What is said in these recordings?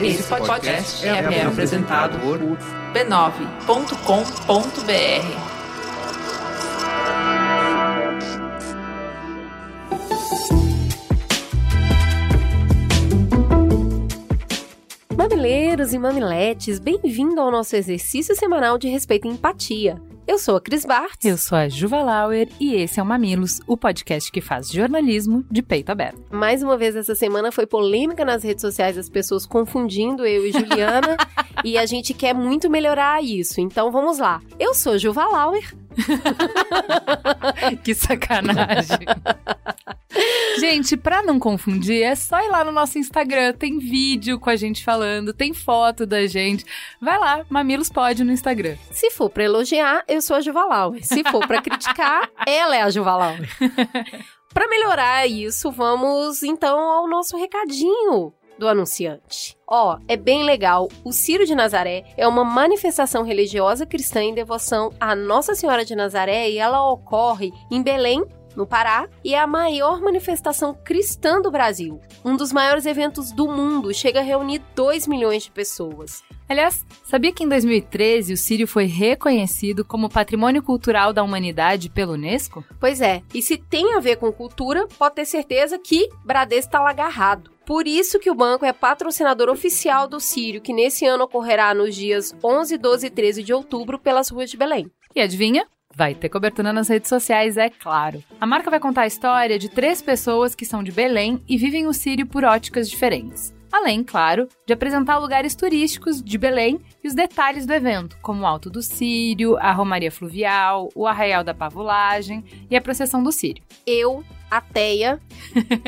Esse podcast é, é apresentado por b9.com.br. Mamileiros e mamiletes, bem-vindo ao nosso exercício semanal de respeito e empatia. Eu sou a Cris Bart. Eu sou a Juva Lauer e esse é o Mamilos, o podcast que faz jornalismo de peito aberto. Mais uma vez essa semana foi polêmica nas redes sociais, as pessoas confundindo eu e Juliana, e a gente quer muito melhorar isso. Então vamos lá. Eu sou Juva Lauer. que sacanagem. gente, pra não confundir, é só ir lá no nosso Instagram. Tem vídeo com a gente falando, tem foto da gente. Vai lá, Mamilos pode no Instagram. Se for pra elogiar, eu sou a Juvalau. Se for pra criticar, ela é a Juvalau. Para melhorar isso, vamos então ao nosso recadinho do anunciante. Ó, oh, é bem legal. O Ciro de Nazaré é uma manifestação religiosa cristã em devoção à Nossa Senhora de Nazaré e ela ocorre em Belém, no Pará, e é a maior manifestação cristã do Brasil. Um dos maiores eventos do mundo, chega a reunir 2 milhões de pessoas. Aliás, sabia que em 2013 o Sírio foi reconhecido como Patrimônio Cultural da Humanidade pela Unesco? Pois é, e se tem a ver com cultura, pode ter certeza que Bradesco está lá agarrado. Por isso que o banco é patrocinador oficial do Sírio, que nesse ano ocorrerá nos dias 11, 12 e 13 de outubro pelas ruas de Belém. E adivinha? Vai ter cobertura nas redes sociais, é claro. A marca vai contar a história de três pessoas que são de Belém e vivem o Sírio por óticas diferentes. Além, claro, de apresentar lugares turísticos de Belém e os detalhes do evento, como o Alto do Sírio, a Romaria Fluvial, o Arraial da Pavulagem e a Processão do Sírio. Eu ateia,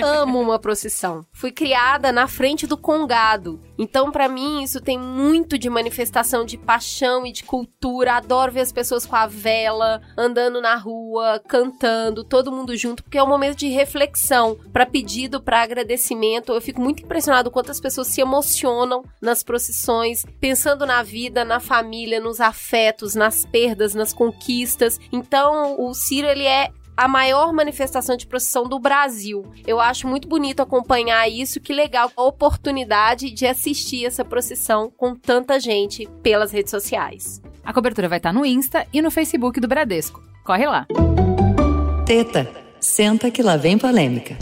amo uma procissão. Fui criada na frente do congado. Então, para mim, isso tem muito de manifestação de paixão e de cultura. Adoro ver as pessoas com a vela, andando na rua, cantando, todo mundo junto, porque é um momento de reflexão, para pedido, para agradecimento. Eu fico muito impressionado quantas pessoas se emocionam nas procissões, pensando na vida, na família, nos afetos, nas perdas, nas conquistas. Então, o Ciro ele é a maior manifestação de procissão do Brasil. Eu acho muito bonito acompanhar isso, que legal a oportunidade de assistir essa procissão com tanta gente pelas redes sociais. A cobertura vai estar no Insta e no Facebook do Bradesco. Corre lá. Teta, senta que lá vem polêmica.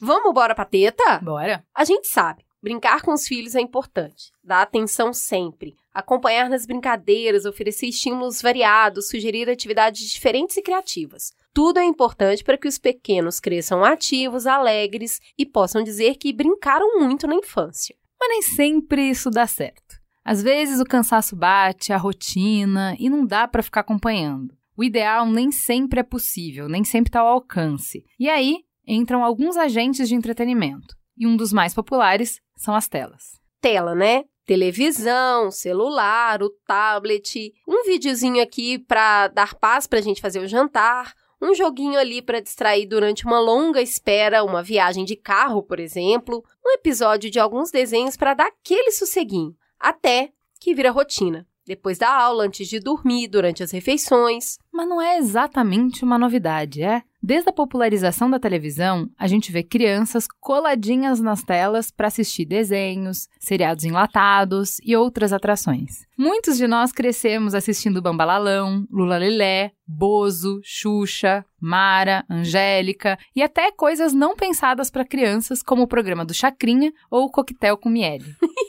Vamos embora pra teta? Bora. A gente sabe, brincar com os filhos é importante. Dá atenção sempre acompanhar nas brincadeiras, oferecer estímulos variados, sugerir atividades diferentes e criativas. Tudo é importante para que os pequenos cresçam ativos, alegres e possam dizer que brincaram muito na infância. Mas nem sempre isso dá certo. Às vezes o cansaço bate, a rotina e não dá para ficar acompanhando. O ideal nem sempre é possível, nem sempre está ao alcance. E aí entram alguns agentes de entretenimento. E um dos mais populares são as telas. Tela, né? Televisão, celular, o tablet, um videozinho aqui para dar paz para a gente fazer o jantar, um joguinho ali para distrair durante uma longa espera, uma viagem de carro, por exemplo, um episódio de alguns desenhos para dar aquele sosseguinho, até que vira rotina. Depois da aula, antes de dormir, durante as refeições. Mas não é exatamente uma novidade, é? Desde a popularização da televisão, a gente vê crianças coladinhas nas telas para assistir desenhos, seriados enlatados e outras atrações. Muitos de nós crescemos assistindo Bambalalão, Lula Lilé, Bozo, Xuxa, Mara, Angélica e até coisas não pensadas para crianças, como o programa do Chacrinha ou o Coquetel com Miele.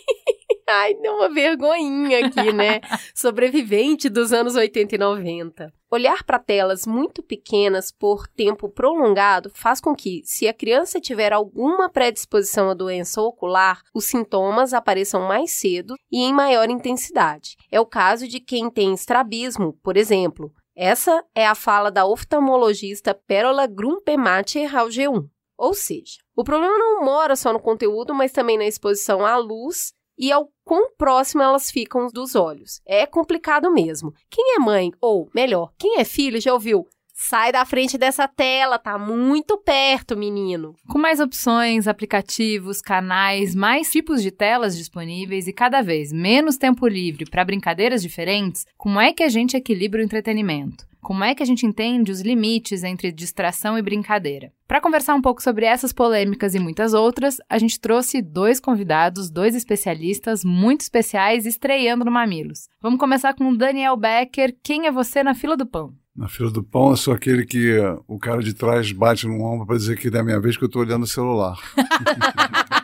Ai, deu uma vergonhinha aqui, né? Sobrevivente dos anos 80 e 90. Olhar para telas muito pequenas por tempo prolongado faz com que, se a criança tiver alguma predisposição à doença ocular, os sintomas apareçam mais cedo e em maior intensidade. É o caso de quem tem estrabismo, por exemplo. Essa é a fala da oftalmologista Pérola Grumpemacher ao G1. Ou seja, o problema não mora só no conteúdo, mas também na exposição à luz e ao quão próximo elas ficam dos olhos. É complicado mesmo. Quem é mãe, ou melhor, quem é filho, já ouviu? Sai da frente dessa tela, tá muito perto, menino. Com mais opções, aplicativos, canais, mais tipos de telas disponíveis e cada vez menos tempo livre para brincadeiras diferentes, como é que a gente equilibra o entretenimento? Como é que a gente entende os limites entre distração e brincadeira? Para conversar um pouco sobre essas polêmicas e muitas outras, a gente trouxe dois convidados, dois especialistas muito especiais estreando no Mamilos. Vamos começar com o Daniel Becker. Quem é você na fila do pão? Na fila do pão, eu sou aquele que uh, o cara de trás bate no ombro para dizer que é a minha vez que eu estou olhando o celular.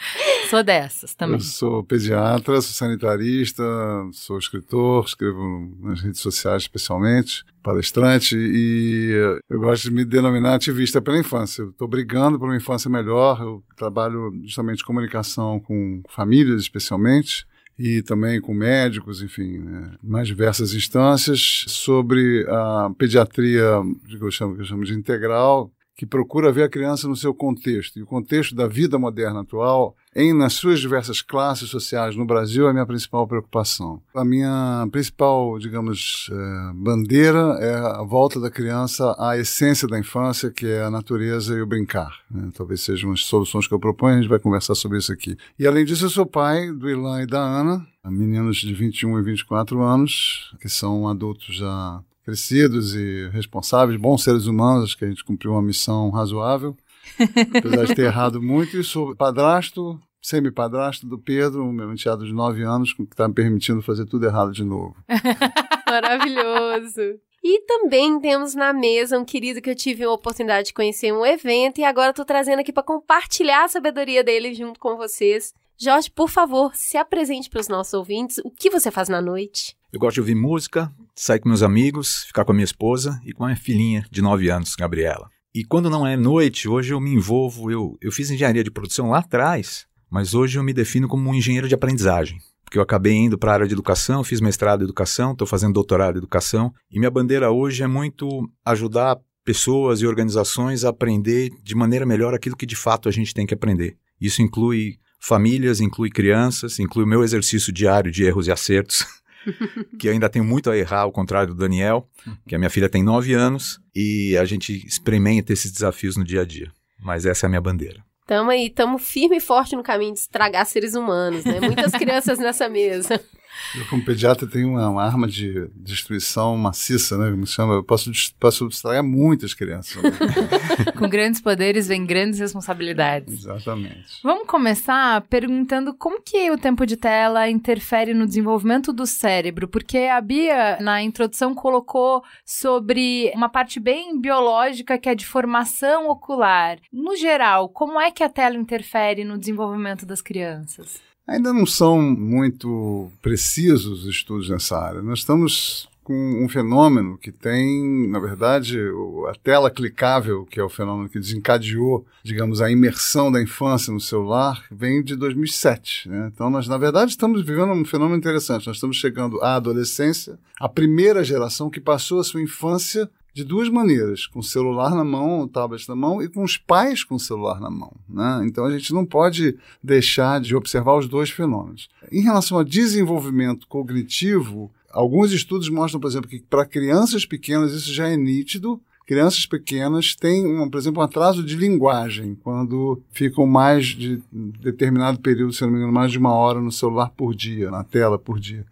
sou dessas também. Eu sou pediatra, sou sanitarista, sou escritor, escrevo nas redes sociais especialmente, palestrante e uh, eu gosto de me denominar ativista pela infância. Estou brigando por uma infância melhor, eu trabalho justamente comunicação com famílias especialmente e também com médicos, enfim, né, mais diversas instâncias, sobre a pediatria, que eu chamo, que eu chamo de integral, que procura ver a criança no seu contexto. E o contexto da vida moderna atual, em nas suas diversas classes sociais no Brasil, é a minha principal preocupação. A minha principal, digamos, é, bandeira é a volta da criança à essência da infância, que é a natureza e o brincar. Né? Talvez sejam as soluções que eu proponho, a gente vai conversar sobre isso aqui. E além disso, eu sou pai do Ilan e da Ana, meninos de 21 e 24 anos, que são adultos já crescidos e responsáveis, bons seres humanos, acho que a gente cumpriu uma missão razoável, apesar de ter errado muito, e sou padrasto, semi-padrasto do Pedro, meu enteado de 9 anos, que está me permitindo fazer tudo errado de novo. Maravilhoso! E também temos na mesa um querido que eu tive a oportunidade de conhecer em um evento e agora estou trazendo aqui para compartilhar a sabedoria dele junto com vocês. Jorge, por favor, se apresente para os nossos ouvintes. O que você faz na noite? Eu gosto de ouvir música, sair com meus amigos, ficar com a minha esposa e com a minha filhinha de 9 anos, Gabriela. E quando não é noite, hoje eu me envolvo. Eu, eu fiz engenharia de produção lá atrás, mas hoje eu me defino como um engenheiro de aprendizagem. Porque eu acabei indo para a área de educação, fiz mestrado em educação, estou fazendo doutorado em educação. E minha bandeira hoje é muito ajudar pessoas e organizações a aprender de maneira melhor aquilo que de fato a gente tem que aprender. Isso inclui famílias, inclui crianças, inclui o meu exercício diário de erros e acertos, que ainda tenho muito a errar, ao contrário do Daniel, que a minha filha tem nove anos e a gente experimenta esses desafios no dia a dia. Mas essa é a minha bandeira. Tamo aí, tamo firme e forte no caminho de estragar seres humanos, né? Muitas crianças nessa mesa. Eu, como pediatra, tenho uma, uma, arma de destruição maciça, né? Me chama, eu posso, posso estragar muitas crianças. Né? Com grandes poderes vem grandes responsabilidades. Exatamente. Vamos começar perguntando como que o tempo de tela interfere no desenvolvimento do cérebro, porque a Bia, na introdução, colocou sobre uma parte bem biológica que é de formação ocular. No geral, como é que a tela interfere no desenvolvimento das crianças? Ainda não são muito precisos os estudos nessa área. Nós estamos com um fenômeno que tem, na verdade, a tela clicável, que é o fenômeno que desencadeou, digamos, a imersão da infância no celular, vem de 2007. Né? Então, nós, na verdade, estamos vivendo um fenômeno interessante. Nós estamos chegando à adolescência, a primeira geração que passou a sua infância de duas maneiras, com o celular na mão, o tablet na mão e com os pais com o celular na mão. Né? Então a gente não pode deixar de observar os dois fenômenos. Em relação ao desenvolvimento cognitivo, alguns estudos mostram, por exemplo, que para crianças pequenas isso já é nítido. Crianças pequenas têm, um, por exemplo, um atraso de linguagem, quando ficam mais de determinado período, se não me engano, mais de uma hora no celular por dia, na tela por dia.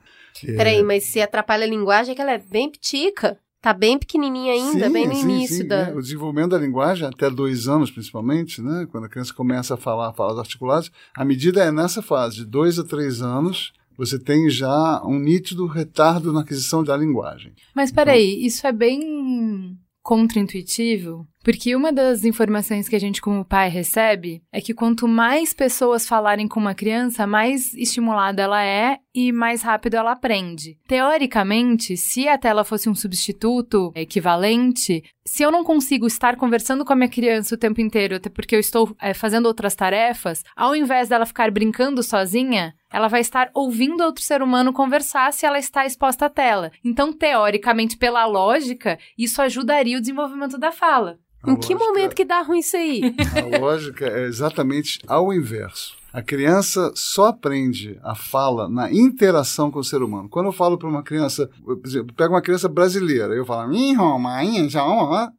Peraí, mas se atrapalha a linguagem é que ela é bem pitica. Tá bem pequenininha ainda, sim, bem no sim, início sim, da. É. O desenvolvimento da linguagem, até dois anos principalmente, né? quando a criança começa a falar, falar articulados, a medida é nessa fase, de dois a três anos, você tem já um nítido retardo na aquisição da linguagem. Mas peraí, então, isso é bem contraintuitivo? Porque uma das informações que a gente, como pai, recebe é que quanto mais pessoas falarem com uma criança, mais estimulada ela é e mais rápido ela aprende. Teoricamente, se a tela fosse um substituto equivalente, se eu não consigo estar conversando com a minha criança o tempo inteiro, até porque eu estou é, fazendo outras tarefas, ao invés dela ficar brincando sozinha, ela vai estar ouvindo outro ser humano conversar se ela está exposta à tela. Então, teoricamente, pela lógica, isso ajudaria o desenvolvimento da fala. A em lógica, que momento que dá ruim isso aí? A lógica é exatamente ao inverso. A criança só aprende a fala na interação com o ser humano. Quando eu falo para uma criança, por exemplo, pego uma criança brasileira, eu falo,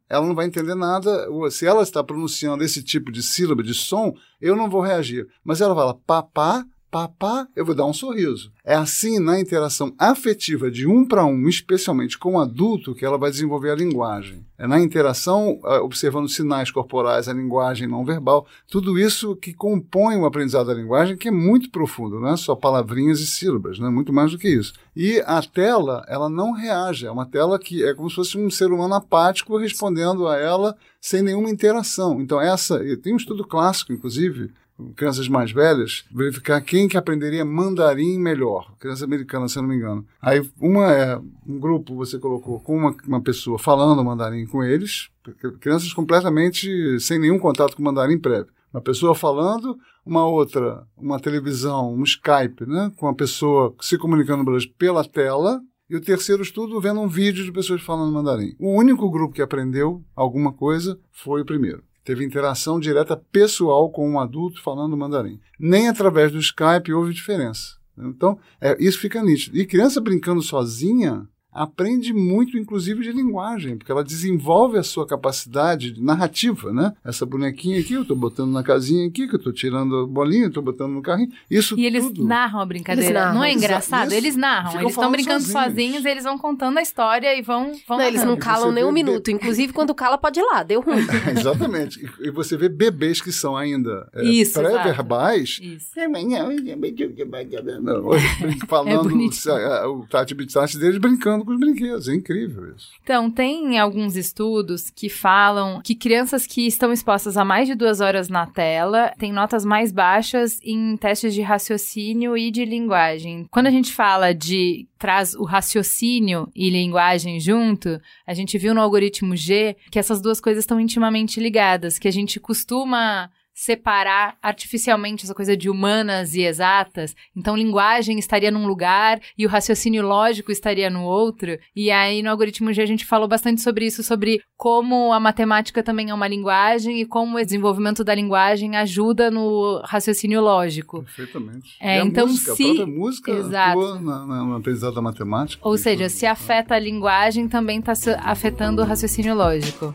ela não vai entender nada. Se ela está pronunciando esse tipo de sílaba, de som, eu não vou reagir. Mas ela fala papá, papá, eu vou dar um sorriso. É assim na interação afetiva de um para um, especialmente com o adulto, que ela vai desenvolver a linguagem. É na interação, ah, observando sinais corporais, a linguagem não verbal, tudo isso que compõe o aprendizado da linguagem, que é muito profundo, não é só palavrinhas e sílabas, né? muito mais do que isso. E a tela, ela não reage, é uma tela que é como se fosse um ser humano apático respondendo a ela sem nenhuma interação. Então, essa, tem um estudo clássico, inclusive, crianças mais velhas, verificar quem que aprenderia mandarim melhor. Criança americana, se eu não me engano. Aí, uma é um grupo, você colocou com uma, uma pessoa falando mandarim com eles, crianças completamente sem nenhum contato com mandarim prévio. Uma pessoa falando, uma outra, uma televisão, um Skype, né, com a pessoa se comunicando pela tela, e o terceiro estudo vendo um vídeo de pessoas falando mandarim. O único grupo que aprendeu alguma coisa foi o primeiro teve interação direta pessoal com um adulto falando mandarim. Nem através do Skype houve diferença. Então, é, isso fica nítido. E criança brincando sozinha, aprende muito, inclusive, de linguagem, porque ela desenvolve a sua capacidade narrativa, né? Essa bonequinha aqui, eu estou botando na casinha aqui, que eu estou tirando a bolinha, estou botando no carrinho. Isso E eles tudo. narram a brincadeira. Narram. Não é engraçado? Isso. Eles narram. Ficam eles estão brincando sozinhos. sozinhos, eles vão contando a história e vão, vão Não, eles não calam nem um minuto. Inclusive, quando cala, pode ir lá. Deu ruim. Exatamente. E, e você vê bebês que são ainda é, pré-verbais. Isso. Hoje, falando a- o Tati Bitati deles brincando com os brinquedos. É incrível isso. Então, tem alguns estudos que falam que crianças que estão expostas a mais de duas horas na tela têm notas mais baixas em testes de raciocínio e de linguagem. Quando a gente fala de traz o raciocínio e linguagem junto, a gente viu no algoritmo G que essas duas coisas estão intimamente ligadas, que a gente costuma separar artificialmente essa coisa de humanas e exatas. Então, linguagem estaria num lugar e o raciocínio lógico estaria no outro. E aí, no algoritmo G, a gente falou bastante sobre isso, sobre como a matemática também é uma linguagem e como o desenvolvimento da linguagem ajuda no raciocínio lógico. Perfeitamente. É, e a então, música, se- a própria música Exato. na, na, no aprendizado da matemática. Ou seja, Inclusive. se afeta a linguagem, também está afetando o raciocínio lógico.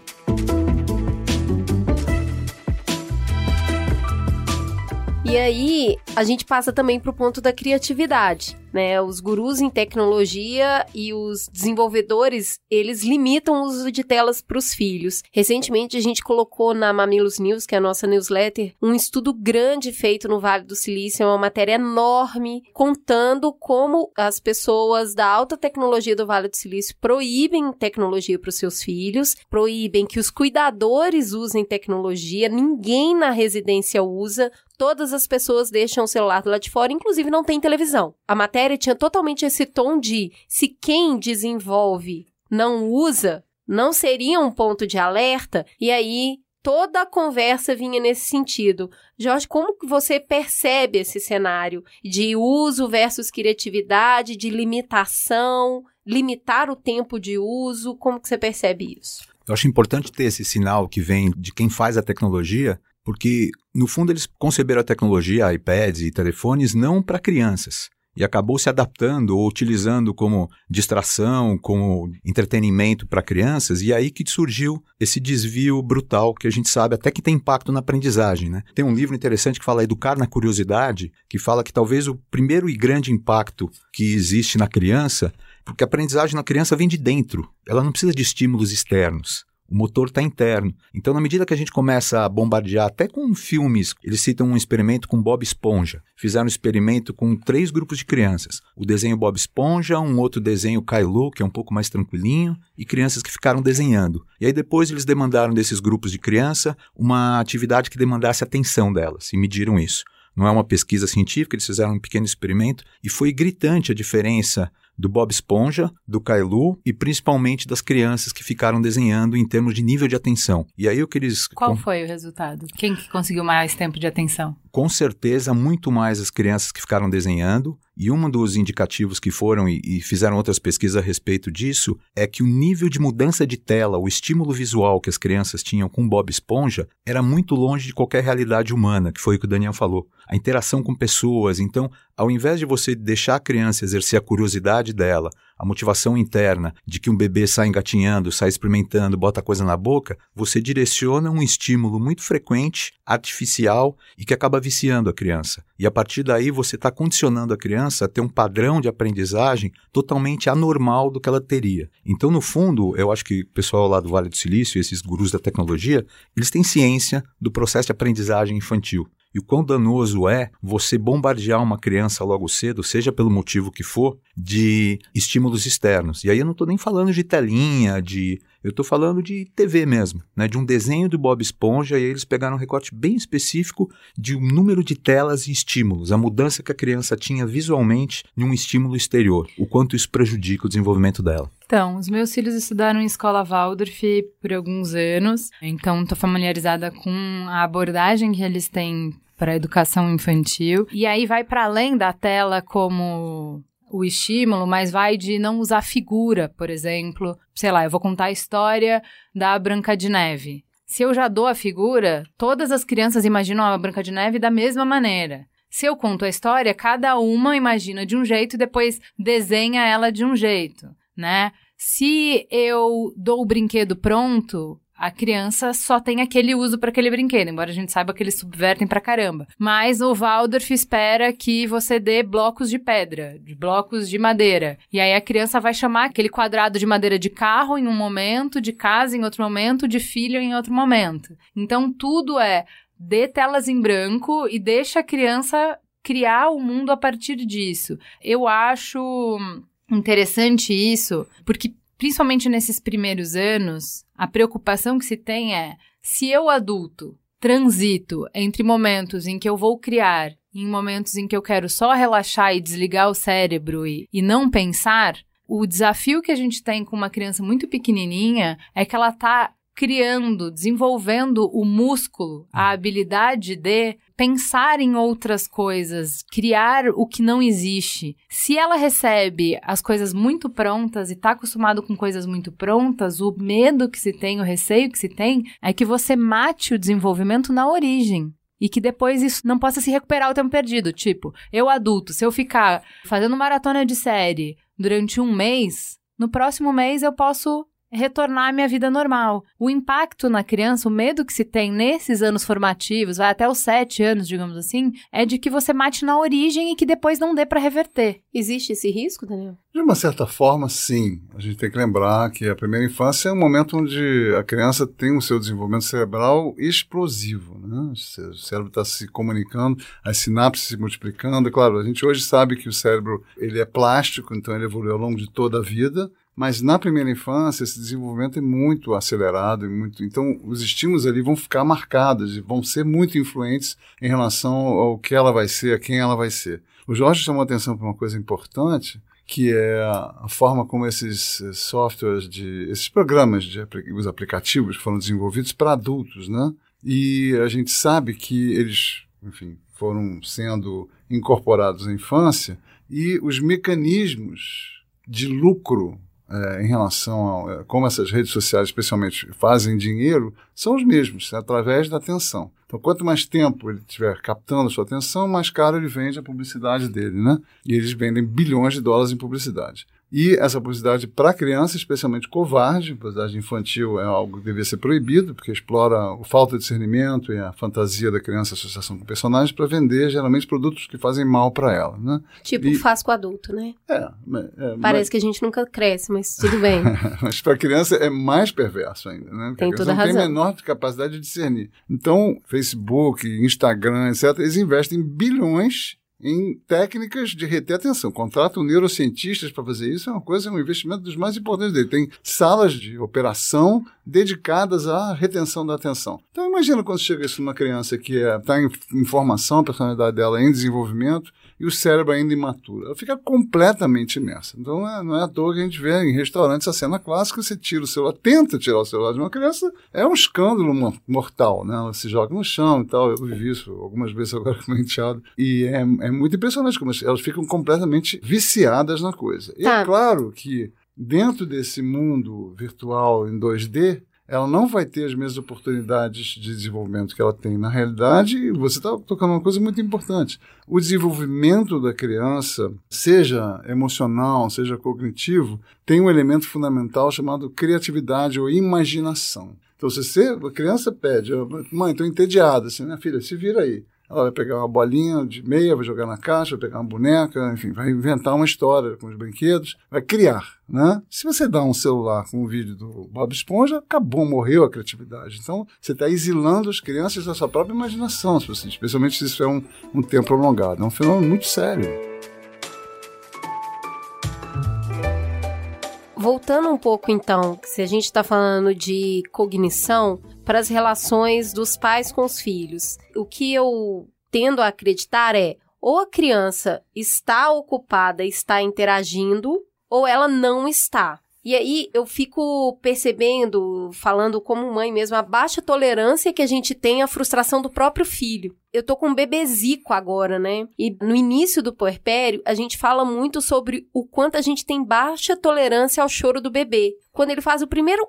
E aí, a gente passa também para o ponto da criatividade, né? Os gurus em tecnologia e os desenvolvedores, eles limitam o uso de telas para os filhos. Recentemente, a gente colocou na Mamilos News, que é a nossa newsletter, um estudo grande feito no Vale do Silício, é uma matéria enorme, contando como as pessoas da alta tecnologia do Vale do Silício proíbem tecnologia para os seus filhos, proíbem que os cuidadores usem tecnologia, ninguém na residência usa, todas as pessoas deixam o celular lado de fora, inclusive não tem televisão. A matéria tinha totalmente esse tom de se quem desenvolve não usa, não seria um ponto de alerta, e aí toda a conversa vinha nesse sentido. Jorge, como que você percebe esse cenário de uso versus criatividade, de limitação, limitar o tempo de uso, como que você percebe isso? Eu acho importante ter esse sinal que vem de quem faz a tecnologia, porque, no fundo, eles conceberam a tecnologia, iPads e telefones, não para crianças. E acabou se adaptando ou utilizando como distração, como entretenimento para crianças, e aí que surgiu esse desvio brutal que a gente sabe até que tem impacto na aprendizagem. Né? Tem um livro interessante que fala Educar na Curiosidade, que fala que talvez o primeiro e grande impacto que existe na criança porque a aprendizagem na criança vem de dentro, ela não precisa de estímulos externos. O motor está interno. Então, na medida que a gente começa a bombardear, até com filmes, eles citam um experimento com Bob Esponja. Fizeram um experimento com três grupos de crianças: o desenho Bob Esponja, um outro desenho Kylo, que é um pouco mais tranquilinho, e crianças que ficaram desenhando. E aí depois eles demandaram desses grupos de criança uma atividade que demandasse atenção delas e mediram isso. Não é uma pesquisa científica, eles fizeram um pequeno experimento e foi gritante a diferença do Bob Esponja, do Kailu e principalmente das crianças que ficaram desenhando em termos de nível de atenção. E aí o que eles Qual foi o resultado? Quem que conseguiu mais tempo de atenção? com certeza muito mais as crianças que ficaram desenhando e um dos indicativos que foram e, fizeram outras pesquisas a respeito disso é que o nível de mudança de tela, o estímulo visual que as crianças tinham com Bob Esponja era muito longe de qualquer realidade humana, que foi o que o Daniel falou. A interação com pessoas, então, ao invés de você deixar a criança exercer a curiosidade dela, a motivação interna de que um bebê sai engatinhando, sai experimentando, bota coisa na boca, você direciona um estímulo muito frequente, artificial e que acaba viciando a criança. E a partir daí você está condicionando a criança a ter um padrão de aprendizagem totalmente anormal do que ela teria. Então, no fundo, eu acho que o pessoal lá do Vale do Silício, esses gurus da tecnologia, eles têm ciência do processo de aprendizagem infantil e o quão danoso é você bombardear uma criança logo cedo, seja pelo motivo que for, de estímulos externos. E aí eu não estou nem falando de telinha, de. Eu estou falando de TV mesmo, né? de um desenho do Bob Esponja, e aí eles pegaram um recorte bem específico de um número de telas e estímulos, a mudança que a criança tinha visualmente em um estímulo exterior, o quanto isso prejudica o desenvolvimento dela. Então, os meus filhos estudaram em escola Waldorf por alguns anos, então estou familiarizada com a abordagem que eles têm para a educação infantil. E aí vai para além da tela como o estímulo, mas vai de não usar figura, por exemplo. Sei lá, eu vou contar a história da Branca de Neve. Se eu já dou a figura, todas as crianças imaginam a Branca de Neve da mesma maneira. Se eu conto a história, cada uma imagina de um jeito e depois desenha ela de um jeito, né? Se eu dou o brinquedo pronto, a criança só tem aquele uso para aquele brinquedo, embora a gente saiba que eles subvertem pra caramba. Mas o Waldorf espera que você dê blocos de pedra, de blocos de madeira. E aí a criança vai chamar aquele quadrado de madeira de carro em um momento, de casa em outro momento, de filho em outro momento. Então tudo é dê telas em branco e deixa a criança criar o mundo a partir disso. Eu acho interessante isso, porque principalmente nesses primeiros anos, a preocupação que se tem é: se eu adulto transito entre momentos em que eu vou criar e em momentos em que eu quero só relaxar e desligar o cérebro e, e não pensar, o desafio que a gente tem com uma criança muito pequenininha é que ela está criando, desenvolvendo o músculo, a habilidade de pensar em outras coisas, criar o que não existe. Se ela recebe as coisas muito prontas e está acostumado com coisas muito prontas, o medo que se tem, o receio que se tem, é que você mate o desenvolvimento na origem. E que depois isso não possa se recuperar o tempo perdido. Tipo, eu adulto, se eu ficar fazendo maratona de série durante um mês, no próximo mês eu posso retornar à minha vida normal. O impacto na criança, o medo que se tem nesses anos formativos, vai até os sete anos, digamos assim, é de que você mate na origem e que depois não dê para reverter. Existe esse risco, Daniel? De uma certa forma, sim. A gente tem que lembrar que a primeira infância é um momento onde a criança tem o seu desenvolvimento cerebral explosivo. Né? O cérebro está se comunicando, as sinapses se multiplicando. Claro, a gente hoje sabe que o cérebro ele é plástico, então ele evolui ao longo de toda a vida. Mas na primeira infância, esse desenvolvimento é muito acelerado e muito. Então, os estímulos ali vão ficar marcados e vão ser muito influentes em relação ao que ela vai ser, a quem ela vai ser. O Jorge chamou atenção para uma coisa importante, que é a forma como esses softwares, de, esses programas, de, os aplicativos foram desenvolvidos para adultos, né? E a gente sabe que eles, enfim, foram sendo incorporados na infância e os mecanismos de lucro é, em relação a é, como essas redes sociais, especialmente, fazem dinheiro, são os mesmos, através da atenção. Então, quanto mais tempo ele estiver captando a sua atenção, mais caro ele vende a publicidade dele, né? E eles vendem bilhões de dólares em publicidade. E essa publicidade para criança, especialmente covarde, publicidade infantil é algo que devia ser proibido, porque explora a falta de discernimento e a fantasia da criança, a associação com personagens, para vender geralmente produtos que fazem mal para ela. Né? Tipo e... faz com adulto, né? É. é Parece mas... que a gente nunca cresce, mas tudo bem. mas para criança é mais perverso ainda. Né? Porque tem toda a razão. tem menor capacidade de discernir. Então, Facebook, Instagram, etc., eles investem bilhões em técnicas de reter atenção. Contratam neurocientistas para fazer isso, é uma coisa, é um investimento dos mais importantes dele. Tem salas de operação dedicadas à retenção da atenção. Então imagina quando chega isso numa criança que está é, tá em, em formação, a personalidade dela em desenvolvimento, e o cérebro ainda imaturo. Ela fica completamente imersa. Então não é, não é à toa que a gente vê em restaurantes a cena clássica, você tira o celular, tenta tirar o celular de uma criança, é um escândalo mortal, né? Ela se joga no chão e tal. Eu vivi isso algumas vezes agora com o enteado. E é, é muito impressionante como elas ficam completamente viciadas na coisa. E é tá. é claro que dentro desse mundo virtual em 2D, ela não vai ter as mesmas oportunidades de desenvolvimento que ela tem na realidade. E você está tocando uma coisa muito importante. O desenvolvimento da criança, seja emocional, seja cognitivo, tem um elemento fundamental chamado criatividade ou imaginação. Então, se você, a criança pede, mãe, estou entediada, assim, minha filha, se vira aí. Ela vai pegar uma bolinha de meia, vai jogar na caixa, vai pegar uma boneca, enfim, vai inventar uma história com os brinquedos, vai criar, né? Se você dá um celular com um vídeo do Bob Esponja, acabou, morreu a criatividade. Então, você está exilando as crianças da sua própria imaginação, especialmente se isso é um, um tempo prolongado. É um fenômeno muito sério. Voltando um pouco, então, se a gente está falando de cognição, para as relações dos pais com os filhos, o que eu tendo a acreditar é ou a criança está ocupada, está interagindo, ou ela não está. E aí eu fico percebendo, falando como mãe mesmo, a baixa tolerância que a gente tem à frustração do próprio filho. Eu tô com um bebezico agora, né? E no início do puerpério, a gente fala muito sobre o quanto a gente tem baixa tolerância ao choro do bebê. Quando ele faz o primeiro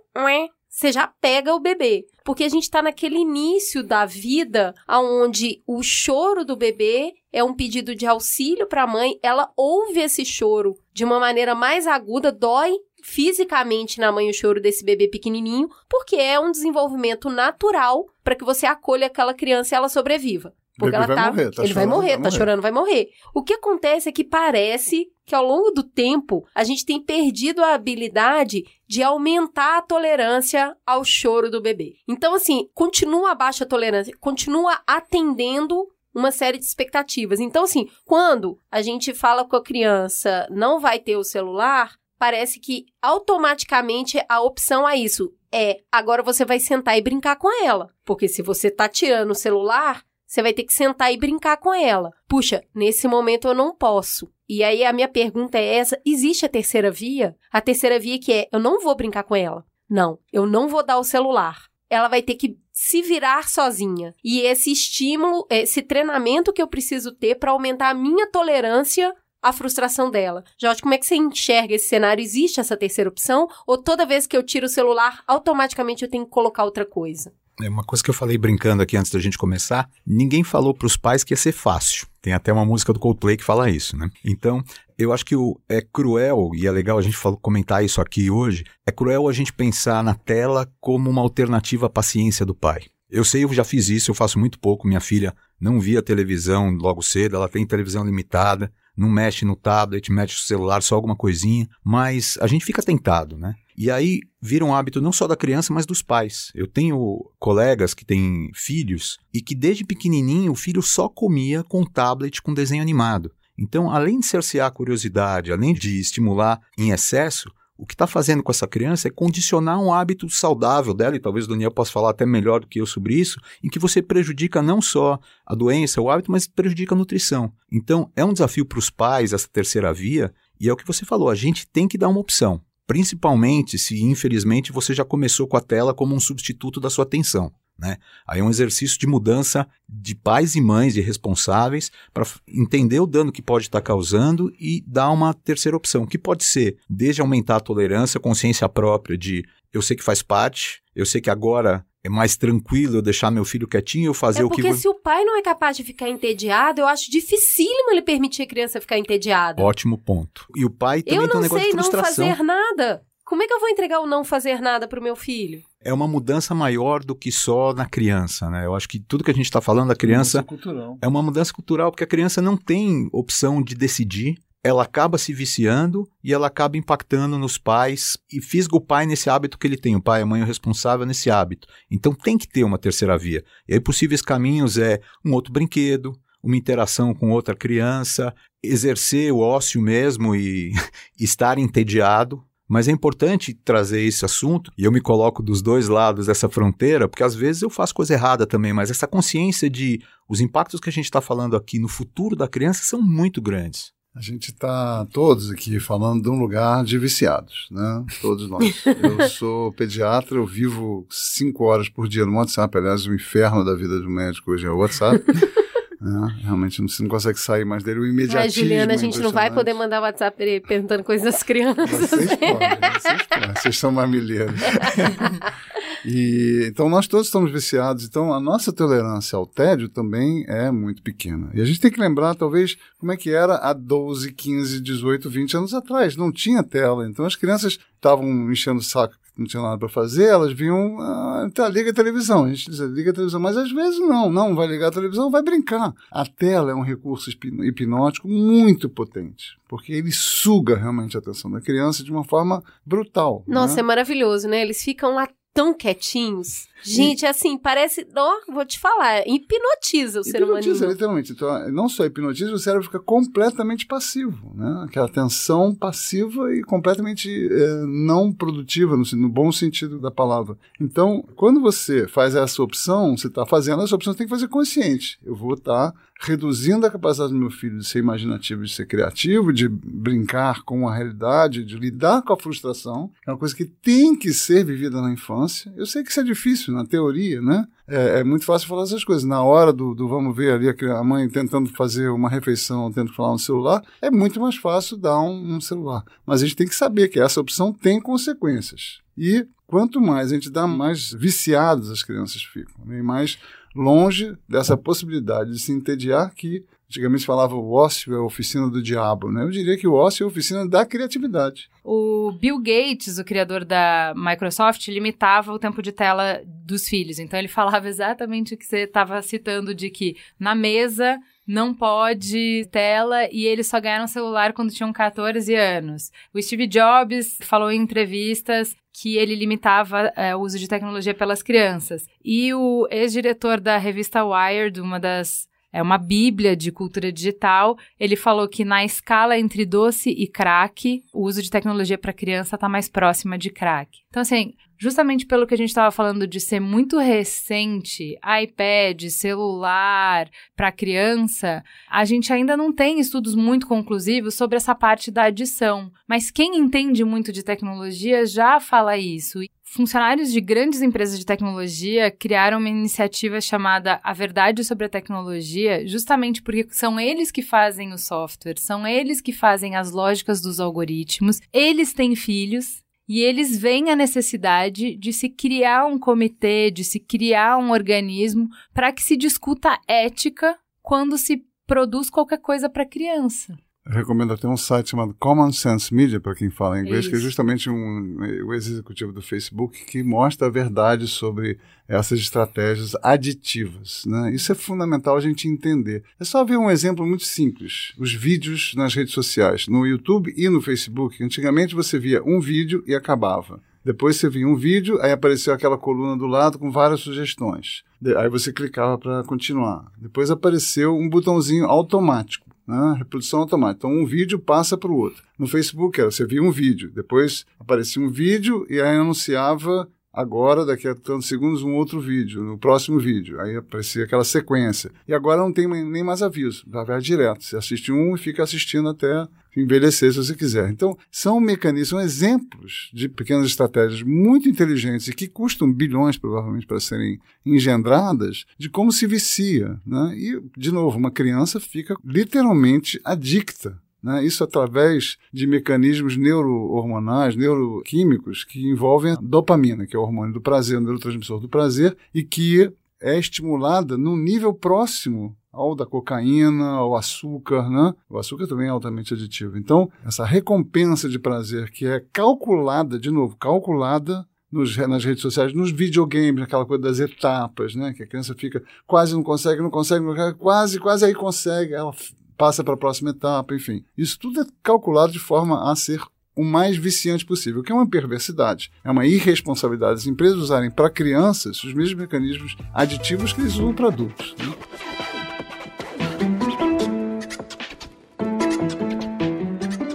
você já pega o bebê. Porque a gente está naquele início da vida onde o choro do bebê é um pedido de auxílio para a mãe, ela ouve esse choro de uma maneira mais aguda, dói fisicamente na mãe o choro desse bebê pequenininho, porque é um desenvolvimento natural para que você acolha aquela criança e ela sobreviva. Porque ela vai tá, morrer, tá ele vai chorando, morrer, vai tá morrer. chorando, vai morrer. O que acontece é que parece que ao longo do tempo a gente tem perdido a habilidade de aumentar a tolerância ao choro do bebê. Então assim, continua a baixa tolerância, continua atendendo uma série de expectativas. Então assim, quando a gente fala com a criança não vai ter o celular, parece que automaticamente a opção a isso é agora você vai sentar e brincar com ela. Porque se você tá tirando o celular, você vai ter que sentar e brincar com ela. Puxa, nesse momento eu não posso. E aí a minha pergunta é essa: existe a terceira via? A terceira via que é: eu não vou brincar com ela. Não, eu não vou dar o celular. Ela vai ter que se virar sozinha. E esse estímulo, esse treinamento que eu preciso ter para aumentar a minha tolerância à frustração dela. Jorge, como é que você enxerga esse cenário? Existe essa terceira opção? Ou toda vez que eu tiro o celular, automaticamente eu tenho que colocar outra coisa? É uma coisa que eu falei brincando aqui antes da gente começar. Ninguém falou para os pais que ia ser fácil. Tem até uma música do Coldplay que fala isso, né? Então, eu acho que o, é cruel, e é legal a gente falar, comentar isso aqui hoje, é cruel a gente pensar na tela como uma alternativa à paciência do pai. Eu sei, eu já fiz isso, eu faço muito pouco. Minha filha não via televisão logo cedo, ela tem televisão limitada, não mexe no tablet, mexe no celular, só alguma coisinha, mas a gente fica tentado, né? E aí vira um hábito não só da criança, mas dos pais. Eu tenho colegas que têm filhos e que desde pequenininho o filho só comia com tablet com desenho animado. Então, além de cercear a curiosidade, além de estimular em excesso, o que está fazendo com essa criança é condicionar um hábito saudável dela, e talvez o Daniel possa falar até melhor do que eu sobre isso, em que você prejudica não só a doença, o hábito, mas prejudica a nutrição. Então, é um desafio para os pais essa terceira via, e é o que você falou, a gente tem que dar uma opção. Principalmente se, infelizmente, você já começou com a tela como um substituto da sua atenção. Né? Aí é um exercício de mudança de pais e mães, de responsáveis, para entender o dano que pode estar causando e dar uma terceira opção, que pode ser desde aumentar a tolerância, consciência própria de eu sei que faz parte, eu sei que agora é mais tranquilo eu deixar meu filho quietinho e eu fazer é o que porque se o pai não é capaz de ficar entediado, eu acho dificílimo ele permitir a criança ficar entediada. Ótimo ponto. E o pai também eu tem um não negócio sei de não frustração. fazer nada. Como é que eu vou entregar o não fazer nada pro meu filho? É uma mudança maior do que só na criança, né? Eu acho que tudo que a gente está falando da criança cultural. é uma mudança cultural, porque a criança não tem opção de decidir, ela acaba se viciando e ela acaba impactando nos pais e fisga o pai nesse hábito que ele tem. O pai a mãe é o responsável nesse hábito. Então tem que ter uma terceira via. E aí possíveis caminhos é um outro brinquedo, uma interação com outra criança, exercer o ócio mesmo e estar entediado. Mas é importante trazer esse assunto, e eu me coloco dos dois lados dessa fronteira, porque às vezes eu faço coisa errada também, mas essa consciência de os impactos que a gente está falando aqui no futuro da criança são muito grandes. A gente está todos aqui falando de um lugar de viciados, né? Todos nós. Eu sou pediatra, eu vivo cinco horas por dia no WhatsApp. Aliás, o inferno da vida do médico hoje é o WhatsApp. né? Realmente você não consegue sair mais dele. O imediatismo. Mas, Juliana, a é gente não vai poder mandar WhatsApp perguntando coisas das crianças. Vocês podem, vocês podem. Vocês são mamilheiros. E, então, nós todos estamos viciados. Então, a nossa tolerância ao tédio também é muito pequena. E a gente tem que lembrar, talvez, como é que era há 12, 15, 18, 20 anos atrás. Não tinha tela. Então, as crianças estavam enchendo o saco não tinham nada para fazer, elas vinham, ah, tá, liga a televisão. A gente dizia, liga a televisão, mas às vezes não, não vai ligar a televisão, vai brincar. A tela é um recurso hipnótico muito potente, porque ele suga realmente a atenção da criança de uma forma brutal. Nossa, né? é maravilhoso, né? Eles ficam lá tão quietinhos. Gente, e... assim, parece. Ó, vou te falar, hipnotiza o ser humano. Hipnotiza, literalmente. Então, não só hipnotiza, o cérebro fica completamente passivo, né? Aquela tensão passiva e completamente é, não produtiva, no, no, bom sentido da palavra. Então, quando você faz essa opção, você está fazendo essa opção, você tem que fazer consciente. Eu vou estar. Tá reduzindo a capacidade do meu filho de ser imaginativo, de ser criativo, de brincar com a realidade, de lidar com a frustração, é uma coisa que tem que ser vivida na infância. Eu sei que isso é difícil na teoria, né? É, é muito fácil falar essas coisas. Na hora do, do, vamos ver ali a mãe tentando fazer uma refeição, tentando falar no celular, é muito mais fácil dar um, um celular. Mas a gente tem que saber que essa opção tem consequências. E quanto mais a gente dá, mais viciadas as crianças ficam, né? e mais longe dessa possibilidade de se entediar que Antigamente falava o ócio é a oficina do diabo, né? Eu diria que o ócio é a oficina da criatividade. O Bill Gates, o criador da Microsoft, limitava o tempo de tela dos filhos. Então ele falava exatamente o que você estava citando de que na mesa não pode tela e eles só ganharam celular quando tinham 14 anos. O Steve Jobs falou em entrevistas que ele limitava é, o uso de tecnologia pelas crianças. E o ex-diretor da revista Wired, uma das é uma bíblia de cultura digital. Ele falou que na escala entre doce e crack, o uso de tecnologia para criança está mais próxima de crack. Então, assim, justamente pelo que a gente estava falando de ser muito recente, iPad, celular para criança, a gente ainda não tem estudos muito conclusivos sobre essa parte da adição. Mas quem entende muito de tecnologia já fala isso. Funcionários de grandes empresas de tecnologia criaram uma iniciativa chamada A Verdade sobre a Tecnologia, justamente porque são eles que fazem o software, são eles que fazem as lógicas dos algoritmos, eles têm filhos e eles veem a necessidade de se criar um comitê, de se criar um organismo para que se discuta ética quando se produz qualquer coisa para criança. Eu recomendo até um site chamado Common Sense Media, para quem fala inglês, Isso. que é justamente um, o executivo do Facebook que mostra a verdade sobre essas estratégias aditivas. Né? Isso é fundamental a gente entender. É só ver um exemplo muito simples: os vídeos nas redes sociais, no YouTube e no Facebook. Antigamente você via um vídeo e acabava. Depois você via um vídeo, aí apareceu aquela coluna do lado com várias sugestões. Aí você clicava para continuar. Depois apareceu um botãozinho automático né? reprodução automática. Então, um vídeo passa para o outro. No Facebook, era, você via um vídeo, depois aparecia um vídeo e aí anunciava agora, daqui a tantos segundos, um outro vídeo, no próximo vídeo. Aí aparecia aquela sequência. E agora não tem nem mais aviso, vai direto. Você assiste um e fica assistindo até envelhecer se você quiser. Então, são mecanismos, são exemplos de pequenas estratégias muito inteligentes e que custam bilhões, provavelmente, para serem engendradas, de como se vicia. Né? E, de novo, uma criança fica literalmente adicta né? Isso através de mecanismos neurohormonais, neuroquímicos que envolvem a dopamina, que é o hormônio do prazer, o neurotransmissor do prazer, e que é estimulada num nível próximo ao da cocaína, ao açúcar, né? O açúcar também é altamente aditivo. Então, essa recompensa de prazer que é calculada, de novo, calculada nos, nas redes sociais, nos videogames, aquela coisa das etapas, né? Que a criança fica quase não consegue, não consegue, não consegue quase, quase aí consegue, ela passa para a próxima etapa, enfim. Isso tudo é calculado de forma a ser o mais viciante possível, que é uma perversidade, é uma irresponsabilidade as empresas usarem para crianças os mesmos mecanismos aditivos que eles usam para adultos. Né?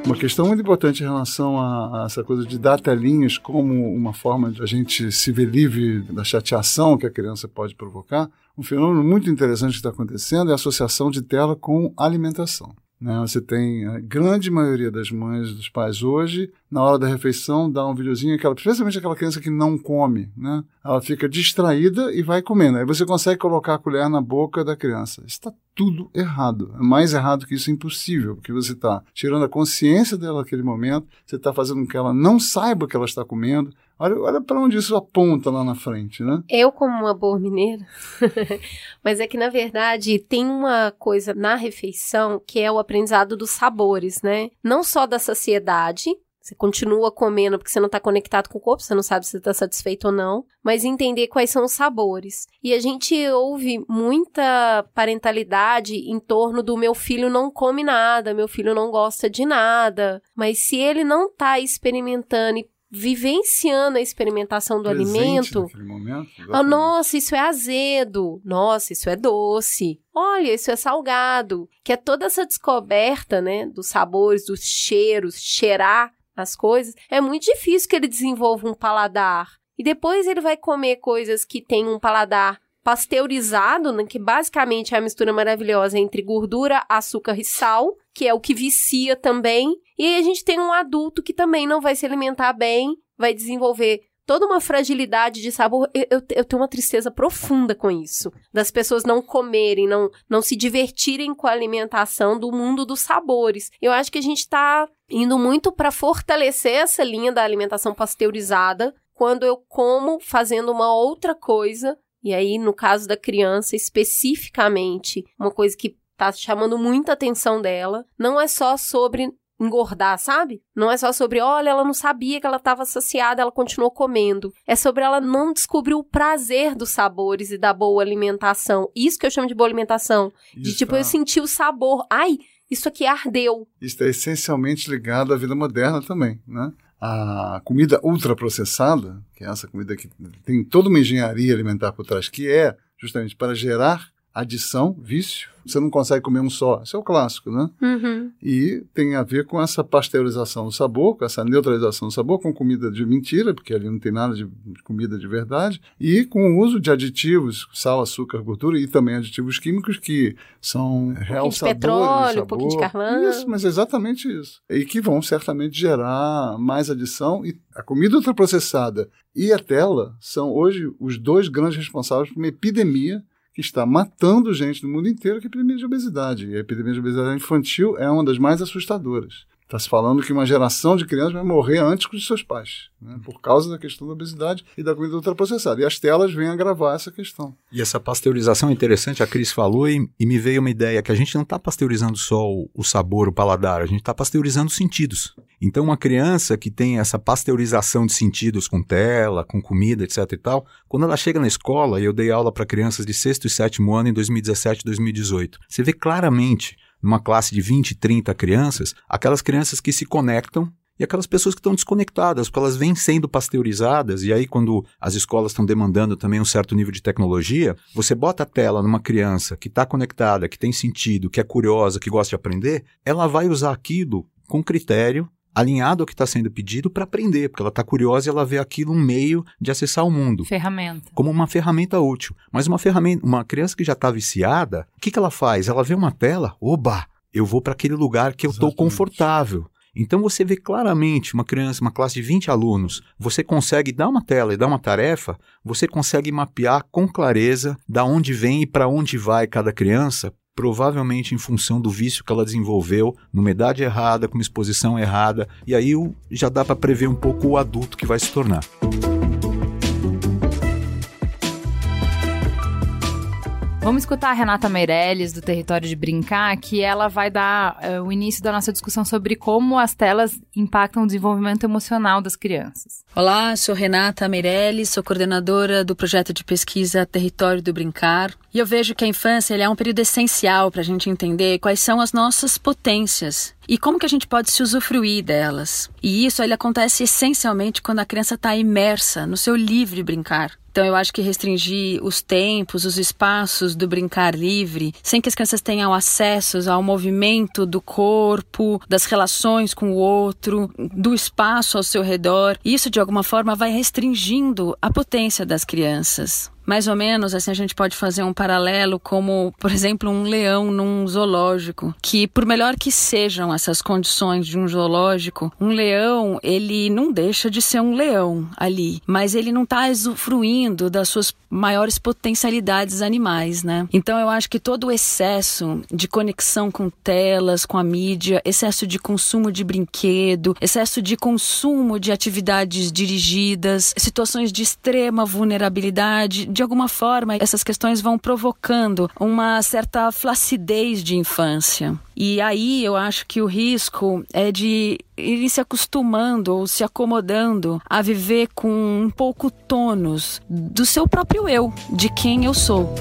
Uma questão muito importante em relação a, a, essa coisa de dar telinhas como uma forma de a gente se ver livre da chateação que a criança pode provocar um fenômeno muito interessante que está acontecendo é a associação de tela com alimentação. Né? Você tem a grande maioria das mães dos pais hoje, na hora da refeição, dá um videozinho, aquela, especialmente aquela criança que não come, né? Ela fica distraída e vai comendo. Aí você consegue colocar a colher na boca da criança. Está tudo errado. É mais errado que isso é impossível, porque você está tirando a consciência dela naquele momento, você está fazendo com que ela não saiba o que ela está comendo, Olha, olha para onde isso aponta lá na frente, né? Eu, como uma boa mineira, mas é que na verdade tem uma coisa na refeição que é o aprendizado dos sabores, né? Não só da saciedade, Você continua comendo porque você não está conectado com o corpo, você não sabe se está satisfeito ou não, mas entender quais são os sabores. E a gente ouve muita parentalidade em torno do meu filho não come nada, meu filho não gosta de nada. Mas se ele não está experimentando e vivenciando a experimentação do Presente alimento, momento, ah, nossa, isso é azedo. Nossa, isso é doce. Olha, isso é salgado. Que é toda essa descoberta, né, dos sabores, dos cheiros, cheirar as coisas. É muito difícil que ele desenvolva um paladar. E depois ele vai comer coisas que têm um paladar pasteurizado, né, que basicamente é a mistura maravilhosa entre gordura, açúcar e sal, que é o que vicia também. E aí a gente tem um adulto que também não vai se alimentar bem, vai desenvolver toda uma fragilidade de sabor. Eu, eu, eu tenho uma tristeza profunda com isso. Das pessoas não comerem, não, não se divertirem com a alimentação do mundo dos sabores. Eu acho que a gente está indo muito para fortalecer essa linha da alimentação pasteurizada quando eu como fazendo uma outra coisa. E aí, no caso da criança, especificamente, uma coisa que tá chamando muita atenção dela, não é só sobre engordar, sabe? Não é só sobre, olha, ela não sabia que ela estava saciada, ela continuou comendo. É sobre ela não descobrir o prazer dos sabores e da boa alimentação. Isso que eu chamo de boa alimentação. De Isso tipo, é- eu senti o sabor. Ai, isso aqui ardeu. Isso é essencialmente ligado à vida moderna também, né? A comida ultraprocessada, que é essa comida que tem toda uma engenharia alimentar por trás, que é justamente para gerar adição, vício. Você não consegue comer um só. Isso é o clássico, né? Uhum. E tem a ver com essa pasteurização do sabor, com essa neutralização do sabor, com comida de mentira, porque ali não tem nada de comida de verdade, e com o uso de aditivos, sal, açúcar, gordura e também aditivos químicos que são realçadores petróleo, de um pouquinho de carvão. Isso, mas é exatamente isso. E que vão certamente gerar mais adição. E a comida ultraprocessada e a tela são hoje os dois grandes responsáveis por uma epidemia que está matando gente no mundo inteiro, que é a epidemia de obesidade. E a epidemia de obesidade infantil é uma das mais assustadoras. Está se falando que uma geração de crianças vai morrer antes que os seus pais, né, por causa da questão da obesidade e da comida ultraprocessada. E as telas vêm agravar essa questão. E essa pasteurização é interessante, a Cris falou e, e me veio uma ideia que a gente não está pasteurizando só o, o sabor, o paladar, a gente está pasteurizando os sentidos. Então, uma criança que tem essa pasteurização de sentidos com tela, com comida, etc e tal, quando ela chega na escola, e eu dei aula para crianças de sexto e sétimo ano em 2017 e 2018, você vê claramente numa classe de 20, 30 crianças, aquelas crianças que se conectam e aquelas pessoas que estão desconectadas, porque elas vêm sendo pasteurizadas, e aí quando as escolas estão demandando também um certo nível de tecnologia, você bota a tela numa criança que está conectada, que tem sentido, que é curiosa, que gosta de aprender, ela vai usar aquilo com critério, alinhado ao que está sendo pedido para aprender, porque ela está curiosa e ela vê aquilo um meio de acessar o mundo Ferramenta. como uma ferramenta útil. Mas uma ferramenta, uma criança que já está viciada, o que, que ela faz? Ela vê uma tela, oba, eu vou para aquele lugar que eu estou confortável. Então você vê claramente uma criança, uma classe de 20 alunos, você consegue dar uma tela e dar uma tarefa, você consegue mapear com clareza da onde vem e para onde vai cada criança, provavelmente em função do vício que ela desenvolveu, numa idade errada, com uma exposição errada, e aí já dá para prever um pouco o adulto que vai se tornar. Vamos escutar a Renata Meirelles, do Território de Brincar, que ela vai dar eh, o início da nossa discussão sobre como as telas impactam o desenvolvimento emocional das crianças. Olá, sou Renata Meirelles, sou coordenadora do projeto de pesquisa Território do Brincar. E eu vejo que a infância é um período essencial para a gente entender quais são as nossas potências e como que a gente pode se usufruir delas. E isso ele acontece essencialmente quando a criança está imersa no seu livre brincar. Então eu acho que restringir os tempos, os espaços do brincar livre, sem que as crianças tenham acesso ao movimento do corpo, das relações com o outro, do espaço ao seu redor, isso de alguma forma vai restringindo a potência das crianças. Mais ou menos, assim, a gente pode fazer um paralelo como, por exemplo, um leão num zoológico, que por melhor que sejam essas condições de um zoológico, um leão, ele não deixa de ser um leão ali, mas ele não está usufruindo das suas maiores potencialidades animais, né? Então eu acho que todo o excesso de conexão com telas, com a mídia, excesso de consumo de brinquedo, excesso de consumo de atividades dirigidas, situações de extrema vulnerabilidade, de de alguma forma, essas questões vão provocando uma certa flacidez de infância. E aí eu acho que o risco é de ir se acostumando ou se acomodando a viver com um pouco tônus do seu próprio eu, de quem eu sou.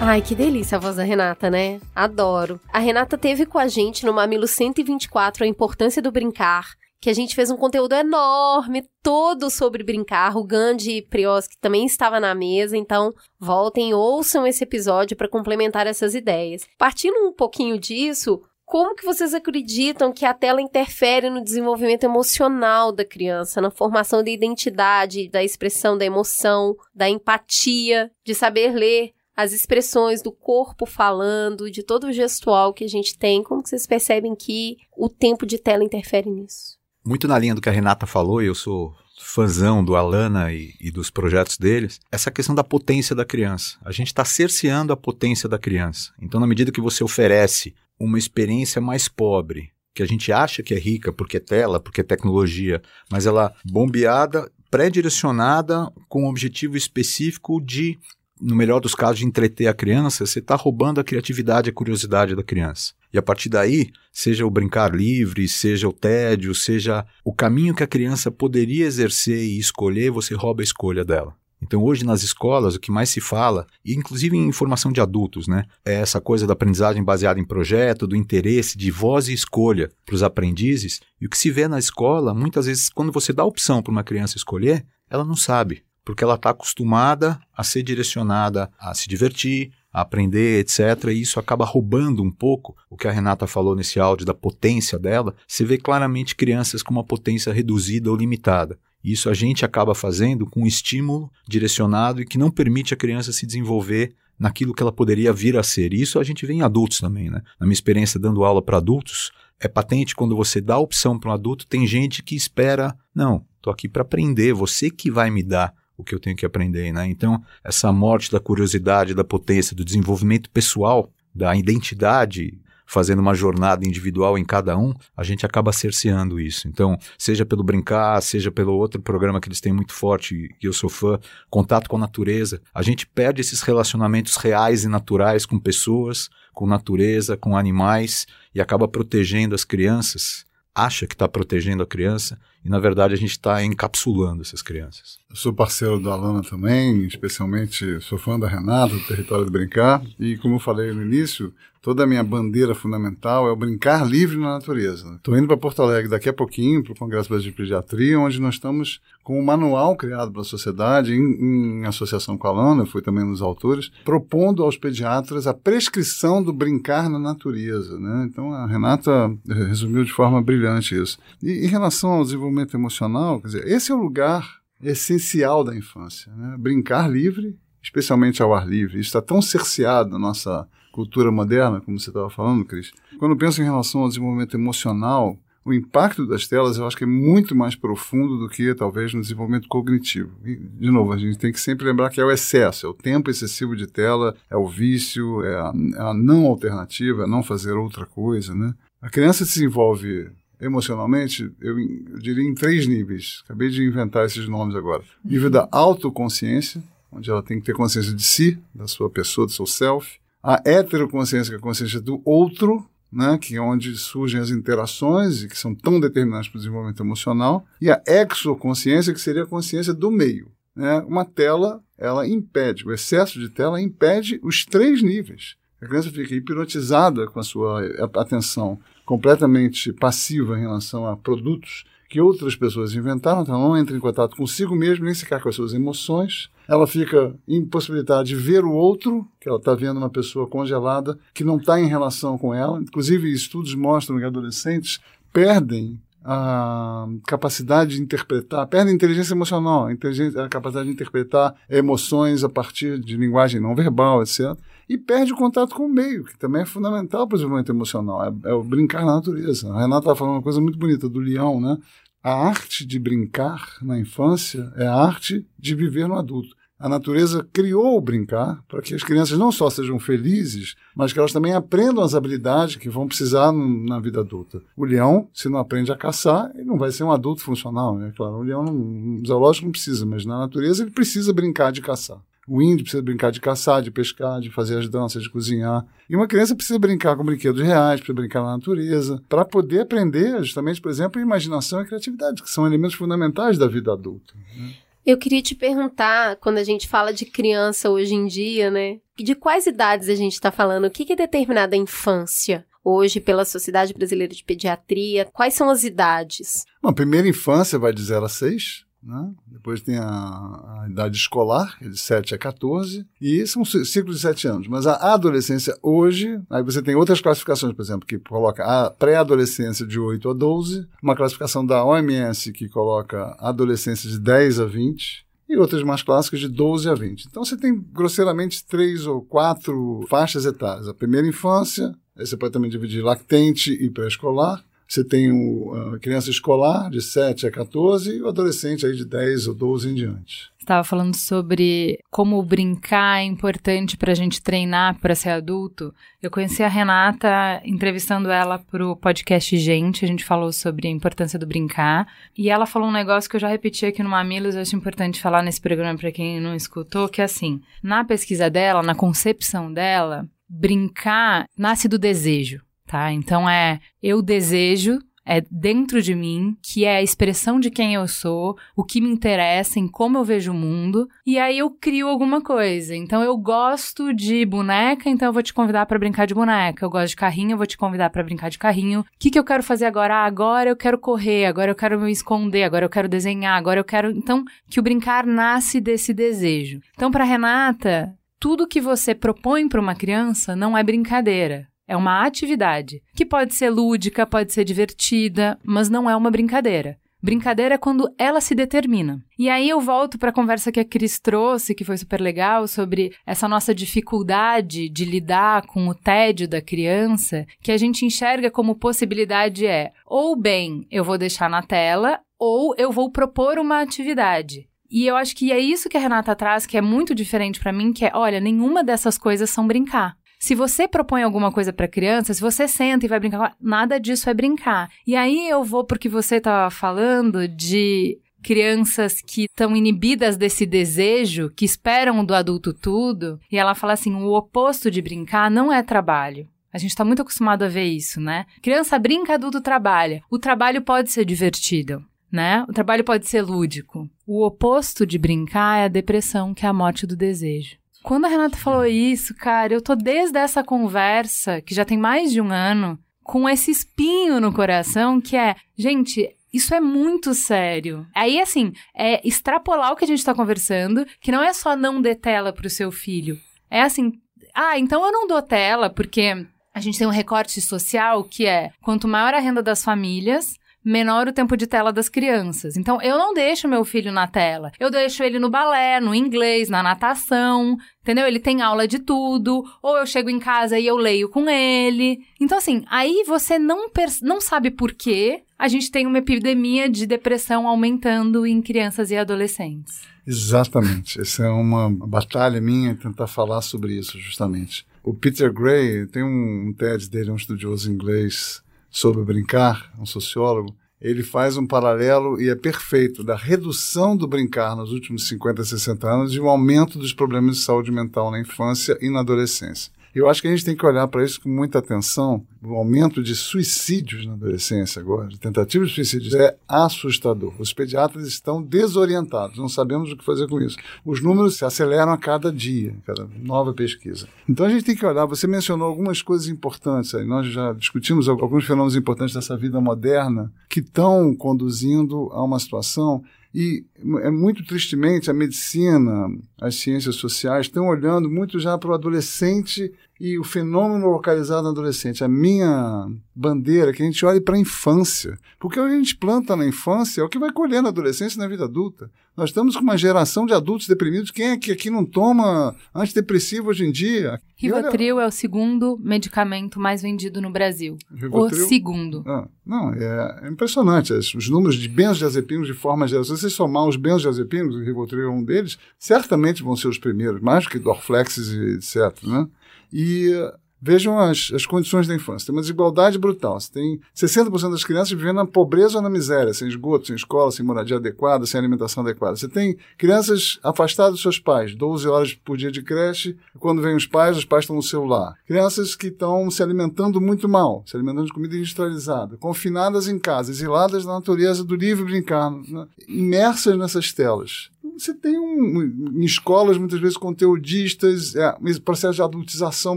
Ai, que delícia a voz da Renata, né? Adoro. A Renata teve com a gente no Mamilo 124 a importância do brincar, que a gente fez um conteúdo enorme, todo sobre brincar. O Gandhi Prioski também estava na mesa, então voltem ouçam esse episódio para complementar essas ideias. Partindo um pouquinho disso, como que vocês acreditam que a tela interfere no desenvolvimento emocional da criança, na formação da identidade, da expressão da emoção, da empatia, de saber ler as expressões do corpo falando, de todo o gestual que a gente tem, como que vocês percebem que o tempo de tela interfere nisso? Muito na linha do que a Renata falou, eu sou fãzão do Alana e, e, dos projetos deles, essa questão da potência da criança. A gente está cerceando a potência da criança. Então, na medida que você oferece uma experiência mais pobre, que a gente acha que é rica porque é tela, porque é tecnologia, mas ela bombeada, pré-direcionada com o objetivo específico de no melhor dos casos, de entreter a criança, você está roubando a criatividade e a curiosidade da criança. E a partir daí, seja o brincar livre, seja o tédio, seja o caminho que a criança poderia exercer e escolher, você rouba a escolha dela. Então, hoje nas escolas, o que mais se fala, inclusive em formação de adultos, né, é essa coisa da aprendizagem baseada em projeto, do interesse, de voz e escolha para os aprendizes. E o que se vê na escola, muitas vezes, quando você dá a opção para uma criança escolher, ela não sabe porque ela está acostumada a ser direcionada a se divertir, a aprender, etc. E isso acaba roubando um pouco o que a Renata falou nesse áudio da potência dela. Você vê claramente crianças com uma potência reduzida ou limitada. Isso a gente acaba fazendo com um estímulo direcionado e que não permite a criança se desenvolver naquilo que ela poderia vir a ser. E isso a gente vê em adultos também, né? Na minha experiência dando aula para adultos, é patente quando você dá a opção para um adulto, tem gente que espera, não, estou aqui para aprender, você que vai me dar o que eu tenho que aprender, né? Então, essa morte da curiosidade, da potência, do desenvolvimento pessoal, da identidade, fazendo uma jornada individual em cada um, a gente acaba cerceando isso. Então, seja pelo brincar, seja pelo outro programa que eles têm muito forte, que eu sou fã, contato com a natureza, a gente perde esses relacionamentos reais e naturais com pessoas, com natureza, com animais e acaba protegendo as crianças acha que está protegendo a criança e, na verdade, a gente está encapsulando essas crianças. Eu sou parceiro da Alana também, especialmente sou fã da Renata, do Território de Brincar, e como eu falei no início, toda a minha bandeira fundamental é o brincar livre na natureza. Estou indo para Porto Alegre daqui a pouquinho, para o Congresso Brasileiro de Pediatria, onde nós estamos com um manual criado pela sociedade, em, em associação com a Alana, fui também um dos autores, propondo aos pediatras a prescrição do brincar na natureza. Né? Então a Renata resumiu de forma brilhante isso. E em relação ao desenvolvimento emocional, quer dizer, esse é o lugar essencial da infância. Né? Brincar livre, especialmente ao ar livre. Isso está tão cerceado na nossa cultura moderna, como você estava falando, Cris. Quando eu penso em relação ao desenvolvimento emocional, o impacto das telas eu acho que é muito mais profundo do que talvez no desenvolvimento cognitivo. E, de novo, a gente tem que sempre lembrar que é o excesso, é o tempo excessivo de tela, é o vício, é a, é a não alternativa, é não fazer outra coisa, né? A criança se desenvolve emocionalmente, eu, eu diria em três níveis. Acabei de inventar esses nomes agora. Nível da autoconsciência, onde ela tem que ter consciência de si, da sua pessoa, do seu self a heteroconsciência, que é a consciência do outro, né, que é onde surgem as interações e que são tão determinantes para o desenvolvimento emocional, e a exoconsciência, que seria a consciência do meio. Né? Uma tela, ela impede, o excesso de tela impede os três níveis. A criança fica hipnotizada com a sua atenção completamente passiva em relação a produtos que outras pessoas inventaram, então ela não entra em contato consigo mesmo, nem sequer com as suas emoções. Ela fica impossibilitada de ver o outro, que ela está vendo uma pessoa congelada, que não está em relação com ela. Inclusive, estudos mostram que adolescentes perdem a capacidade de interpretar, perdem a inteligência emocional, a, inteligência, a capacidade de interpretar emoções a partir de linguagem não verbal, etc. E perde o contato com o meio, que também é fundamental para o desenvolvimento emocional, é, é o brincar na natureza. A Renata estava falando uma coisa muito bonita do leão, né? A arte de brincar na infância é a arte de viver no adulto. A natureza criou o brincar para que as crianças não só sejam felizes, mas que elas também aprendam as habilidades que vão precisar na vida adulta. O leão, se não aprende a caçar, ele não vai ser um adulto funcional, né? Claro, o leão no zoológico não precisa, mas na natureza ele precisa brincar de caçar. O índio precisa brincar de caçar, de pescar, de fazer as danças, de cozinhar. E uma criança precisa brincar com brinquedos reais, precisa brincar na natureza, para poder aprender, justamente, por exemplo, imaginação e criatividade, que são elementos fundamentais da vida adulta. Né? Eu queria te perguntar, quando a gente fala de criança hoje em dia, né? De quais idades a gente está falando? O que é determinada infância? Hoje, pela Sociedade Brasileira de Pediatria, quais são as idades? Bom, a primeira infância vai de 0 a 6, né? Depois tem a, a, idade escolar, é de 7 a 14, e são ciclos de 7 anos. Mas a adolescência hoje, aí você tem outras classificações, por exemplo, que coloca a pré-adolescência de 8 a 12, uma classificação da OMS que coloca a adolescência de 10 a 20, e outras mais clássicas de 12 a 20. Então você tem grosseiramente três ou quatro faixas etárias. A primeira infância, aí você pode também dividir lactente e pré-escolar. Você tem o, a criança escolar de 7 a 14 e o adolescente aí de 10 ou 12 em diante. Estava falando sobre como brincar é importante para a gente treinar para ser adulto. Eu conheci a Renata entrevistando ela para o podcast Gente. A gente falou sobre a importância do brincar. E ela falou um negócio que eu já repeti aqui no Mamilos. Eu acho importante falar nesse programa para quem não escutou: que é assim, na pesquisa dela, na concepção dela, brincar nasce do desejo tá? Então é eu desejo é dentro de mim, que é a expressão de quem eu sou, o que me interessa, em como eu vejo o mundo, e aí eu crio alguma coisa. Então eu gosto de boneca, então eu vou te convidar para brincar de boneca. Eu gosto de carrinho, eu vou te convidar para brincar de carrinho. O que, que eu quero fazer agora? Ah, agora eu quero correr, agora eu quero me esconder, agora eu quero desenhar, agora eu quero. Então, que o brincar nasce desse desejo. Então, para Renata, tudo que você propõe para uma criança não é brincadeira. É uma atividade que pode ser lúdica, pode ser divertida, mas não é uma brincadeira. Brincadeira é quando ela se determina. E aí eu volto para a conversa que a Cris trouxe, que foi super legal, sobre essa nossa dificuldade de lidar com o tédio da criança, que a gente enxerga como possibilidade é ou bem eu vou deixar na tela, ou eu vou propor uma atividade. E eu acho que é isso que a Renata traz, que é muito diferente para mim, que é, olha, nenhuma dessas coisas são brincar. Se você propõe alguma coisa para criança, se você senta e vai brincar, nada disso é brincar. E aí eu vou porque você estava falando de crianças que estão inibidas desse desejo, que esperam do adulto tudo, e ela fala assim: o oposto de brincar não é trabalho. A gente está muito acostumado a ver isso, né? Criança brinca, adulto trabalha. O trabalho pode ser divertido, né? O trabalho pode ser lúdico. O oposto de brincar é a depressão, que é a morte do desejo. Quando a Renata falou isso, cara, eu tô desde essa conversa, que já tem mais de um ano, com esse espinho no coração que é, gente, isso é muito sério. Aí, assim, é extrapolar o que a gente tá conversando, que não é só não dê tela pro seu filho. É assim, ah, então eu não dou tela porque a gente tem um recorte social que é quanto maior a renda das famílias, menor o tempo de tela das crianças. Então, eu não deixo meu filho na tela. Eu deixo ele no balé, no inglês, na natação, entendeu? Ele tem aula de tudo. Ou eu chego em casa e eu leio com ele. Então, assim, aí você não, não sabe por quê a gente tem uma epidemia de depressão aumentando em crianças e adolescentes. Exatamente. Essa é uma batalha minha tentar falar sobre isso, justamente. O Peter Gray tem um, TED dele, um estudioso inglês, sobre brincar, um sociólogo, ele faz um paralelo e é perfeito da redução do brincar nos últimos 50, 60 anos e o aumento dos problemas de saúde mental na infância e na adolescência. Eu acho que a gente tem que olhar para isso com muita atenção. O aumento de suicídios na adolescência agora, de tentativas de suicídios, é assustador. Os pediatras estão desorientados, não sabemos o que fazer com isso. Os números se aceleram a cada dia, cada nova pesquisa. Então a gente tem que olhar. Você mencionou algumas coisas importantes aí. Nós já discutimos alguns fenômenos importantes dessa vida moderna que estão conduzindo a uma situação e é muito tristemente a medicina, as ciências sociais estão olhando muito já para o adolescente e o fenômeno localizado no adolescente. A minha bandeira é que a gente olhe para a infância. Porque o que a gente planta na infância é o que vai colher na adolescência e na vida adulta. Nós estamos com uma geração de adultos deprimidos. Quem é que aqui não toma antidepressivo hoje em dia? Rivotril é o segundo medicamento mais vendido no Brasil. Rivotril? O segundo. Ah, não, é, é impressionante. Os números de benzodiazepinos de forma geral. Se você somar os benzodiazepinos, o Rivotril é um deles, certamente vão ser os primeiros, mais do que Dorflex e etc. Né? E Vejam as, as condições da infância. Tem uma desigualdade brutal. Você tem 60% das crianças vivendo na pobreza ou na miséria, sem esgoto, sem escola, sem moradia adequada, sem alimentação adequada. Você tem crianças afastadas dos seus pais, 12 horas por dia de creche, quando vêm os pais, os pais estão no celular. Crianças que estão se alimentando muito mal, se alimentando de comida industrializada, confinadas em casa, exiladas da natureza do livre brincar, né? imersas nessas telas você tem um, em escolas muitas vezes conteudistas, é, processo de adultização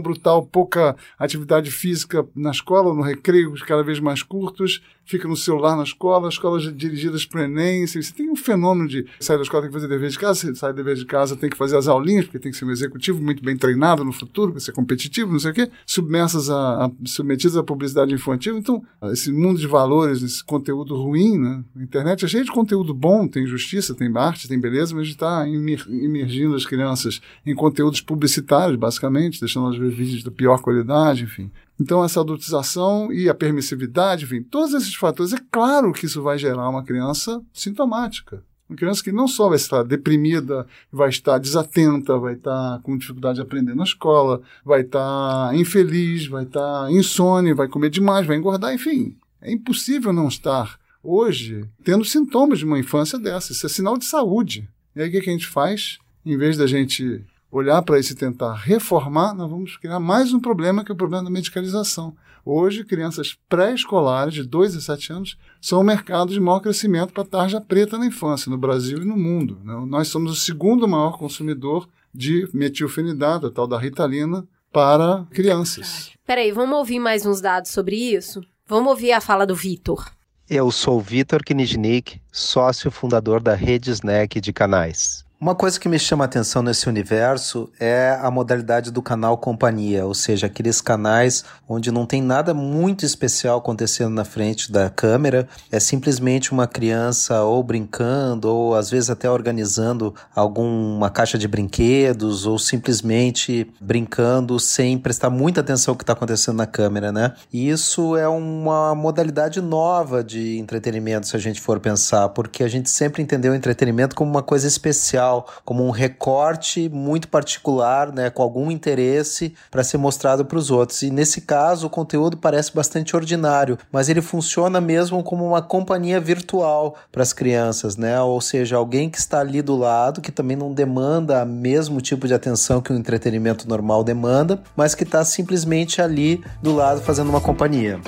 brutal, pouca atividade física na escola, no recreio, cada vez mais curtos, fica no celular na escola, escolas dirigidas para o Enem. Você tem um fenômeno de sair da escola tem que fazer dever de casa, sai dever de casa tem que fazer as aulinhas, porque tem que ser um executivo muito bem treinado no futuro, para ser competitivo, não sei o quê, submersas a, a submetidas à publicidade infantil. Então, esse mundo de valores, esse conteúdo ruim, né? A internet é cheio de conteúdo bom, tem justiça, tem arte, tem beleza, mas está imergindo as crianças em conteúdos publicitários, basicamente, deixando elas ver vídeos da pior qualidade, enfim. Então, essa adultização e a permissividade, enfim, todos esses fatores, é claro que isso vai gerar uma criança sintomática. Uma criança que não só vai estar deprimida, vai estar desatenta, vai estar com dificuldade de aprender na escola, vai estar infeliz, vai estar insone, vai comer demais, vai engordar, enfim. É impossível não estar hoje tendo sintomas de uma infância dessa. Isso é sinal de saúde. E aí o que a gente faz? Em vez da gente olhar para isso e tentar reformar, nós vamos criar mais um problema que é o problema da medicalização. Hoje, crianças pré-escolares de 2 a 7 anos são o mercado de maior crescimento para tarja preta na infância, no Brasil e no mundo. Né? Nós somos o segundo maior consumidor de metilfenidato, a tal da ritalina, para crianças. Peraí, vamos ouvir mais uns dados sobre isso? Vamos ouvir a fala do Vitor. Eu sou Vitor Kniznik, sócio fundador da Rede Snack de Canais. Uma coisa que me chama a atenção nesse universo é a modalidade do canal companhia, ou seja, aqueles canais onde não tem nada muito especial acontecendo na frente da câmera, é simplesmente uma criança ou brincando, ou às vezes até organizando alguma caixa de brinquedos, ou simplesmente brincando sem prestar muita atenção ao que está acontecendo na câmera, né? E isso é uma modalidade nova de entretenimento, se a gente for pensar, porque a gente sempre entendeu o entretenimento como uma coisa especial como um recorte muito particular, né, com algum interesse para ser mostrado para os outros. E nesse caso, o conteúdo parece bastante ordinário, mas ele funciona mesmo como uma companhia virtual para as crianças, né? Ou seja, alguém que está ali do lado, que também não demanda o mesmo tipo de atenção que o entretenimento normal demanda, mas que está simplesmente ali do lado fazendo uma companhia.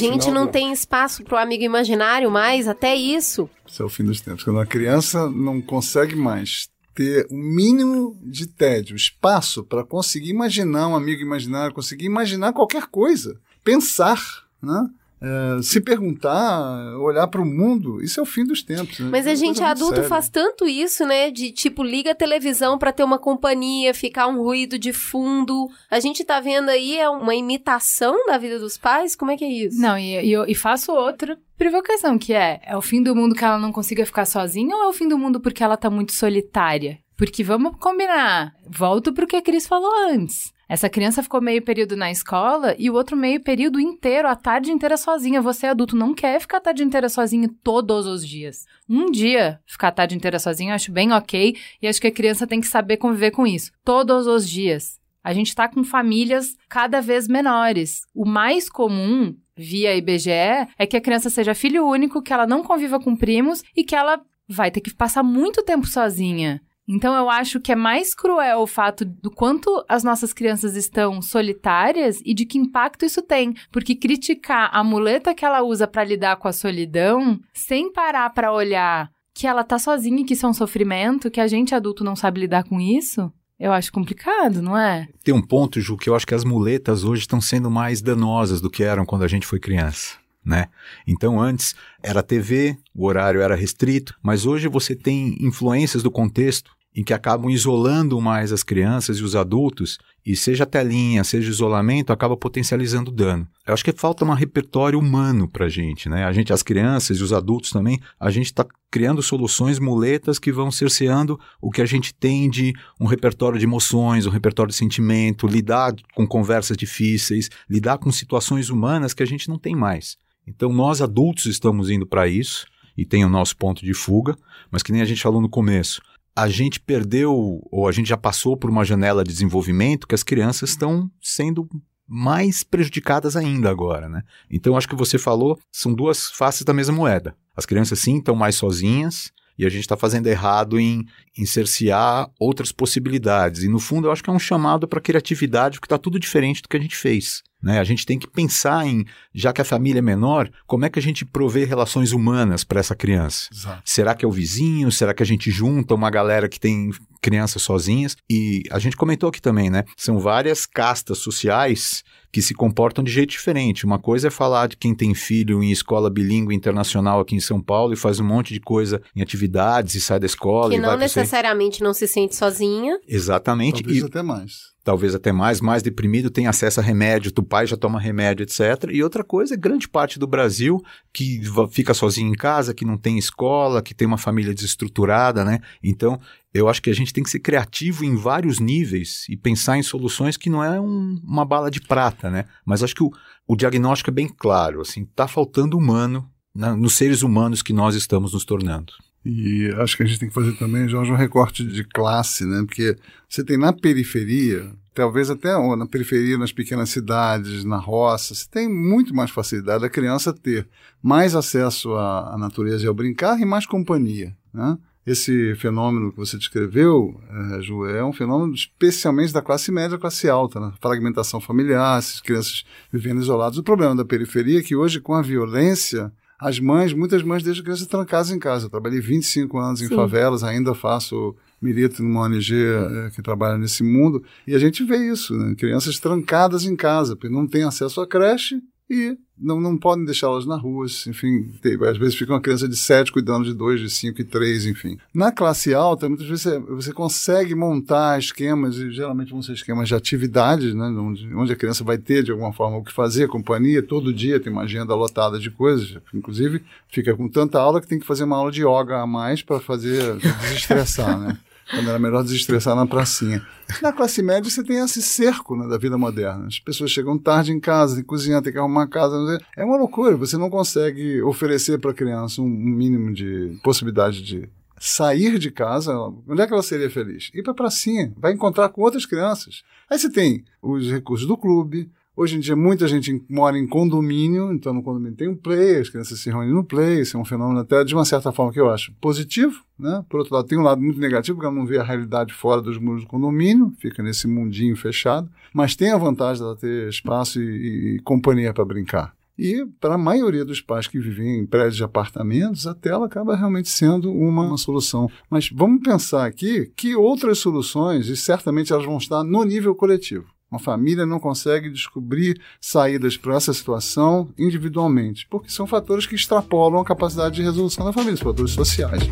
Gente, não tem espaço para o amigo imaginário mais, até isso. Isso é o fim dos tempos. Quando a criança não consegue mais ter o um mínimo de tédio, espaço para conseguir imaginar um amigo imaginário, conseguir imaginar qualquer coisa, pensar, né? É, se perguntar, olhar para o mundo, isso é o fim dos tempos. Né? Mas a é gente adulto séria. faz tanto isso, né? De tipo, liga a televisão para ter uma companhia, ficar um ruído de fundo. A gente tá vendo aí é uma imitação da vida dos pais? Como é que é isso? Não, e, e, e faço outra provocação, que é: é o fim do mundo que ela não consiga ficar sozinha ou é o fim do mundo porque ela tá muito solitária? Porque vamos combinar. Volto pro que a Cris falou antes. Essa criança ficou meio período na escola e o outro meio período inteiro, a tarde inteira sozinha. Você, adulto, não quer ficar a tarde inteira sozinho todos os dias. Um dia ficar a tarde inteira sozinho eu acho bem ok e acho que a criança tem que saber conviver com isso. Todos os dias. A gente está com famílias cada vez menores. O mais comum via IBGE é que a criança seja filho único, que ela não conviva com primos e que ela vai ter que passar muito tempo sozinha. Então eu acho que é mais cruel o fato do quanto as nossas crianças estão solitárias e de que impacto isso tem, porque criticar a muleta que ela usa para lidar com a solidão, sem parar para olhar que ela tá sozinha e que isso é um sofrimento, que a gente adulto não sabe lidar com isso, eu acho complicado, não é? Tem um ponto, Ju, que eu acho que as muletas hoje estão sendo mais danosas do que eram quando a gente foi criança. né? Então antes era TV, o horário era restrito, mas hoje você tem influências do contexto em que acabam isolando mais as crianças e os adultos, e seja telinha, seja isolamento, acaba potencializando o dano. Eu acho que falta um repertório humano para a gente, né? A gente, as crianças e os adultos também, a gente está criando soluções, muletas que vão cerceando o que a gente tem de um repertório de emoções, um repertório de sentimento, lidar com conversas difíceis, lidar com situações humanas que a gente não tem mais. Então nós adultos estamos indo para isso e tem o nosso ponto de fuga, mas que nem a gente falou no começo, a gente perdeu, ou a gente já passou por uma janela de desenvolvimento que as crianças estão sendo mais prejudicadas ainda agora, né? Então, acho que você falou, são duas faces da mesma moeda. As crianças, sim, estão mais sozinhas, e a gente está fazendo errado em, em cercear outras possibilidades. E, no fundo, eu acho que é um chamado para criatividade, porque está tudo diferente do que a gente fez. Né? A gente tem que pensar em, já que a família é menor, como é que a gente provê relações humanas para essa criança? Exato. Será que é o vizinho? Será que a gente junta uma galera que tem crianças sozinhas? E a gente comentou aqui também, né? São várias castas sociais que se comportam de jeito diferente. Uma coisa é falar de quem tem filho em escola bilíngue internacional aqui em São Paulo e faz um monte de coisa em atividades e sai da escola Que e não necessariamente não se sente sozinha. Exatamente. Talvez E até mais. Talvez até mais, mais deprimido, tem acesso a remédio, o pai já toma remédio, etc. E outra coisa é grande parte do Brasil que fica sozinho em casa, que não tem escola, que tem uma família desestruturada, né? Então, eu acho que a gente tem que ser criativo em vários níveis e pensar em soluções que não é um- uma bala de prata, né? Mas acho que o, o diagnóstico é bem claro, assim, tá faltando humano na- nos seres humanos que nós estamos nos tornando. E acho que a gente tem que fazer também, Jorge, um recorte de classe, né? Porque você tem na periferia, talvez até na periferia, nas pequenas cidades, na roça, você tem muito mais facilidade da criança ter mais acesso à, natureza e ao brincar e mais companhia, né? Esse fenômeno que você descreveu, eh, Ju, é um fenômeno especialmente da classe média classe alta, né? fragmentação familiar, essas crianças vivendo isoladas. O problema da periferia é que hoje, com a violência, as mães, muitas mães deixam crianças trancadas em casa. Eu trabalhei 25 anos em Sim. favelas, ainda faço milito numa ONG eh, que trabalha nesse mundo, e a gente vê isso, né? crianças trancadas em casa, porque não têm acesso à creche e não, não podem deixá-las na rua, enfim, às vezes fica uma criança de 7 cuidando de 2, de 5 e 3, enfim. Na classe alta, muitas vezes você, você consegue montar esquemas, e geralmente vão ser esquemas de atividades, né, onde, onde a criança vai ter de alguma forma o que fazer, companhia, todo dia tem uma agenda lotada de coisas, inclusive fica com tanta aula que tem que fazer uma aula de yoga a mais para fazer desestressar, né? Quando era melhor desestressar na pracinha. Na classe média você tem esse cerco né, da vida moderna. As pessoas chegam tarde em casa, tem que cozinhar, tem que arrumar a casa. É uma loucura. Você não consegue oferecer para a criança um mínimo de possibilidade de sair de casa. Onde é que ela seria feliz? Ir para a pracinha, vai encontrar com outras crianças. Aí você tem os recursos do clube. Hoje em dia, muita gente mora em condomínio, então no condomínio tem um play, as crianças se reúnem no play, isso é um fenômeno até de uma certa forma que eu acho positivo, né? Por outro lado, tem um lado muito negativo, porque ela não vê a realidade fora dos muros do condomínio, fica nesse mundinho fechado, mas tem a vantagem dela ter espaço e, e companhia para brincar. E para a maioria dos pais que vivem em prédios de apartamentos, a tela acaba realmente sendo uma, uma solução. Mas vamos pensar aqui que outras soluções, e certamente elas vão estar no nível coletivo. Uma família não consegue descobrir saídas para essa situação individualmente, porque são fatores que extrapolam a capacidade de resolução da família, são fatores sociais.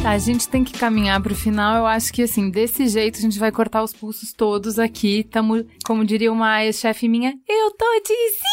Tá, a gente tem que caminhar pro final. Eu acho que, assim, desse jeito a gente vai cortar os pulsos todos aqui. Tamo, como diria uma ex-chefe minha, eu tô desesperada!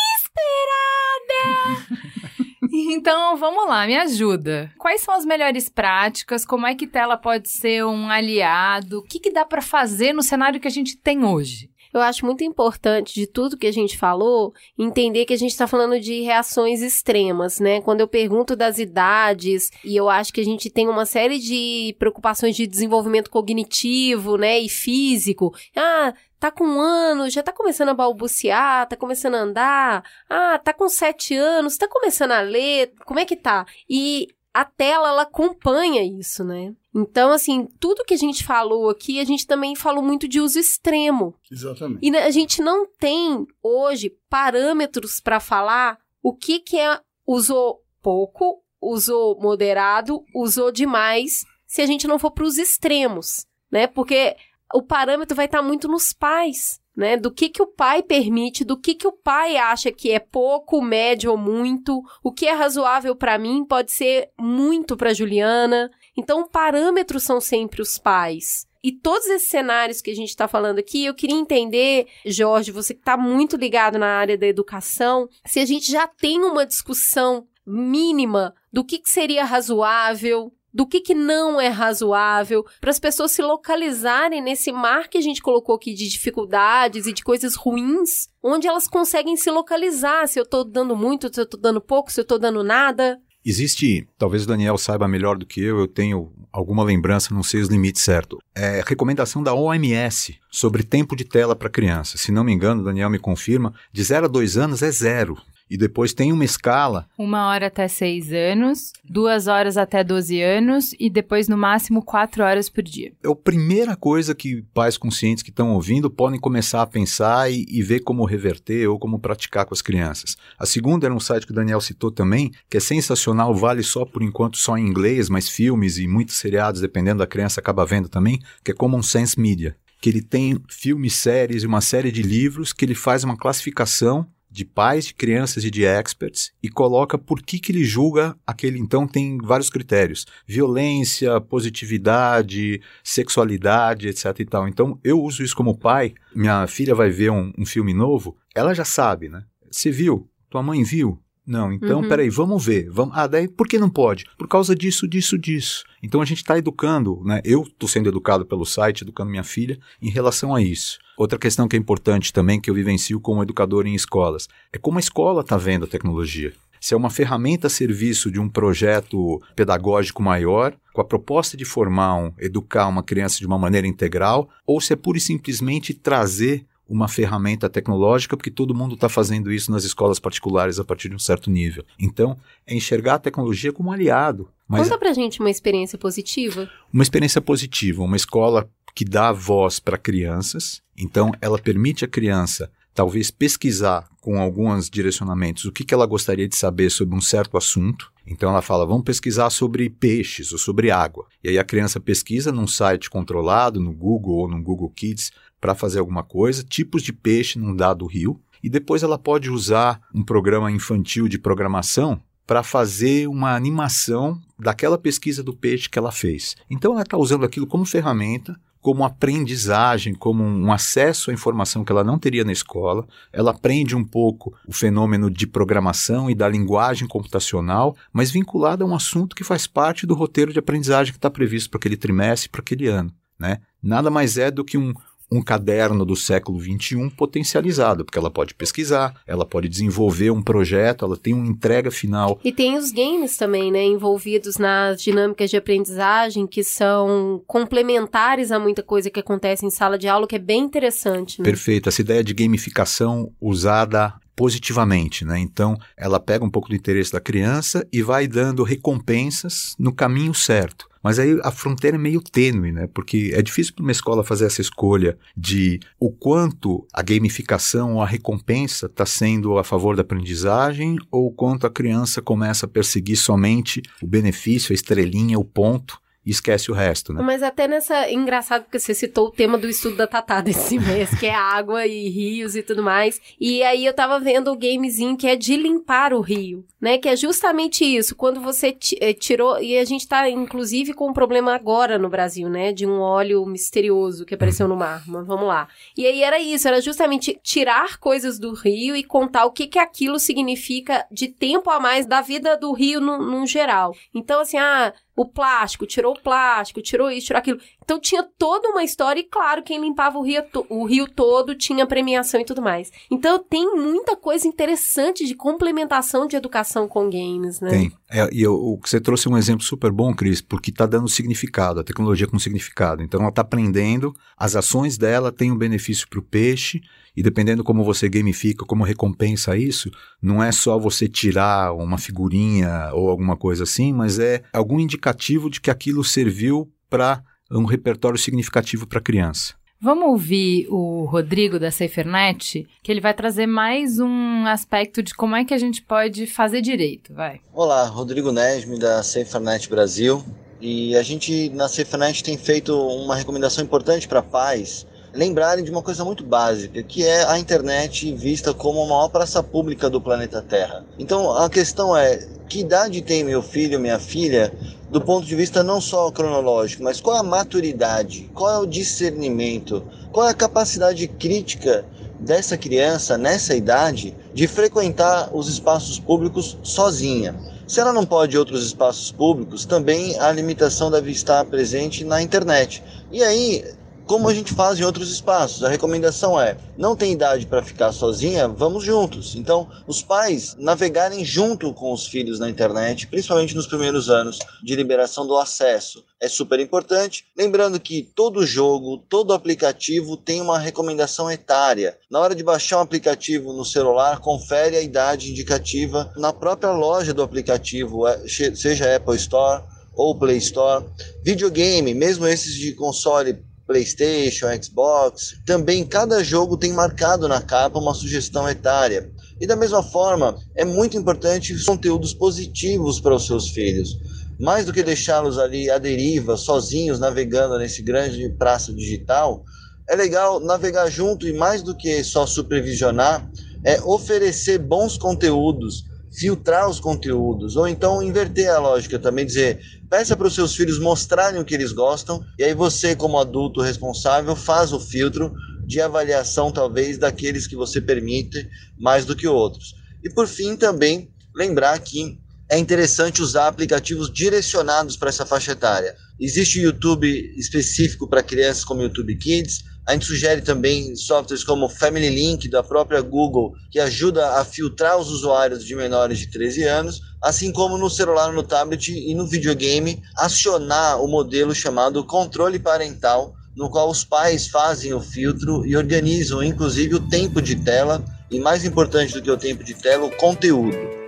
então, vamos lá, me ajuda. Quais são as melhores práticas? Como é que tela pode ser um aliado? O que, que dá pra fazer no cenário que a gente tem hoje? Eu acho muito importante de tudo que a gente falou, entender que a gente está falando de reações extremas, né? Quando eu pergunto das idades, e eu acho que a gente tem uma série de preocupações de desenvolvimento cognitivo, né, e físico. Ah, tá com um ano, já tá começando a balbuciar, tá começando a andar. Ah, tá com sete anos, tá começando a ler. Como é que tá? E a tela, ela acompanha isso, né? Então, assim, tudo que a gente falou aqui, a gente também falou muito de uso extremo. Exatamente. E a gente não tem hoje parâmetros para falar o que, que é usou pouco, usou moderado, usou demais, se a gente não for para os extremos, né? Porque o parâmetro vai estar muito nos pais. né? Do que que o pai permite, do que que o pai acha que é pouco, médio ou muito, o que é razoável para mim pode ser muito para Juliana. Então, parâmetros são sempre os pais. E todos esses cenários que a gente está falando aqui, eu queria entender, Jorge, você que está muito ligado na área da educação, se a gente já tem uma discussão mínima do que, que seria razoável, do que, que não é razoável, para as pessoas se localizarem nesse mar que a gente colocou aqui de dificuldades e de coisas ruins, onde elas conseguem se localizar, se eu estou dando muito, se eu estou dando pouco, se eu estou dando nada. Existe, talvez o Daniel saiba melhor do que eu, eu tenho alguma lembrança, não sei os limites certo. É recomendação da OMS sobre tempo de tela para criança. Se não me engano, o Daniel me confirma, de 0 a 2 anos é zero. E depois tem uma escala. Uma hora até seis anos, duas horas até 12 anos e depois no máximo quatro horas por dia. É a primeira coisa que pais conscientes que estão ouvindo podem começar a pensar e, e, ver como reverter ou como praticar com as crianças. A segunda era um site que o Daniel citou também, que é sensacional, vale só por enquanto só em inglês, mas filmes e muitos seriados, dependendo da criança, acaba vendo também, que é Common Sense Media que ele tem filmes, séries e uma série de livros que ele faz uma classificação de pais, de crianças e de experts e coloca por que, que ele julga aquele. Então, tem vários critérios: violência, positividade, sexualidade, etc. e tal. Então, eu uso isso como pai. Minha filha vai ver um, um filme novo, ela já sabe, né? Você viu? Tua mãe viu? Não, então, uhum. peraí, vamos ver. Vamos... Ah, daí por que não pode? Por causa disso, disso, disso. Então a gente está educando, né? Eu estou sendo educado pelo site, educando minha filha em relação a isso. Outra questão que é importante também, que eu vivencio como educador em escolas, é como a escola está vendo a tecnologia. Se é uma ferramenta a serviço de um projeto pedagógico maior, com a proposta de formar, um, educar uma criança de uma maneira integral, ou se é pura e simplesmente trazer uma ferramenta tecnológica, porque todo mundo está fazendo isso nas escolas particulares a partir de um certo nível. Então, é enxergar a tecnologia como um aliado. Mas Conta pra gente uma experiência positiva. Uma experiência positiva, uma escola que dá voz para crianças, então ela permite a criança talvez pesquisar com alguns direcionamentos o que, que ela gostaria de saber sobre um certo assunto. Então ela fala, vamos pesquisar sobre peixes ou sobre água. E aí a criança pesquisa num site controlado, no Google ou no Google Kids, para fazer alguma coisa, tipos de peixe num dado rio, e depois ela pode usar um programa infantil de programação para fazer uma animação daquela pesquisa do peixe que ela fez. Então ela está usando aquilo como ferramenta, como aprendizagem, como um acesso à informação que ela não teria na escola. Ela aprende um pouco o fenômeno de programação e da linguagem computacional, mas vinculada a um assunto que faz parte do roteiro de aprendizagem que está previsto para aquele trimestre, para aquele ano. Né? Nada mais é do que um, um caderno do século XXI potencializado, porque ela pode pesquisar, ela pode desenvolver um projeto, ela tem uma entrega final. E tem os games também, né, envolvidos nas dinâmicas de aprendizagem que são complementares a muita coisa que acontece em sala de aula, que é bem interessante. Né? Perfeito. Essa ideia de gamificação usada positivamente, né? Então, ela pega um pouco do interesse da criança e vai dando recompensas no caminho certo. Mas aí a fronteira é meio tênue, né? Porque é difícil para uma escola fazer essa escolha de o quanto a gamificação ou a recompensa está sendo a favor da aprendizagem ou quanto a criança começa a perseguir somente o benefício, a estrelinha, o ponto e esquece o resto, né? Mas até nessa. Engraçado porque você citou o tema do estudo da Tatá desse mês, que é água e rios e tudo mais. E aí eu tava vendo o gamezinho que é de limpar o rio, né? Que é justamente isso. Quando você eh, tirou. E a gente tá, inclusive, com um problema agora no Brasil, né? De um óleo misterioso que apareceu no mar. Mas vamos lá. E aí era isso, era justamente tirar coisas do rio e contar o que, que aquilo significa de tempo a mais da vida do rio no, no geral. Então, assim, ah, o plástico, tirou o plástico, tirou isso, tirou aquilo. Então tinha toda uma história e, claro, quem limpava o rio, o rio todo tinha premiação e tudo mais. Então tem muita coisa interessante de complementação de educação com games, né? Tem. É, e eu, você trouxe um exemplo super bom, Cris, porque está dando significado, a tecnologia com significado. Então ela está aprendendo, as ações dela têm um benefício para o peixe e dependendo como você gamifica, como recompensa isso, não é só você tirar uma figurinha ou alguma coisa assim, mas é algum indicativo de que aquilo serviu para um repertório significativo para a criança. Vamos ouvir o Rodrigo da SaferNet, que ele vai trazer mais um aspecto de como é que a gente pode fazer direito, vai. Olá, Rodrigo Nesme da SaferNet Brasil. E a gente na SaferNet tem feito uma recomendação importante para pais lembrarem de uma coisa muito básica, que é a internet vista como a maior praça pública do planeta Terra. Então a questão é: que idade tem meu filho, minha filha, do ponto de vista não só cronológico, mas qual é a maturidade, qual é o discernimento, qual é a capacidade crítica dessa criança nessa idade de frequentar os espaços públicos sozinha. Se ela não pode ir outros espaços públicos, também a limitação deve estar presente na internet. E aí, como a gente faz em outros espaços. A recomendação é: não tem idade para ficar sozinha, vamos juntos. Então, os pais navegarem junto com os filhos na internet, principalmente nos primeiros anos de liberação do acesso. É super importante. Lembrando que todo jogo, todo aplicativo tem uma recomendação etária. Na hora de baixar um aplicativo no celular, confere a idade indicativa na própria loja do aplicativo, é, seja Apple Store ou Play Store. Videogame, mesmo esses de console PlayStation, Xbox. Também cada jogo tem marcado na capa uma sugestão etária. E da mesma forma, é muito importante conteúdos positivos para os seus filhos. Mais do que deixá-los ali à deriva, sozinhos, navegando nesse grande praça digital, é legal navegar junto e mais do que só supervisionar, é oferecer bons conteúdos, filtrar os conteúdos, ou então inverter a lógica também, dizer, peça para os seus filhos mostrarem o que eles gostam, e aí você, como adulto responsável, faz o filtro de avaliação, talvez, daqueles que você permite mais do que outros. E por fim, também lembrar que é interessante usar aplicativos direcionados para essa faixa etária. Existe o YouTube específico para crianças, como o YouTube Kids, a gente sugere também softwares como Family Link da própria Google, que ajuda a filtrar os usuários de menores de 13 anos, assim como no celular, no tablet e no videogame, acionar o modelo chamado controle parental, no qual os pais fazem o filtro e organizam inclusive o tempo de tela e mais importante do que o tempo de tela, o conteúdo.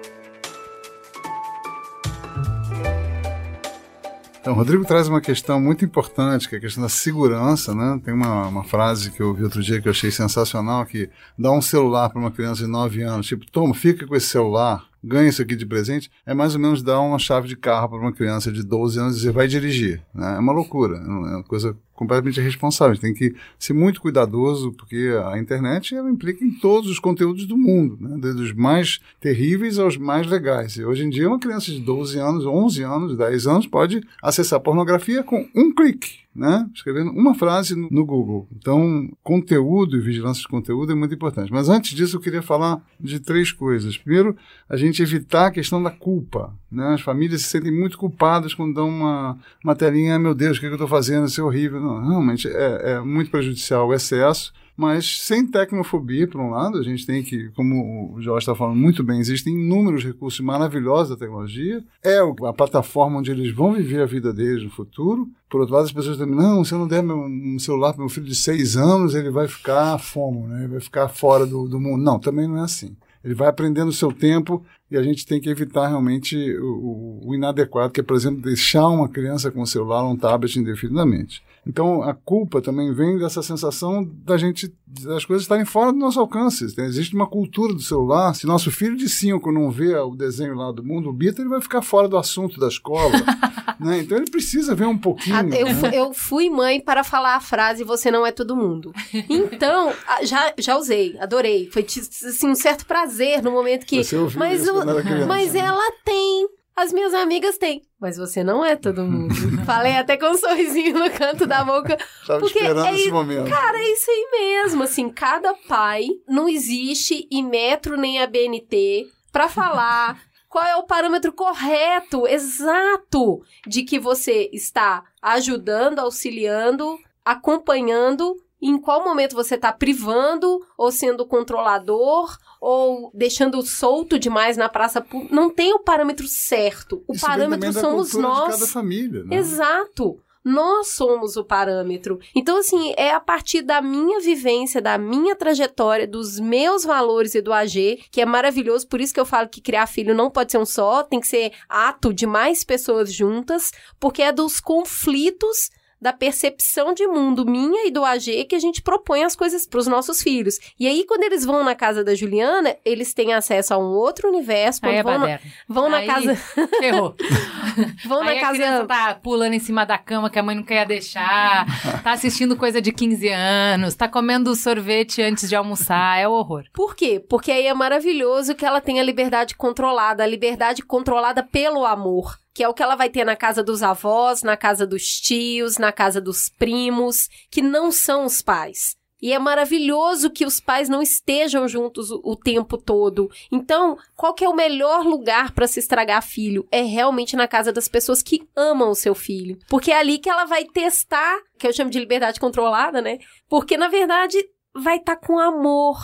Então, o Rodrigo traz uma questão muito importante, que é a questão da segurança, né? Tem uma, uma frase que eu vi outro dia que eu achei sensacional, que dá um celular para uma criança de 9 anos, tipo, toma, fica com esse celular, ganha isso aqui de presente, é mais ou menos dar uma chave de carro para uma criança de 12 anos e dizer, vai dirigir. Né? É uma loucura, é uma coisa completamente gente tem que ser muito cuidadoso, porque a internet ela implica em todos os conteúdos do mundo, né? desde os mais terríveis aos mais legais. E hoje em dia, uma criança de 12 anos, 11 anos, 10 anos pode acessar pornografia com um clique né? Escrevendo uma frase no, no, Google. Então, conteúdo e vigilância de conteúdo é muito importante. Mas antes disso, eu queria falar de três coisas. Primeiro, a gente evitar a questão da culpa. Né? As famílias se sentem muito culpadas quando dão uma, uma telinha, ah, meu Deus, o que, é que eu estou fazendo? Isso é horrível. Não, realmente é, é muito prejudicial o excesso mas sem tecnofobia, por um lado, a gente tem que, como o Jorge está falando muito bem, existem inúmeros recursos maravilhosos da tecnologia, é a plataforma onde eles vão viver a vida deles no futuro. Por outro lado, as pessoas também, não, se eu não der meu, um celular para meu filho de seis anos, ele vai ficar fomo, né? ele vai ficar fora do, do mundo. Não, também não é assim. Ele vai aprendendo o seu tempo e a gente tem que evitar realmente o, o, inadequado, que é, por exemplo, deixar uma criança com o celular ou um tablet indefinidamente. Então, a culpa também vem dessa sensação da gente, das coisas estarem fora do nosso alcance. Existe uma cultura do celular. Se nosso filho de 5 não vê o desenho lá do mundo, o Bita, ele vai ficar fora do assunto da escola. né? Então, ele precisa ver um pouquinho. Eu, né? eu fui mãe para falar a frase você não é todo mundo. Então, já, já usei, adorei. Foi assim, um certo prazer no momento que. Mas, criança, mas né? ela tem as minhas amigas têm. Mas você não é todo mundo. Falei até com um sorrisinho no canto da boca. Tava porque esperando é, esse momento. Cara, é isso aí mesmo. Assim, cada pai não existe em metro nem a BNT para falar qual é o parâmetro correto, exato, de que você está ajudando, auxiliando, acompanhando em qual momento você está privando ou sendo controlador ou deixando solto demais na praça pública. Não tem o parâmetro certo. O Isso parâmetro somos nós. De cada família, né? Exato. Nós somos o parâmetro. Então, assim, é a partir da minha vivência, da minha trajetória, dos meus valores e do AG, que é maravilhoso. Por isso que eu falo que criar filho não pode ser um só, tem que ser ato de mais pessoas juntas, porque é dos conflitos da percepção de mundo minha e do AG que a gente propõe as coisas para os nossos filhos. E aí, quando eles vão na casa da Juliana, eles têm acesso a um outro universo. Aí é vão, na, baderna. vão na Aí casa. Ferrou. Vão Aí na a casa. criança tá pulando em cima da cama que a mãe não quer deixar, tá assistindo coisa de 15 anos, tá comendo sorvete antes de almoçar, é horror. Por quê? Porque aí é maravilhoso que ela tenha liberdade controlada, a liberdade controlada pelo amor. Que é o que ela vai ter na casa dos avós, na casa dos tios, na casa dos primos, que não são os pais. E é maravilhoso que os pais não estejam juntos o, tempo todo. Então, qual que é o melhor lugar para se estragar filho? É realmente na casa das pessoas que amam o seu filho. Porque é ali que ela vai testar, que eu chamo de liberdade controlada, né? Porque, na verdade, vai estar com amor.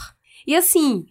E assim,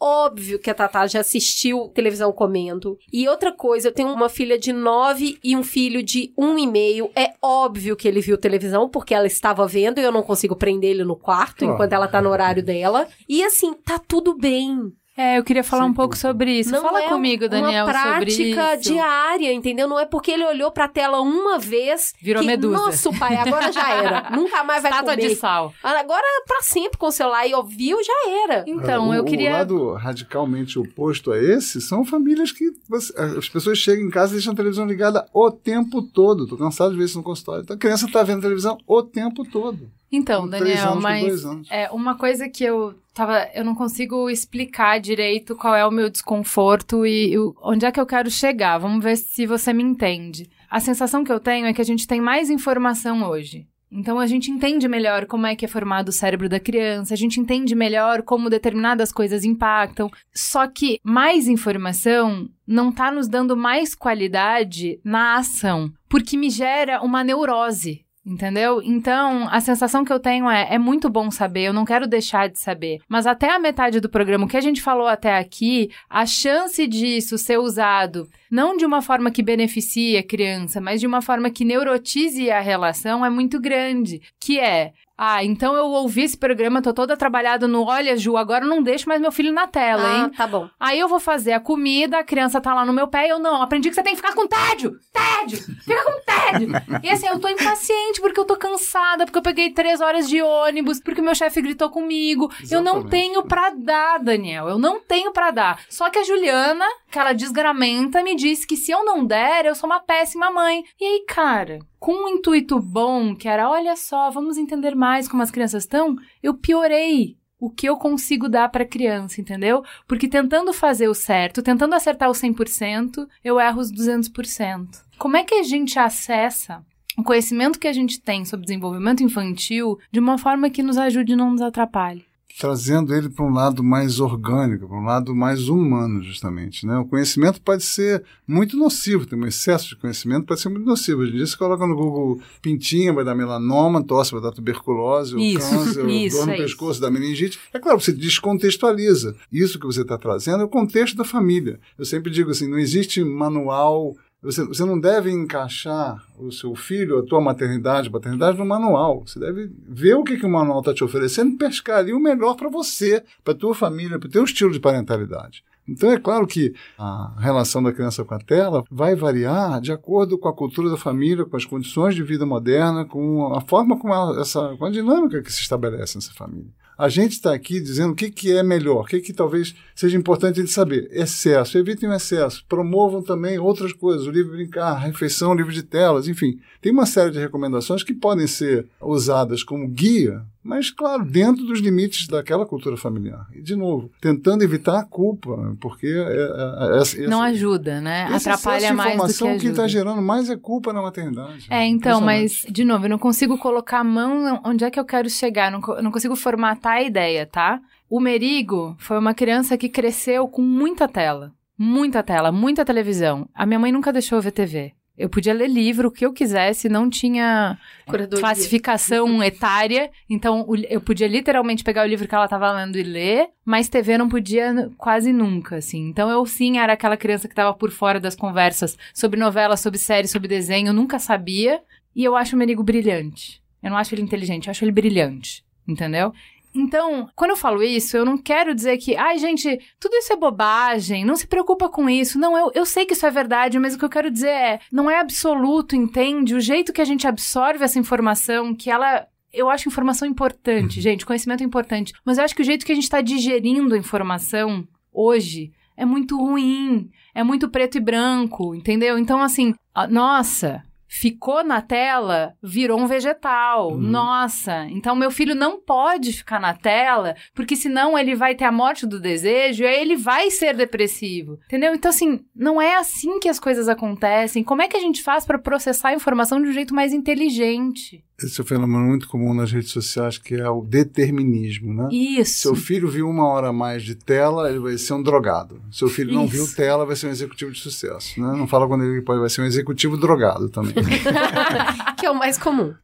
óbvio que a Tatá já assistiu televisão comendo. E outra coisa, eu tenho uma filha de nove e um filho de um e meio. É óbvio que ele viu televisão, porque ela estava vendo e eu não consigo prender ele no quarto Claro. enquanto ela tá no horário dela. E assim, tá tudo bem. É, eu queria falar Sem um pouco dúvida. sobre isso. Não Fala é comigo, Daniel, uma prática diária, entendeu? Não é porque ele olhou pra tela uma vez Virou que, medusa. Nossa, pai, agora já era. Nunca mais vai Estátua comer. de sal. Agora pra sempre com o celular e ouviu, já era. Então, É, o, eu queria... O lado radicalmente oposto a esse são famílias que você- as pessoas chegam em casa e deixam a televisão ligada o tempo todo. Tô cansado de ver isso no consultório. Então, a criança tá vendo televisão o tempo todo. Então, Com Daniel, mas é uma coisa que eu tava, eu não consigo explicar direito qual é o meu desconforto e o- onde é que eu quero chegar. Vamos ver se você me entende. A sensação que eu tenho é que a gente tem mais informação hoje. Então a gente entende melhor como é que é formado o cérebro da criança, a gente entende melhor como determinadas coisas impactam. Só que mais informação não tá nos dando mais qualidade na ação, porque me gera uma neurose. Entendeu? Então, a sensação que eu tenho é: é muito bom saber, eu não quero deixar de saber. Mas até a metade do programa, o que a gente falou até aqui, a chance disso ser usado não de uma forma que beneficie a criança, mas de uma forma que neurotize a relação é muito grande. Que é. Ah, então eu ouvi esse programa, tô toda trabalhada no Olha, Ju, agora eu não deixo mais meu filho na tela, Ah, hein? tá bom. Aí eu vou fazer a comida, a criança tá lá no meu pé e eu não. Aprendi que você tem que ficar com tédio! Tédio! Fica com tédio! E assim, eu tô impaciente porque eu tô cansada, porque eu peguei três horas de ônibus, porque meu chefe gritou comigo. Eu não Exatamente. tenho pra dar, Daniel. Eu não tenho pra dar. Só que a Juliana, aquela desgramenta, me disse que se eu não der, eu sou uma péssima mãe. E aí, cara, com um intuito bom, que era, olha só, vamos entender mais como as crianças estão, eu piorei o que eu consigo dar pra criança, entendeu? Porque tentando fazer o certo, tentando acertar o 100%, eu erro os 200%. Como é que a gente acessa o conhecimento que a gente tem sobre desenvolvimento infantil de uma forma que nos ajude e não nos atrapalhe? Trazendo ele para um lado mais orgânico, para um lado mais humano, justamente. Né? O conhecimento pode ser muito nocivo, tem um excesso de conhecimento pode ser muito nocivo. Hoje em dia você coloca no Google pintinha, vai dar melanoma, tosse, vai dar tuberculose, Isso, câncer, isso, dor no é isso. pescoço, da meningite. É claro, você descontextualiza. Isso que você está trazendo é o contexto da família. Eu sempre digo assim, não existe manual você, você não deve encaixar o seu filho, a tua maternidade, paternidade no manual. Você deve ver o que, que o manual está te oferecendo e pescar ali o melhor para você, para tua família, para o teu estilo de parentalidade. Então é claro que a relação da criança com a tela vai variar de acordo com a cultura da família, com as condições de vida moderna, com a forma como a, essa, com a dinâmica que se estabelece nessa família. A gente está aqui dizendo o que, que é melhor, o que, que talvez seja importante ele saber. Excesso, evitem o excesso, promovam também outras coisas, o livro brincar, a refeição, o livro de telas, enfim. Tem uma série de recomendações que podem ser usadas como guia, mas, claro, dentro dos limites daquela cultura familiar. E, de novo, tentando evitar a culpa, porque é, é, é, Não ajuda, né? Atrapalha mais do que informação, o que está ajuda. gerando mais é culpa na maternidade. É, então, mas, de novo, eu não consigo colocar a mão onde é que eu quero chegar, não não consigo formatar a ideia, tá? O Merigo foi uma criança que cresceu com muita tela. Muita tela, muita televisão. A minha mãe nunca deixou eu ver TV. Eu podia ler livro, o que eu quisesse, não tinha Curadoria. classificação etária. Então, eu podia literalmente pegar o livro que ela estava lendo e ler, mas TV não podia quase nunca, assim. Então, eu sim era aquela criança que estava por fora das conversas sobre novela, sobre série, sobre desenho, eu nunca sabia. E eu acho o Merigo brilhante. Eu não acho ele inteligente, eu acho ele brilhante, entendeu? Então, quando eu falo isso, eu não quero dizer que, ai, gente, tudo isso é bobagem, não se preocupa com isso. Não, eu, eu sei que isso é verdade, mas o que eu quero dizer é, não é absoluto, entende? O jeito que a gente absorve essa informação, que ela eu acho informação importante, uhum. gente, conhecimento é importante. Mas eu acho que o jeito que a gente está digerindo a informação hoje é muito ruim, é muito preto e branco, entendeu? Então, assim, nossa, ficou na tela, virou um vegetal. Uhum. Nossa, então meu filho não pode ficar na tela, porque senão ele vai ter a morte do desejo e aí ele vai ser depressivo. Entendeu? Então assim, não é assim que as coisas acontecem. Como é que a gente faz para processar a informação de um jeito mais inteligente? Esse é um fenômeno muito comum nas redes sociais, que é o determinismo, né? Isso. Seu filho viu uma hora a mais de tela, ele vai ser um drogado. Seu filho não viu tela, vai ser um executivo de sucesso. Né? Não fala quando ele pode, vai ser um executivo drogado também. que é o mais comum.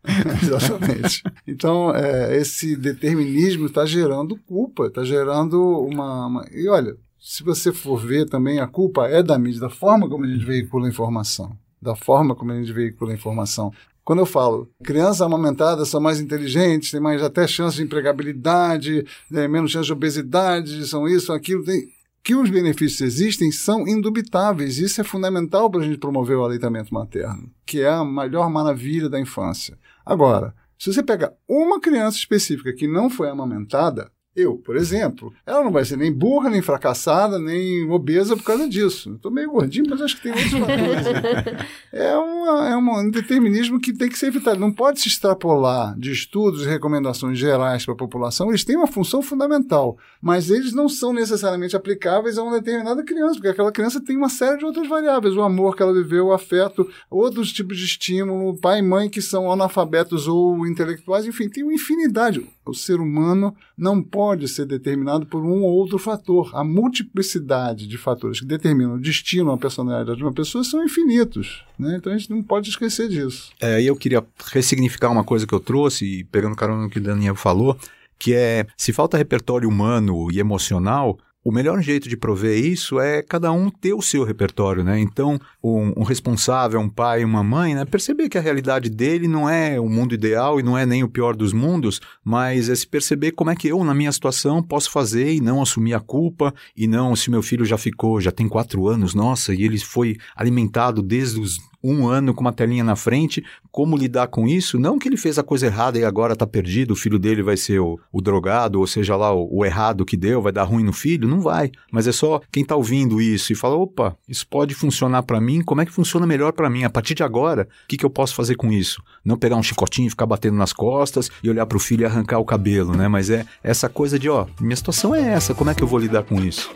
Exatamente. Então, é, esse determinismo está gerando culpa, está gerando uma, uma... E olha, se você for ver também, a culpa é da mídia, da forma como a gente veicula a informação da forma como a gente veicula a informação. Quando eu falo crianças amamentadas são mais inteligentes, têm mais até chance de empregabilidade, né, menos chance de obesidade, são isso, aquilo, tem, que os benefícios existem são indubitáveis. Isso é fundamental para a gente promover o aleitamento materno, que é a melhor maravilha da infância. Agora, se você pega uma criança específica que não foi amamentada, eu, por exemplo, ela não vai ser nem burra, nem fracassada, nem obesa por causa disso. Estou meio gordinho, mas acho que tem outros fatores. Né? É, uma, é um determinismo que tem que ser evitado. Não pode se extrapolar de estudos e recomendações gerais para a população. Eles têm uma função fundamental, mas eles não são necessariamente aplicáveis a uma determinada criança, porque aquela criança tem uma série de outras variáveis. O amor que ela viveu, o afeto, outros tipos de estímulo, pai e mãe que são analfabetos ou intelectuais, enfim, tem uma infinidade. O ser humano não pode pode ser determinado por um ou outro fator. A multiplicidade de fatores que determinam o destino, a personalidade de uma pessoa são infinitos. Né? Então a gente não pode esquecer disso. É, eu queria ressignificar uma coisa que eu trouxe, pegando carona no que o Daniel falou, que é se falta repertório humano e emocional, o melhor jeito de prover isso é cada um ter o seu repertório, né? Então, um, um, responsável, um pai, uma mãe, né? Perceber que a realidade dele não é o mundo ideal e não é nem o pior dos mundos, mas é se perceber como é que eu, na minha situação, posso fazer e não assumir a culpa e não se meu filho já ficou, já tem quatro anos, nossa, e ele foi alimentado desde os um ano com uma telinha na frente, como lidar com isso? Não que ele fez a coisa errada e agora está perdido, o filho dele vai ser o, o drogado, ou seja lá, o, o, errado que deu, vai dar ruim no filho, não vai. Mas é só quem está ouvindo isso e fala, opa, isso pode funcionar para mim, como é que funciona melhor para mim? A partir de agora, o que, que eu posso fazer com isso? Não pegar um chicotinho e ficar batendo nas costas e olhar para o filho e arrancar o cabelo, né? Mas é essa coisa de, ó, minha situação é essa, como é que eu vou lidar com isso?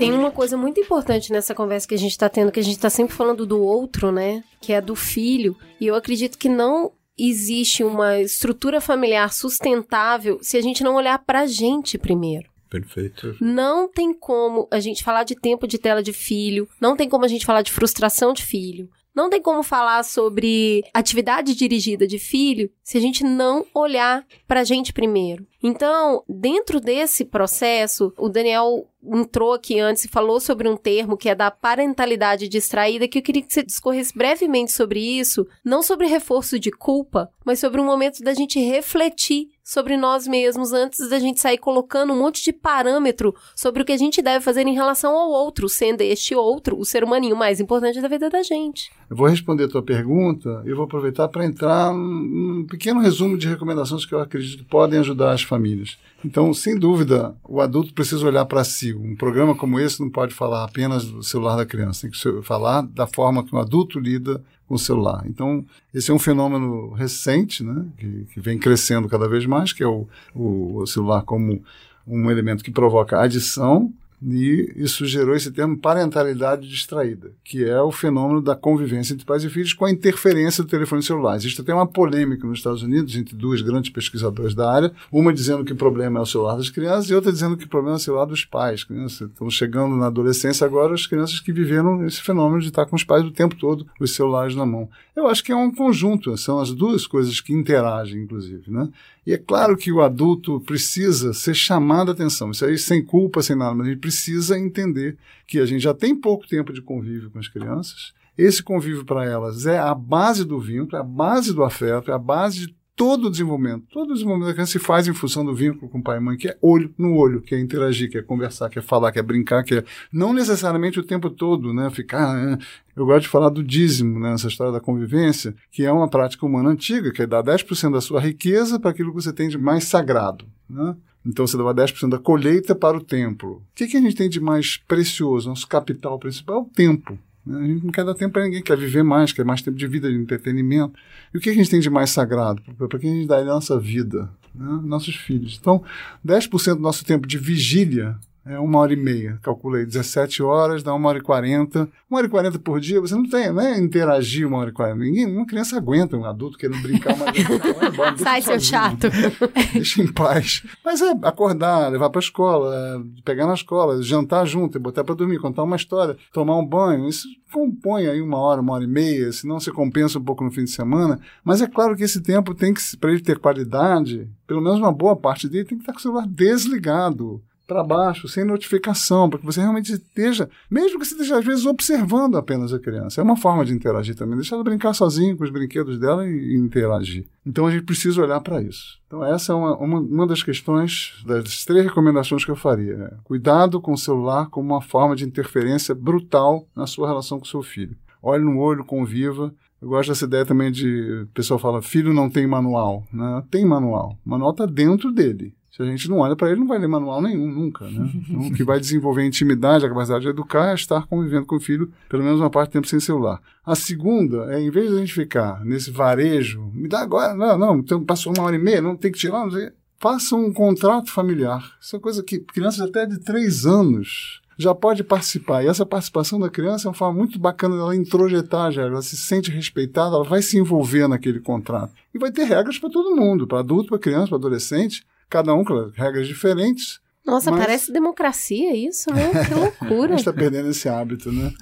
Tem uma coisa muito importante nessa conversa que a gente está tendo, que a gente está sempre falando do outro, né? Que é do filho. E eu acredito que não existe uma estrutura familiar sustentável se a gente não olhar para a gente primeiro. Perfeito. Não tem como a gente falar de tempo de tela de filho, não tem como a gente falar de frustração de filho, não tem como falar sobre atividade dirigida de filho se a gente não olhar para a gente primeiro. Então, dentro desse processo, o Daniel entrou aqui antes e falou sobre um termo que é da parentalidade distraída, que eu queria que você discorresse brevemente sobre isso, não sobre reforço de culpa, mas sobre um momento da gente refletir sobre nós mesmos antes da gente sair colocando um monte de parâmetro sobre o que a gente deve fazer em relação ao outro, sendo este outro o ser humaninho mais importante da vida da gente. Eu vou responder a tua pergunta e vou aproveitar para entrar num pequeno resumo de recomendações que eu acredito que podem ajudar as famílias. Então, sem dúvida, o adulto precisa olhar para si. Um programa como esse não pode falar apenas do celular da criança, tem que falar da forma que um adulto lida com o celular. Então, esse é um fenômeno recente, né, que, que vem crescendo cada vez mais, que é o, o, o celular como um elemento que provoca adição e isso gerou esse termo parentalidade distraída, que é o fenômeno da convivência entre pais e filhos com a interferência do telefone celular. Existe até uma polêmica nos Estados Unidos entre duas grandes pesquisadoras da área, uma dizendo que o problema é o celular das crianças e outra dizendo que o problema é o celular dos pais. Crianças estão chegando na adolescência agora as crianças que viveram esse fenômeno de estar com os pais o tempo todo, os celulares na mão. Eu acho que é um conjunto, são as duas coisas que interagem, inclusive, né? E é claro que o adulto precisa ser chamado a atenção. Isso aí sem culpa, sem nada, mas gente precisa entender que a gente já tem pouco tempo de convívio com as crianças esse convívio para elas é a base do vínculo, é a base do afeto, é a base de todo o desenvolvimento. Todo o desenvolvimento da criança se faz em função do vínculo com pai e mãe, que é olho no olho, que é interagir, que é conversar, que é falar, que é brincar, que é não necessariamente o tempo todo, né? Ficar. Né? Eu gosto de falar do dízimo, né? Essa história da convivência, que é uma prática humana antiga, que é dar 10% da sua riqueza para aquilo que você tem de mais sagrado, né? Então você dava 10% da colheita para o templo. O que, que a gente tem de mais precioso? Nosso capital principal é o tempo. A gente não quer dar tempo para ninguém, quer viver mais, quer mais tempo de vida, de entretenimento. E o que a gente tem de mais sagrado? Para quem a gente dá a nossa vida? Né? Nossos filhos. Então, 10% do nosso tempo de vigília é uma hora e meia. Calculei 17 horas, dá uma hora e quarenta. Uma hora e quarenta por dia, você não tem, não é interagir uma hora e quarenta. Ninguém, uma criança aguenta, um adulto querendo brincar, mas embora, Sai, seu chato. Deixa em paz. Mas é acordar, levar para a escola, pegar na escola, jantar junto, botar para dormir, contar uma história, tomar um banho. Isso compõe aí uma hora, uma hora e meia, senão você compensa um pouco no fim de semana. Mas é claro que esse tempo tem que, para ele ter qualidade, pelo menos uma boa parte dele tem que estar com o celular desligado para baixo, sem notificação, para que você realmente esteja, mesmo que você esteja às vezes observando apenas a criança. É uma forma de interagir também, deixar ela brincar sozinha com os brinquedos dela e, interagir. Então a gente precisa olhar para isso. Então essa é uma, uma, uma, das questões, das três recomendações que eu faria. É, cuidado com o celular como uma forma de interferência brutal na sua relação com o seu filho. Olhe no olho, conviva, eu gosto dessa ideia também de. O pessoal fala, filho não tem manual. Né? Tem manual. O manual está dentro dele. Se a gente não olha para ele, não vai ler manual nenhum, nunca. Né? Então, o que vai desenvolver a intimidade, a capacidade de educar, é estar convivendo com o filho pelo menos uma parte do tempo sem celular. A segunda é, em vez de a gente ficar nesse varejo, me dá agora, não, não, então passou uma hora e meia, não tem que tirar, não sei. Faça um contrato familiar. Isso é coisa que crianças até de três anos já pode participar. E essa participação da criança é uma forma muito bacana dela introjetar já. Ela se sente respeitada, ela vai se envolver naquele contrato. E vai ter regras para todo mundo, para adulto, para criança, para adolescente cada um com regras diferentes. Nossa, mas... parece democracia isso, né? Que loucura. a gente está perdendo esse hábito, né?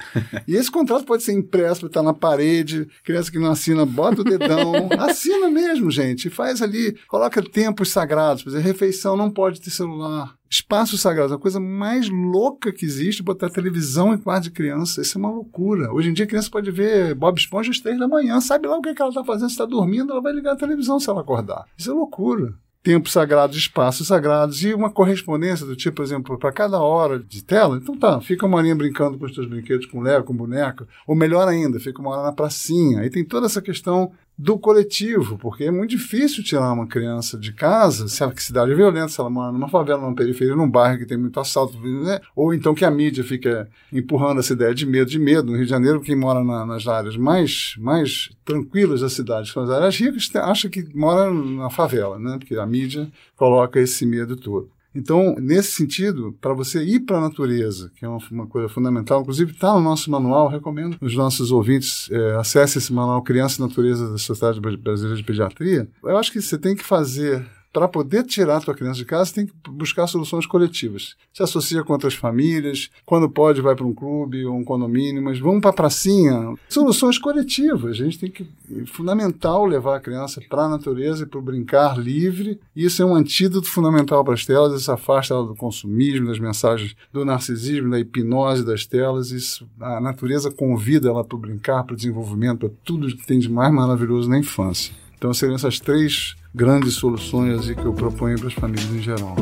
E esse contrato pode ser impresso, estar tá na parede, criança que não assina, bota o dedão, assina mesmo, gente. Faz ali, coloca tempos sagrados, por exemplo, refeição não pode ter celular. Espaços sagrados, a coisa mais louca que existe, botar televisão em quarto de criança. Isso é uma loucura. Hoje em dia a criança pode ver Bob Esponja às três da manhã, sabe lá o que, é que ela está fazendo, se está dormindo, ela vai ligar a televisão se ela acordar. Isso é loucura tempos sagrados, espaços sagrados e uma correspondência do tipo, por exemplo, para cada hora de tela, então tá, fica uma horinha brincando com os teus brinquedos, com Lego, com boneca, ou melhor ainda, fica uma hora na pracinha. Aí tem toda essa questão do coletivo, porque é muito difícil tirar uma criança de casa, se a cidade é violenta, se ela mora numa favela, numa periferia, num bairro que tem muito assalto, né? ou então que a mídia fica empurrando essa ideia de medo, de medo. No Rio de Janeiro, quem mora na, nas áreas mais, mais tranquilas da cidade, as áreas ricas, acha que mora na favela, né? porque a mídia coloca esse medo todo. Então, nesse sentido, para você ir para a natureza, que é uma, uma coisa fundamental, inclusive está no nosso manual, recomendo os nossos ouvintes é, acessem esse manual Criança e Natureza da Sociedade Brasileira de Pediatria. Eu acho que você tem que fazer para poder tirar a tua criança de casa, tem que buscar soluções coletivas. Se associa com outras famílias, quando pode vai para um clube ou um condomínio, mas vamos para a pracinha. Soluções coletivas. A gente tem que é fundamental levar a criança para a natureza e para o brincar livre. Isso é um antídoto fundamental para as telas, isso afasta ela do consumismo, das mensagens do narcisismo, da hipnose das telas. Isso, a natureza convida ela para o brincar, para o desenvolvimento, para tudo que tem de mais maravilhoso na infância. Então seriam essas três grandes soluções que eu proponho para as famílias em geral.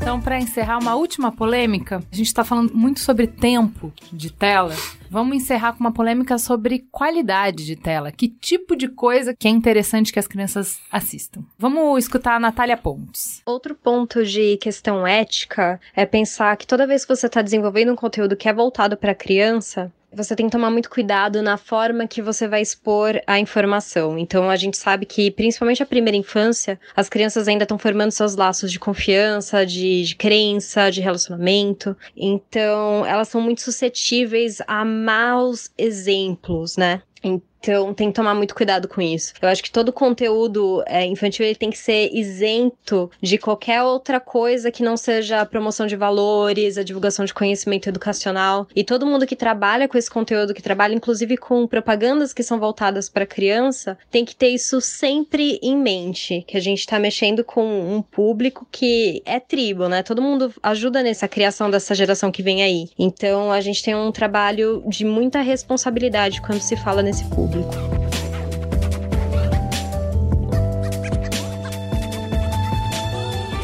Então, para encerrar uma última polêmica, a gente está falando muito sobre tempo de tela. Vamos encerrar com uma polêmica sobre qualidade de tela. Que tipo de coisa que é interessante que as crianças assistam? Vamos escutar a Natália Pontes. Outro ponto de questão ética é pensar que toda vez que você está desenvolvendo um conteúdo que é voltado para a criança, você tem que tomar muito cuidado na forma que você vai expor a informação. Então, a gente sabe que, principalmente a primeira infância, as crianças ainda estão formando seus laços de confiança, de, de crença, de relacionamento. Então, elas são muito suscetíveis a maus exemplos, né? Então tem que tomar muito cuidado com isso. Eu acho que todo conteúdo é, infantil ele tem que ser isento de qualquer outra coisa que não seja a promoção de valores, a divulgação de conhecimento educacional. E todo mundo que trabalha com esse conteúdo, que trabalha inclusive com propagandas que são voltadas para criança, tem que ter isso sempre em mente, que a gente está mexendo com um público que é tribo, né? Todo mundo ajuda nessa criação dessa geração que vem aí. Então a gente tem um trabalho de muita responsabilidade quando se fala nesse público.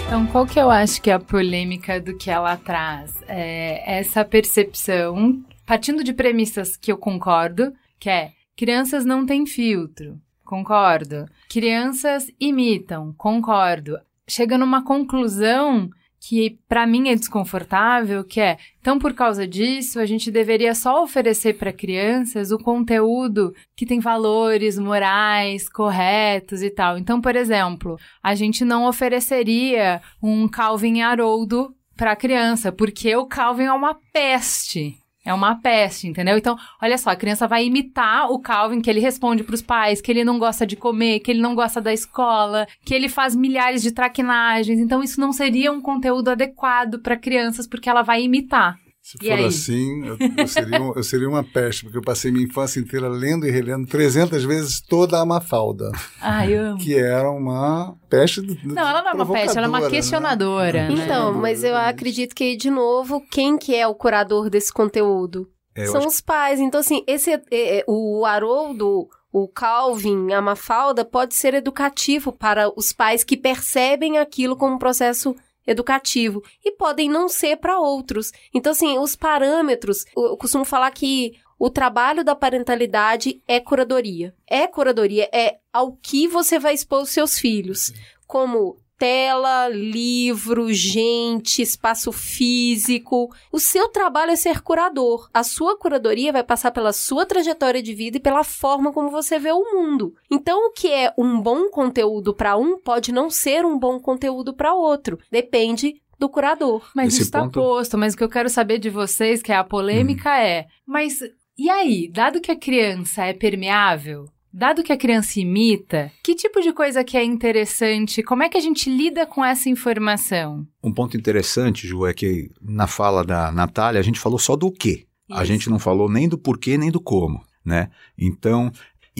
Então, qual que eu acho que é a polêmica do que ela traz? É essa percepção, partindo de premissas que eu concordo, que é crianças não têm filtro, concordo. Crianças imitam, concordo. Chega numa conclusão que para mim é desconfortável, que é, então por causa disso, a gente deveria só oferecer para crianças o conteúdo que tem valores morais corretos e tal. Então, por exemplo, a gente não ofereceria um Calvin Haroldo para criança, porque o Calvin é uma peste. É uma peste, entendeu? Então, olha só, a criança vai imitar o Calvin, que ele responde para os pais, que ele não gosta de comer, que ele não gosta da escola, que ele faz milhares de traquinagens. Então, isso não seria um conteúdo adequado para crianças, porque ela vai imitar. Se e for aí? assim, eu, eu, seria um, eu, seria uma peste, porque eu passei minha infância inteira lendo e relendo 300 vezes toda a Mafalda. Ah, eu amo. Que era uma peste. Do, não, ela não é uma peste, ela é uma né? questionadora. Né? Então, mas eu acredito que, de novo, quem que é o curador desse conteúdo? É, São os pais. Então, assim, esse, é, é, o Haroldo o Calvin, a Mafalda, pode ser educativo para os pais que percebem aquilo como um processo educativo e podem não ser para outros. Então, assim, os parâmetros, eu costumo falar que o trabalho da parentalidade é curadoria. É curadoria, é ao que você vai expor os seus filhos, como tela, livro, gente, espaço físico. O seu trabalho é ser curador. A sua curadoria vai passar pela sua trajetória de vida e pela forma como você vê o mundo. Então, o que é um bom conteúdo para um pode não ser um bom conteúdo para outro. Depende do curador. Mas Esse isso está ponto... posto. Mas o que eu quero saber de vocês, que é a polêmica, hum. é: mas e aí, dado que a criança é permeável, Dado que a criança imita, que tipo de coisa que é interessante? Como é que a gente lida com essa informação? Um ponto interessante, Ju, é que na fala da Natália a gente falou só do quê. Isso. A gente não falou nem do porquê nem do como, né? Então,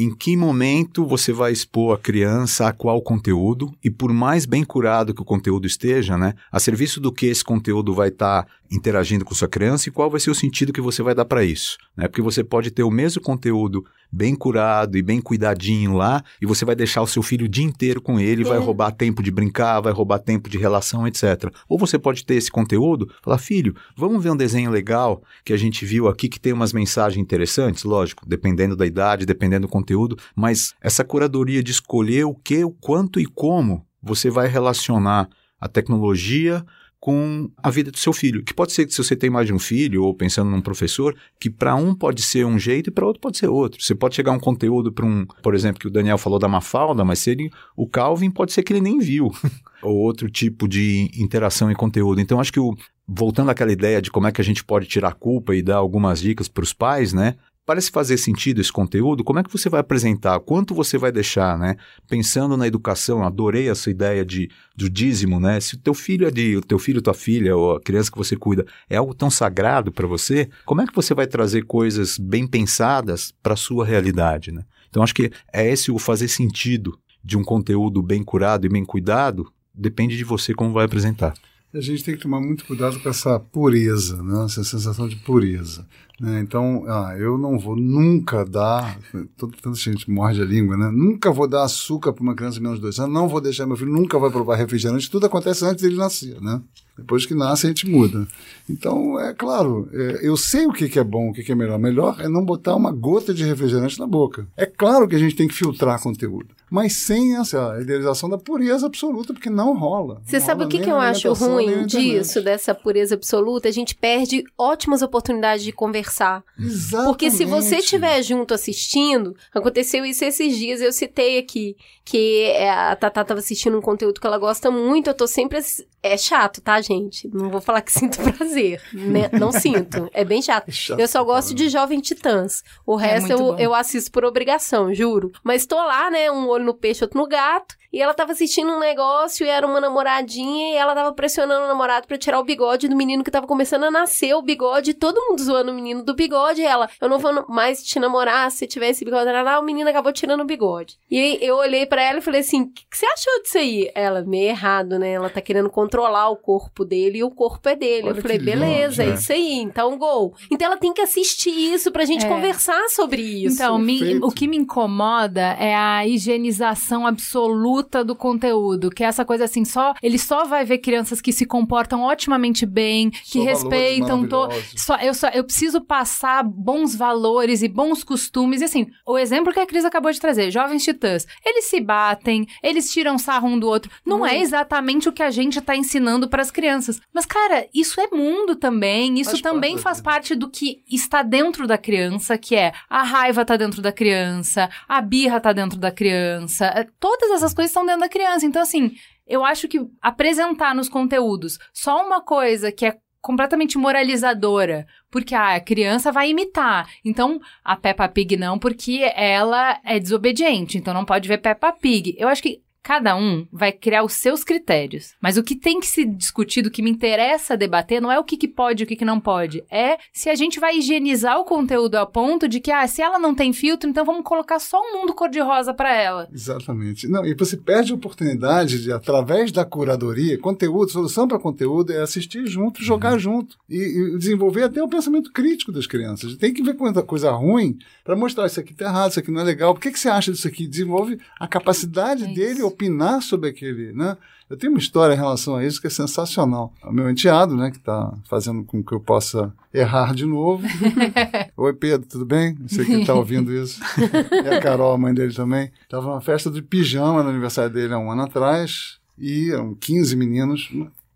em que momento você vai expor a criança a qual conteúdo e por mais bem curado que o conteúdo esteja, né, a serviço do que esse conteúdo vai estar tá interagindo com sua criança e qual vai ser o sentido que você vai dar para isso, né? Porque você pode ter o mesmo conteúdo bem curado e bem cuidadinho lá e você vai deixar o seu filho o dia inteiro com ele, é. vai roubar tempo de brincar, vai roubar tempo de relação, etc. Ou você pode ter esse conteúdo, falar, filho, vamos ver um desenho legal que a gente viu aqui que tem umas mensagens interessantes, lógico, dependendo da idade, dependendo do conteúdo, mas essa curadoria de escolher o que, o quanto e como você vai relacionar a tecnologia com a vida do seu filho. Que pode ser que se você tem mais de um filho, ou pensando num professor, que para um pode ser um jeito e para outro pode ser outro. Você pode chegar um conteúdo para um, por exemplo, que o Daniel falou da Mafalda, mas se ele, o Calvin pode ser que ele nem viu. ou outro tipo de interação e conteúdo. Então, acho que o, voltando àquela ideia de como é que a gente pode tirar culpa e dar algumas dicas para os pais, né? Parece fazer sentido esse conteúdo? Como é que você vai apresentar? Quanto você vai deixar, né? Pensando na educação, adorei essa ideia de, do dízimo, né? Se o teu filho é de, o teu filho, tua filha, ou a criança que você cuida, é algo tão sagrado para você, como é que você vai trazer coisas bem pensadas para sua realidade, né? Então, acho que é esse o fazer sentido de um conteúdo bem curado e bem cuidado, depende de você como vai apresentar. A gente tem que tomar muito cuidado com essa pureza, né? essa sensação de pureza. Né? Então, ah, eu não vou nunca dar, todo, tanta gente morde a língua, né? nunca vou dar açúcar para uma criança de menos de dois anos, não vou deixar meu filho, nunca vai provar refrigerante, tudo acontece antes dele nascer. Né? Depois que nasce, a gente muda. Então, é claro, é, eu sei o que, que é bom, o que, que é melhor. Melhor é não botar uma gota de refrigerante na boca. É claro que a gente tem que filtrar conteúdo. Mas sem essa idealização da pureza absoluta, porque não rola. Você Não sabe o rola que, nem que eu acho ruim disso, dessa pureza absoluta? A gente perde ótimas oportunidades de conversar. Exatamente. Porque se você estiver junto assistindo, aconteceu isso esses dias, eu citei aqui, que é, a Tatá tava assistindo um conteúdo que ela gosta muito, eu tô sempre... ass- É chato, tá, gente? Não vou falar que sinto prazer, né? Não sinto, é bem chato. É chato Eu só gosto de Jovem Titãs. O É resto muito eu, bom. eu assisto por obrigação, juro. Mas tô lá, né? Um olho no peixe, outro no gato. E ela tava assistindo um negócio e era uma namoradinha e ela tava pressionando o namorado pra tirar o bigode do menino que tava começando a nascer o bigode. Todo mundo zoando o menino do bigode. E ela, eu não vou mais te namorar se tiver esse bigode. Ela, ah, o menino acabou tirando o bigode. E aí eu olhei pra ela e falei assim: o que, que você achou disso aí? Ela, meio errado, né? Ela tá querendo controlar o corpo dele e o corpo é dele. Olha eu falei, beleza, é isso aí. Então, gol. Então ela tem que assistir isso pra gente É. conversar sobre isso. Então, me- o que me incomoda é a higienização absoluta do conteúdo, que é essa coisa assim, só ele só vai ver crianças que se comportam otimamente bem, que Só respeitam, to, maravilhosos. só, eu só eu preciso passar bons valores e bons costumes. E assim, o exemplo que a Cris acabou de trazer, jovens titãs, eles se batem, eles tiram sarro um do outro. Não é exatamente o que a gente tá ensinando para as crianças. Mas cara, isso é mundo também, isso Faz parte também da faz parte do que está dentro da criança, que é a raiva tá dentro da criança, a birra tá dentro da criança, é, todas essas coisas estão dentro da criança. Então, assim, eu acho que apresentar nos conteúdos só uma coisa que é completamente moralizadora, porque ah, a criança vai imitar. Então, a Peppa Pig não, porque ela é desobediente, então não pode ver Peppa Pig. Eu acho que Cada um vai criar os seus critérios. Mas o que tem que se discutir, o que me interessa debater, não é o que, que pode e o que, que não pode. É se a gente vai higienizar o conteúdo a ponto de que, ah, se ela não tem filtro, então vamos colocar só um mundo cor-de-rosa pra ela. Exatamente. Não, e você perde a oportunidade de, através da curadoria, conteúdo, solução para conteúdo é assistir junto, jogar junto e, e desenvolver até o pensamento crítico das crianças. Tem que ver quanta coisa ruim para mostrar isso aqui tá errado, isso aqui não é legal. Por que, que você acha disso aqui? Desenvolve a capacidade É dele isso. Opinar sobre aquele, né? Eu tenho uma história em relação a isso que é sensacional. O meu enteado, né, que está fazendo com que eu possa errar de novo. Oi, Pedro, tudo bem? Eu sei que ele está ouvindo isso. e a Carol, a mãe dele também. Tava numa festa de pijama no aniversário dele há um ano atrás. E eram 15 meninos.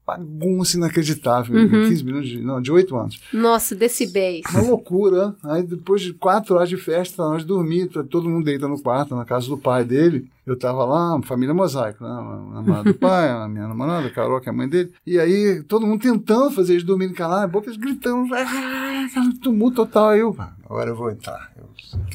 Bagunça inacreditável. Uhum. 15 meninos, de, não, de 8 anos. Nossa, decibéis. Uma loucura. Aí depois de quatro horas de festa, nós dormir, tá todo mundo deita no quarto, na casa do pai dele. Eu tava lá, família mosaico, né? A namorada do pai, a minha namorada, a Carol, que é a mãe dele. E aí, todo mundo tentando fazer eles dormirem calados, a boca eles gritando, ah, tumulto total. Eu, "Ah, agora eu vou entrar. Eu,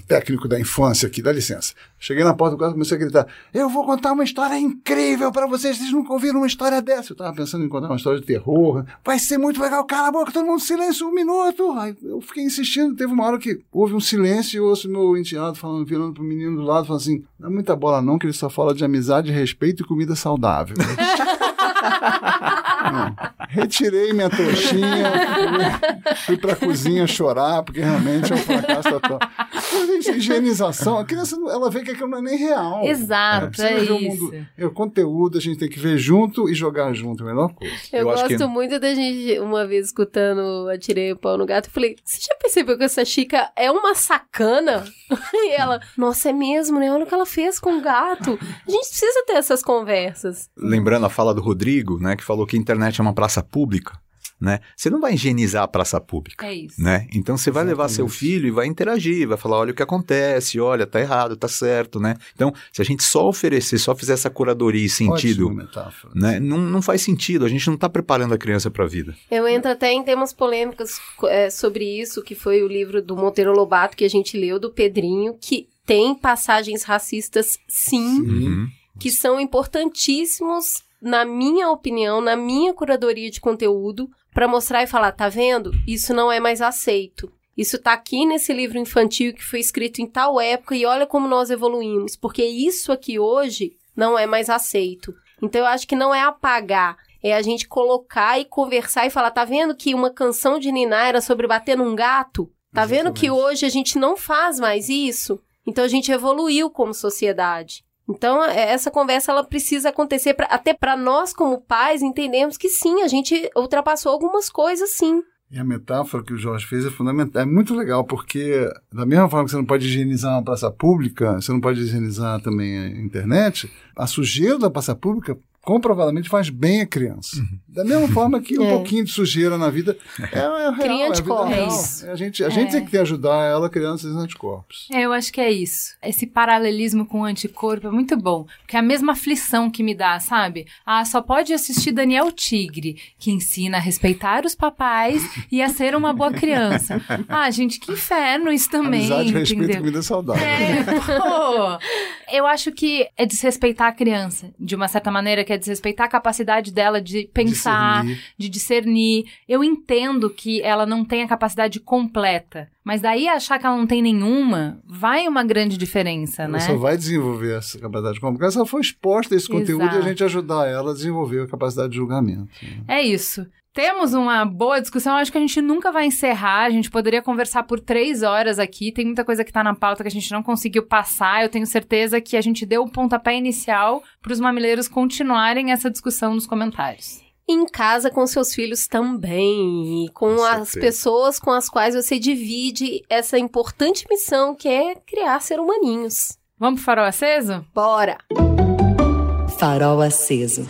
técnico da infância aqui, dá licença. Cheguei na porta do quarto e comecei a gritar: Eu vou contar uma história incrível pra vocês, vocês nunca ouviram uma história dessa. Eu tava pensando em contar uma história de terror. Vai ser muito legal, cala a boca, todo mundo silêncio, um minuto. Aí eu fiquei insistindo, teve uma hora que houve um silêncio e eu ouço meu enteado falando, virando pro menino do lado, falando assim: Não é muita bola não, que ele só fala de amizade, respeito e comida saudável. Não. Retirei minha trouxinha, fui, fui pra cozinha chorar, porque realmente é um fracasso total. Gente, higienização, a criança ela vê que aquilo não é nem real. Exato, é o isso. mundo- é, o conteúdo a gente tem que ver junto e jogar junto, é a melhor coisa. Eu, Eu gosto que- muito da gente, uma vez escutando Atirei o Pau no Gato, eu falei, você já percebeu que essa Chica é uma sacana? e ela, nossa, é mesmo, né? Olha o que ela fez com o gato. A gente precisa ter essas conversas. Lembrando a fala do Rodrigo, né, que falou que a internet é uma praça pública, né? Você não vai higienizar a praça pública. É isso. Né? Então você vai levar seu Exatamente. filho e vai interagir, vai falar, olha o que acontece, olha, tá errado, tá certo, né? Então, se a gente só oferecer, só fizer essa curadoria e sentido, metáfora. né? Não, não faz sentido, a gente não tá preparando a criança para a vida. Eu entro até em temas polêmicos é, sobre isso, que foi o livro do Monteiro Lobato que a gente leu, do Pedrinho, que tem passagens racistas, sim, Uhum. que são importantíssimos, na minha opinião, na minha curadoria de conteúdo, para mostrar e falar, tá vendo? Isso não é mais aceito. Isso tá aqui nesse livro infantil que foi escrito em tal época e olha como nós evoluímos, porque isso aqui hoje não é mais aceito. Então eu acho que não é apagar, é a gente colocar e conversar e falar, tá vendo que uma canção de Niná era sobre bater num gato? Tá vendo que Exatamente. hoje a gente não faz mais isso? Então a gente evoluiu como sociedade. Então, é- essa conversa ela precisa acontecer pra, até para nós como pais entendermos que sim, a gente ultrapassou algumas coisas sim. E a metáfora que o Jorge fez é fundamental, é muito legal, porque da mesma forma que você não pode higienizar uma praça pública, você não pode higienizar também a internet, a sujeira da praça pública comprovadamente faz bem a criança. Uhum. Da mesma forma que um É. pouquinho de sujeira na vida é, é real, Cria é a vida anticorpos. É. É A gente, a gente tem que ajudar ela criar esses anticorpos. É, eu acho que é isso. Esse paralelismo com o anticorpo é muito bom. Porque é a mesma aflição que me dá, sabe? Ah, só pode assistir Daniel Tigre, que ensina a respeitar os papais e a ser uma boa criança. Ah, gente, que inferno isso também, Amizade, respeito comida saudável. É, pô. Eu acho que é desrespeitar a criança, de uma certa maneira, que é desrespeitar a capacidade dela de pensar, Discernir. de discernir. Eu entendo que ela não tem a capacidade completa, mas daí achar que ela não tem nenhuma, vai uma grande diferença, Ela né? só vai desenvolver essa capacidade se ela for exposta a esse conteúdo Exato. e a gente ajudar ela a desenvolver a capacidade de julgamento. É isso. Temos uma boa discussão, acho que a gente nunca vai encerrar, a gente poderia conversar por três horas aqui, tem muita coisa que tá na pauta que a gente não conseguiu passar, eu tenho certeza que a gente deu o pontapé inicial para os mamileiros continuarem essa discussão nos comentários. Em casa com seus filhos também, e com, Com as pessoas com as quais você divide essa importante missão que é criar ser humaninhos. Vamos pro farol aceso? Bora! Farol aceso.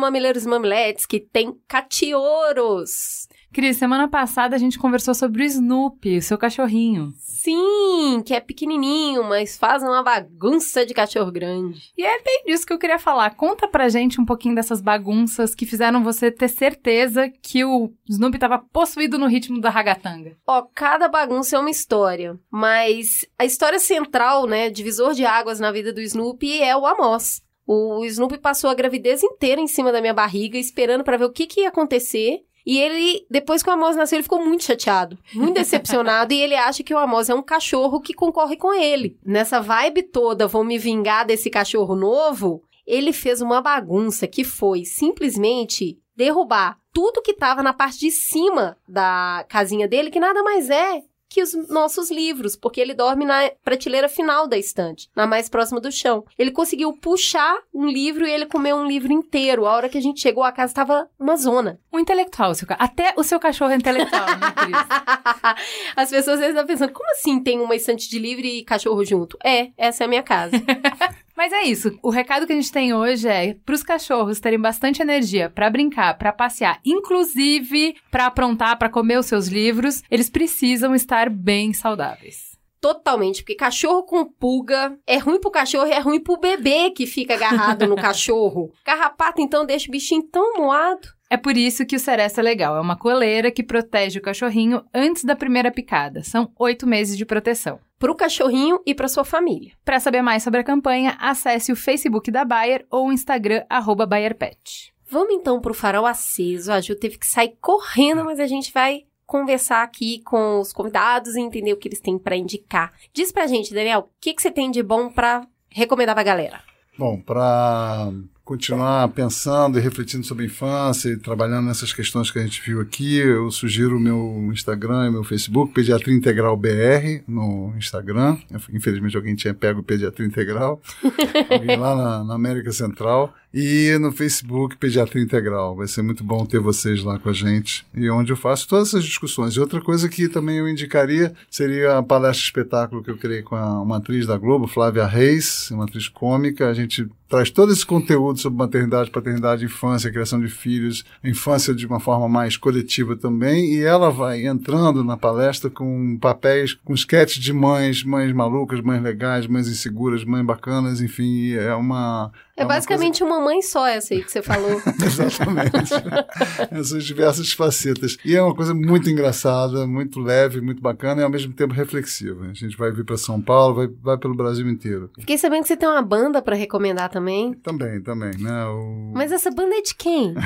Mamileiros e mamiletes que tem catioros! Cris, semana passada a gente conversou sobre o Snoopy, o seu cachorrinho. Sim, que é pequenininho, mas faz uma bagunça de cachorro grande. E é bem disso que eu queria falar. Conta pra gente um pouquinho dessas bagunças que fizeram você ter certeza que o Snoopy estava possuído no ritmo da ragatanga. Ó, cada bagunça é uma história, mas a história central, né, divisor de águas na vida do Snoopy é o Amos. O Snoopy passou a gravidez inteira em cima da minha barriga, esperando pra ver o que, que ia acontecer. E ele, depois que o Amos nasceu, ele ficou muito chateado, muito decepcionado, e ele acha que o Amos é um cachorro que concorre com ele. Nessa vibe toda, vou me vingar desse cachorro novo, ele fez uma bagunça que foi simplesmente derrubar tudo que tava na parte de cima da casinha dele, que nada mais é que os nossos livros, porque ele dorme na prateleira final da estante, na mais próxima do chão. Ele conseguiu puxar um livro e ele comeu um livro inteiro. A hora que a gente chegou, a casa estava uma zona. Um intelectual, seu até o seu cachorro é intelectual, né, Cris? As pessoas às vezes estão pensando, como assim tem uma estante de livro e cachorro junto? É, essa é a minha casa. Mas é isso. O recado que a gente tem hoje é para os cachorros terem bastante energia pra brincar, pra passear, inclusive pra aprontar, pra comer os seus livros, eles precisam estar bem saudáveis. Totalmente, porque cachorro com pulga é ruim pro cachorro e é ruim pro bebê que fica agarrado no cachorro. Carrapato, então, deixa o bichinho tão moado. É por isso que o Seresta é legal. É uma coleira que protege o cachorrinho antes da primeira picada. São oito meses de proteção. Pro cachorrinho e pra sua família. Para saber mais sobre a campanha, acesse o Facebook da Bayer ou o Instagram, arroba BayerPet. Vamos então pro farol aceso. A Ju teve que sair correndo, mas a gente vai conversar aqui com os convidados e entender o que eles têm pra indicar. Diz pra gente, Daniel, o que, que você tem de bom pra recomendar pra galera? Bom, para continuar pensando e refletindo sobre a infância e trabalhando nessas questões que a gente viu aqui, eu sugiro o meu Instagram e meu Facebook, Pediatria Integral BR, no Instagram. Infelizmente alguém tinha pego o Pediatria Integral, alguém lá na, na América Central. E no Facebook, Pediatria Integral. Vai ser muito bom ter vocês lá com a gente e onde eu faço todas essas discussões. E outra coisa que também eu indicaria seria a palestra espetáculo que eu criei com a, uma atriz da Globo, Flávia Reis, uma atriz cômica. A gente traz todo esse conteúdo sobre maternidade, paternidade, infância, criação de filhos, infância de uma forma mais coletiva também. E ela vai entrando na palestra com papéis, com sketches de mães, mães malucas, mães legais, mães inseguras, mães bacanas, enfim, é uma. É, uma basicamente uma mãe só essa aí que você falou. Exatamente. Essas diversas facetas. E é uma coisa muito engraçada, muito leve, muito bacana e ao mesmo tempo reflexiva. A gente vai vir para São Paulo, vai, vai pelo Brasil inteiro. Fiquei sabendo que você tem uma banda pra recomendar também. Também, também, né? O... Mas essa banda é de quem?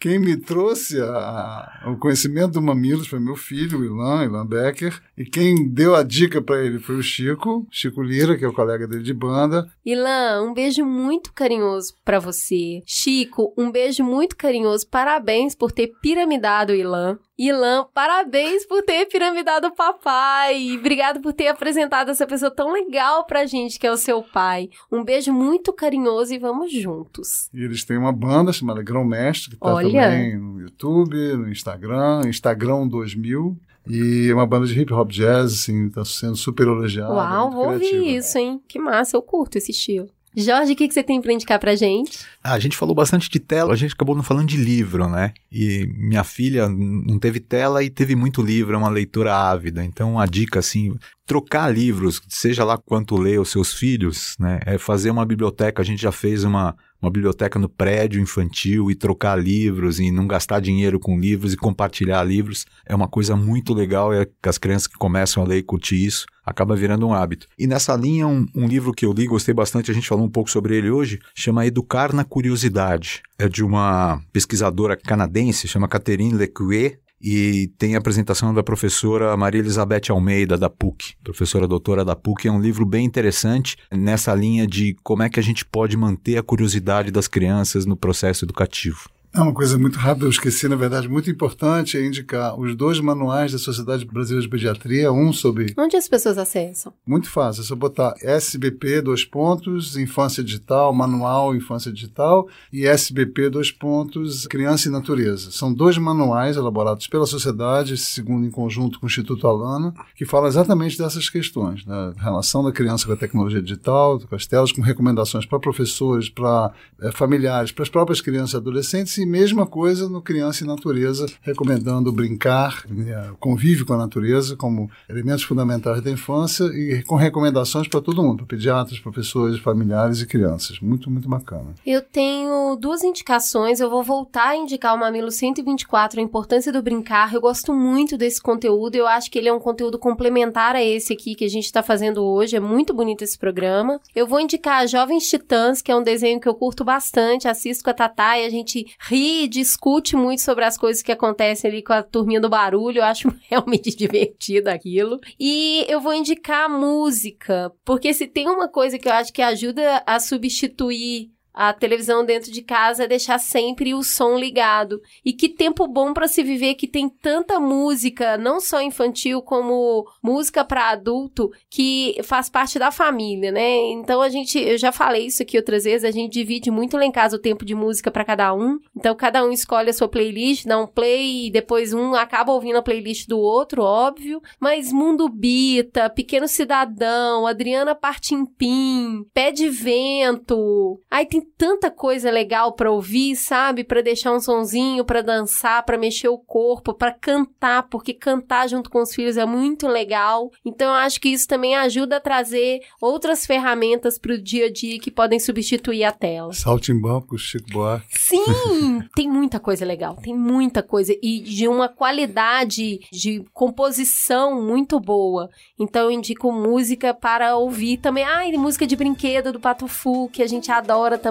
Quem me trouxe a- o conhecimento do Mamilos foi meu filho, o Ilan, Ilan Becker. E quem deu a dica para ele foi o Chico, Chico Lira, que é o colega dele de banda. Ilan, um beijo muito carinhoso pra você. Chico, um beijo muito carinhoso. Parabéns por ter piramidado o Ilan. Ilan, parabéns por ter piramidado o papai. Obrigado por ter apresentado essa pessoa tão legal pra gente, que é o seu pai. Um beijo muito carinhoso e vamos juntos. E eles têm uma banda chamada Grão Mestre, que tá Olha. também no YouTube, no Instagram, Instagram 2000. E é uma banda de hip hop jazz, assim, tá sendo super elogiada. Uau, vou criativa. ouvir isso, hein? Que massa, eu curto esse estilo. Jorge, o que, que você tem pra indicar pra gente? Ah, a gente falou bastante de tela, a gente acabou não falando de livro, né? E minha filha não teve tela e teve muito livro, é uma leitura ávida. Então a dica, assim, trocar livros, seja lá quanto lê os seus filhos, né? É fazer uma biblioteca. A gente já fez uma, uma biblioteca no prédio infantil e trocar livros e não gastar dinheiro com livros e compartilhar livros. É uma coisa muito legal e é que as crianças que começam a ler e curtir isso acaba virando um hábito. E nessa linha, um, um livro que eu li, gostei bastante, a gente falou um pouco sobre ele hoje, chama Educar na Curiosidade. É de uma pesquisadora canadense, chama Catherine Lecuyer, e tem a apresentação da professora Maria Elizabeth Almeida, da PUC, professora doutora da PUC. É um livro bem interessante nessa linha de como é que a gente pode manter a curiosidade das crianças no processo educativo. É uma coisa muito rápida, eu esqueci, na verdade, muito importante é indicar os dois manuais da Sociedade Brasileira de Pediatria, um sobre Onde as pessoas acessam? Muito fácil, é só botar SBP, dois pontos, Infância Digital, Manual Infância Digital e SBP, dois pontos, Criança e Natureza. São dois manuais elaborados pela sociedade, segundo em conjunto com o Instituto Alana, que falam exatamente dessas questões, da relação da criança com a tecnologia digital, com as telas, com recomendações para professores, para eh, familiares, para as próprias crianças e adolescentes, e mesma coisa no Criança e Natureza, recomendando brincar, eh, convívio com a natureza como elementos fundamentais da infância e com recomendações para todo mundo, para pediatras, professores, familiares e crianças. Muito, muito bacana. Eu tenho duas indicações. Eu vou voltar a indicar o Mamilo 124, a importância do brincar. Eu gosto muito desse conteúdo. Eu acho que ele é um conteúdo complementar a esse aqui que a gente está fazendo hoje. É muito bonito esse programa. Eu vou indicar Jovens Titãs, que é um desenho que eu curto bastante. Assisto com a Tatá e a gente ri, discute muito sobre as coisas que acontecem ali com a turminha do barulho. Eu acho realmente divertido aquilo. E eu vou indicar música, porque se tem uma coisa que eu acho que ajuda a substituir a televisão dentro de casa é deixar sempre o som ligado. E que tempo bom para se viver que tem tanta música, não só infantil como música para adulto, que faz parte da família, né? Então a gente, eu já falei isso aqui outras vezes, a gente divide muito lá em casa o tempo de música para cada um. Então cada um escolhe a sua playlist, dá um play e depois um acaba ouvindo a playlist do outro, óbvio. Mas Mundo Bita, Pequeno Cidadão, Adriana Partimpim, Pé de Vento. Aí tem tanta coisa legal pra ouvir, sabe? Pra deixar um sonzinho, pra dançar, pra mexer o corpo, pra cantar, porque cantar junto com os filhos é muito legal. Então eu acho que isso também ajuda a trazer outras ferramentas pro dia a dia que podem substituir a tela. Saltimbanco, Chico Buarque. Sim, tem muita coisa legal, tem muita coisa e de uma qualidade de composição muito boa. Então eu indico música para ouvir também. Ai, música de brinquedo do Pato Fu, que a gente adora também.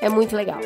É muito legal.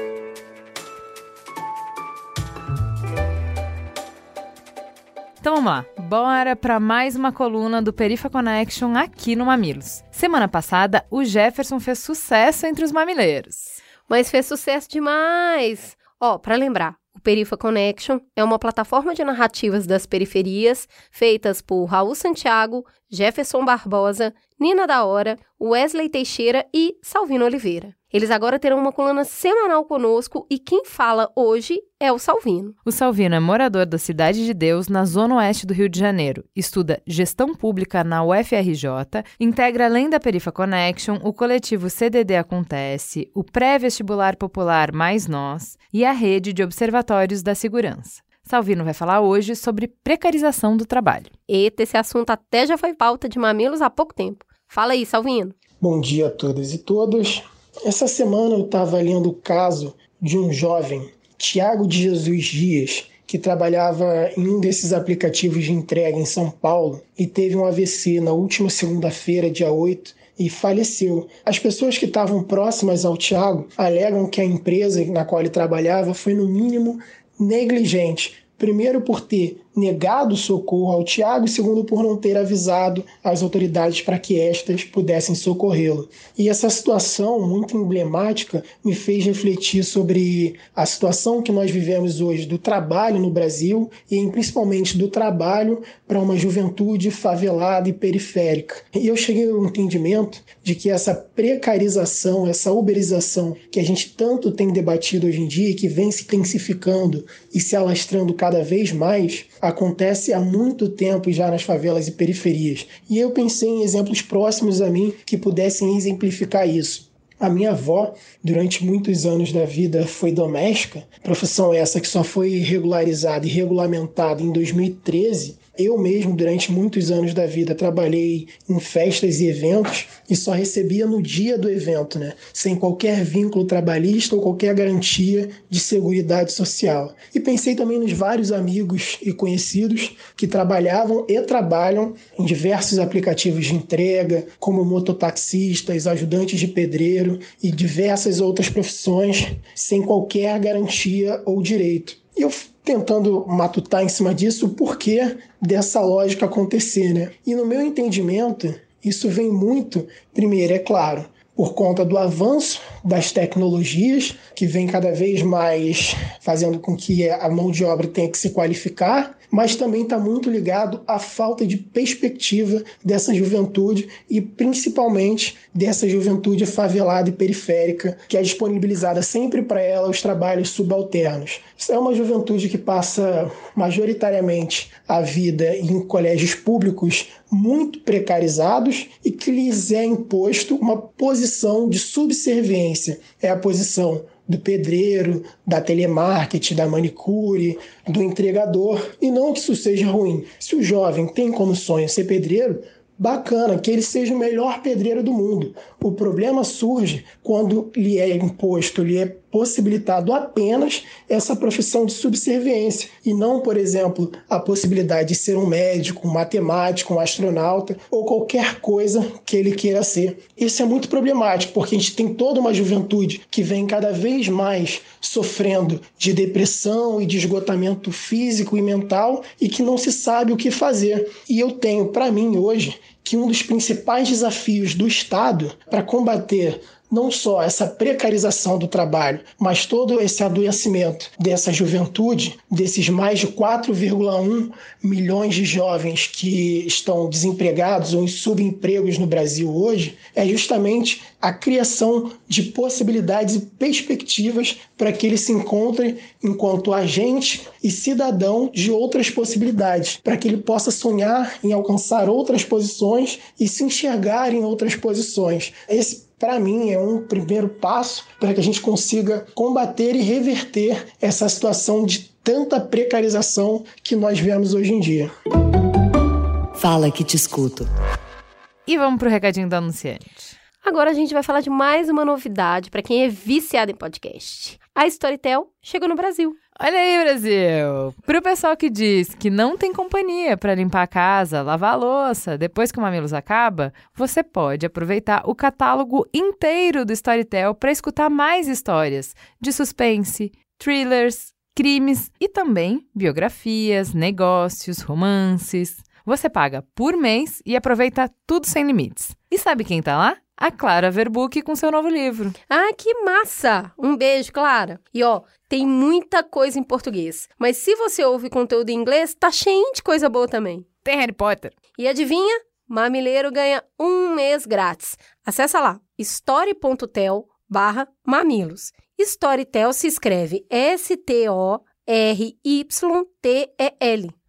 Então vamos lá, bora para mais uma coluna do Perifa Connection aqui no Mamilos. Semana passada, o Jefferson fez sucesso entre os mamileiros. Mas fez sucesso demais! Ó, para lembrar, o Perifa Connection é uma plataforma de narrativas das periferias feitas por Raul Santiago, Jefferson Barbosa, Nina da Hora, Wesley Teixeira e Salvino Oliveira. Eles agora terão uma coluna semanal conosco e quem fala hoje é o Salvino. O Salvino é morador da Cidade de Deus, na zona oeste do Rio de Janeiro. Estuda gestão pública na UFRJ, integra além da Perifa Connection o coletivo CDD Acontece, o pré-vestibular popular Mais Nós e a rede de observatórios da segurança. Salvino vai falar hoje sobre precarização do trabalho. Eita, esse assunto até já foi pauta de mamilos há pouco tempo. Fala aí, Salvino. Bom dia a todas e todos. Essa semana eu estava lendo o caso de um jovem, Tiago de Jesus Dias, que trabalhava em um desses aplicativos de entrega em São Paulo e teve um AVC na última segunda-feira, dia 8, e faleceu. As pessoas que estavam próximas ao Tiago alegam que a empresa na qual ele trabalhava foi, no mínimo, negligente. Primeiro, por ter negado socorro ao Tiago, e segundo por não ter avisado as autoridades para que estas pudessem socorrê-lo. E essa situação muito emblemática me fez refletir sobre a situação que nós vivemos hoje do trabalho no Brasil e principalmente do trabalho para uma juventude favelada e periférica. E eu cheguei ao entendimento de que essa precarização, essa uberização que a gente tanto tem debatido hoje em dia e que vem se intensificando e se alastrando cada vez mais, acontece há muito tempo já nas favelas e periferias. E eu pensei em exemplos próximos a mim que pudessem exemplificar isso. A minha avó, durante muitos anos da vida, foi doméstica, profissão essa que só foi regularizada e regulamentada em 2013, eu mesmo, durante muitos anos da vida, trabalhei em festas e eventos e só recebia no dia do evento, né? Sem qualquer vínculo trabalhista ou qualquer garantia de seguridade social. E pensei também nos vários amigos e conhecidos que trabalhavam e trabalham em diversos aplicativos de entrega, como mototaxistas, ajudantes de pedreiro e diversas outras profissões, sem qualquer garantia ou direito. E eu tentando matutar em cima disso o porquê dessa lógica acontecer, né? E no meu entendimento, isso vem muito, primeiro, é claro, por conta do avanço das tecnologias, que vem cada vez mais fazendo com que a mão de obra tenha que se qualificar, mas também está muito ligado à falta de perspectiva dessa juventude e principalmente dessa juventude favelada e periférica, que é disponibilizada sempre para ela os trabalhos subalternos. Isso é uma juventude que passa majoritariamente a vida em colégios públicos muito precarizados e que lhes é imposto uma posição de subserviência. É a posição do pedreiro, da telemarketing, da manicure, do entregador. E não que isso seja ruim. Se o jovem tem como sonho ser pedreiro, bacana, que ele seja o melhor pedreiro do mundo. O problema surge quando lhe é imposto, lhe é possibilitado apenas essa profissão de subserviência e não, por exemplo, a possibilidade de ser um médico, um matemático, um astronauta ou qualquer coisa que ele queira ser. Isso é muito problemático porque a gente tem toda uma juventude que vem cada vez mais sofrendo de depressão e de esgotamento físico e mental e que não se sabe o que fazer. E eu tenho para mim hoje que um dos principais desafios do Estado para combater não só essa precarização do trabalho, mas todo esse adoecimento dessa juventude, desses mais de 4,1 milhões de jovens que estão desempregados ou em subempregos no Brasil hoje, é justamente a criação de possibilidades e perspectivas para que ele se encontre enquanto agente e cidadão de outras possibilidades, para que ele possa sonhar em alcançar outras posições e se enxergar em outras posições. Esse para mim, é um primeiro passo para que a gente consiga combater e reverter essa situação de tanta precarização que nós vemos hoje em dia. Fala que te escuto. E vamos pro recadinho do anunciante. Agora a gente vai falar de mais uma novidade para quem é viciado em podcast. A Storytel chegou no Brasil. Olha aí, Brasil! Para o pessoal que diz que não tem companhia para limpar a casa, lavar a louça, depois que o Mamilos acaba, você pode aproveitar o catálogo inteiro do Storytel para escutar mais histórias de suspense, thrillers, crimes e também biografias, negócios, romances. Você paga por mês e aproveita tudo sem limites. E sabe quem tá lá? A Clara Verbuck com seu novo livro. Ah, que massa! Um beijo, Clara. E ó, tem muita coisa em português. Mas se você ouve conteúdo em inglês, tá cheio de coisa boa também. Tem Harry Potter. E adivinha? Mamileiro ganha um mês grátis. Acesse lá, story.tel barra mamilos. Storytel se escreve S-T-O-R-Y-T-E-L.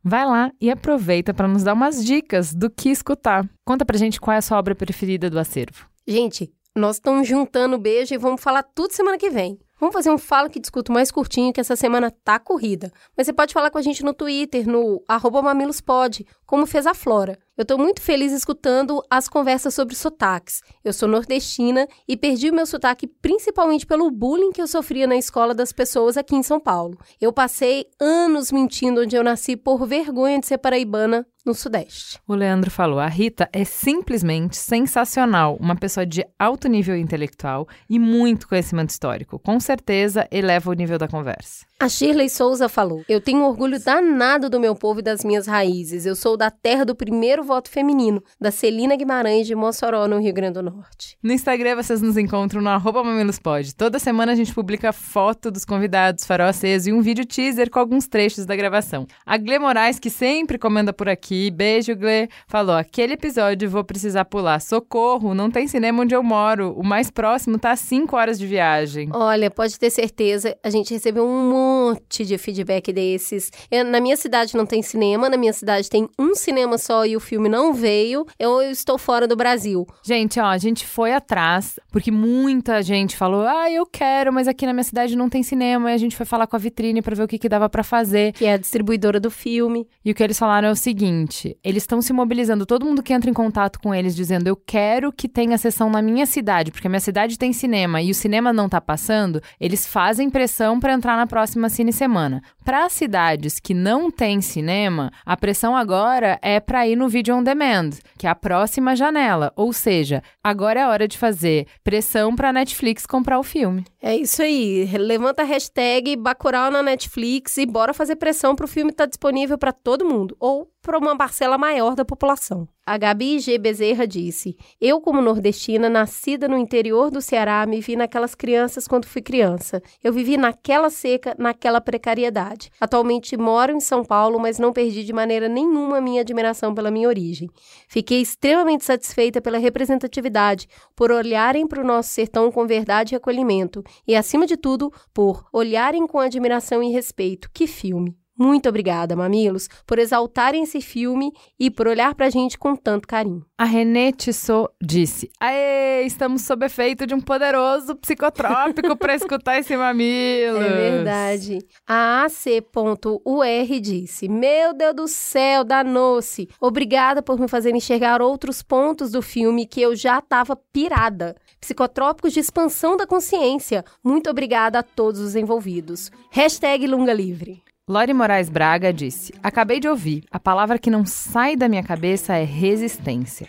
Vai lá e aproveita para nos dar umas dicas do que escutar. Conta pra gente qual é a sua obra preferida do acervo. Gente, nós estamos juntando beijo e vamos falar tudo semana que vem. Vamos fazer um Fala que Discuto mais curtinho, que essa semana tá corrida. Mas você pode falar com a gente no Twitter, no mamilospod, como fez a Flora. Eu tô muito feliz escutando as conversas sobre sotaques. Eu sou nordestina e perdi o meu sotaque principalmente pelo bullying que eu sofria na escola das pessoas aqui em São Paulo. Eu passei anos mentindo onde eu nasci por vergonha de ser paraibana no Sudeste. O Leandro falou: a Rita é simplesmente sensacional, uma pessoa de alto nível intelectual e muito conhecimento histórico. Com certeza eleva o nível da conversa. A Shirley Souza falou: Eu tenho orgulho danado do meu povo e das minhas raízes. Eu sou da terra do primeiro voto feminino, da Celina Guimarães de Mossoró, no Rio Grande do Norte. No Instagram vocês nos encontram no arroba mamilospod. Toda semana a gente publica foto dos convidados, farol aceso e um vídeo teaser com alguns trechos da gravação. A Gle Moraes, que sempre comanda por aqui, beijo Gle, falou: aquele episódio vou precisar pular. Socorro, não tem cinema onde eu moro. O mais próximo tá a 5 horas de viagem. Olha, pode ter certeza, a gente recebeu um monte de feedback desses. Eu, na minha cidade não tem cinema, na minha cidade tem um cinema só e o filme não veio. Eu, eu estou fora do Brasil. Gente, ó, a gente foi atrás, porque muita gente falou: ah, eu quero, mas aqui na minha cidade não tem cinema. E a gente foi falar com a vitrine para ver o que, que dava para fazer. Que é a distribuidora do filme. E o que eles falaram é o seguinte: eles estão se mobilizando, todo mundo que entra em contato com eles, dizendo: eu quero que tenha sessão na minha cidade, porque a minha cidade tem cinema e o cinema não tá passando, eles fazem pressão para entrar na próxima Cine Semana. Para cidades que não têm cinema, a pressão agora é para ir no Video on Demand, que é a próxima janela. Ou seja, agora é hora de fazer pressão para Netflix comprar o filme. É isso aí. Levanta a hashtag Bacurau na Netflix e bora fazer pressão para o filme estar tá disponível para todo mundo. Ou para uma parcela maior da população. A Gabi G. Bezerra disse: Eu, como nordestina, nascida no interior do Ceará, me vi naquelas crianças quando fui criança. Eu vivi naquela seca, naquela precariedade. Atualmente moro em São Paulo, mas não perdi de maneira nenhuma minha admiração pela minha origem. Fiquei extremamente satisfeita pela representatividade, por olharem para o nosso sertão com verdade e acolhimento, e, acima de tudo, por olharem com admiração e respeito. Que filme! Muito obrigada, Mamilos, por exaltarem esse filme e por olhar pra gente com tanto carinho. A Renê Tissot disse: Aê, estamos sob efeito de um poderoso psicotrópico para escutar esse Mamilos. É verdade. A AC.UR disse: Meu Deus do céu, danou-se. Obrigada por me fazer enxergar outros pontos do filme que eu já tava pirada. Psicotrópicos de expansão da consciência. Muito obrigada a todos os envolvidos. Hashtag Lunga Livre. Lori Moraes Braga disse: Acabei de ouvir. A palavra que não sai da minha cabeça é resistência.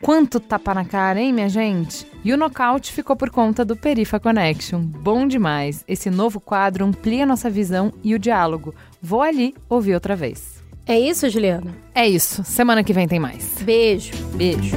Quanto tapa na cara, hein, minha gente? E o nocaute ficou por conta do Perifa Connection. Bom demais. Esse novo quadro amplia nossa visão e o diálogo. Vou ali ouvir outra vez. É isso, Juliana? É isso. Semana que vem tem mais. Beijo. Beijo.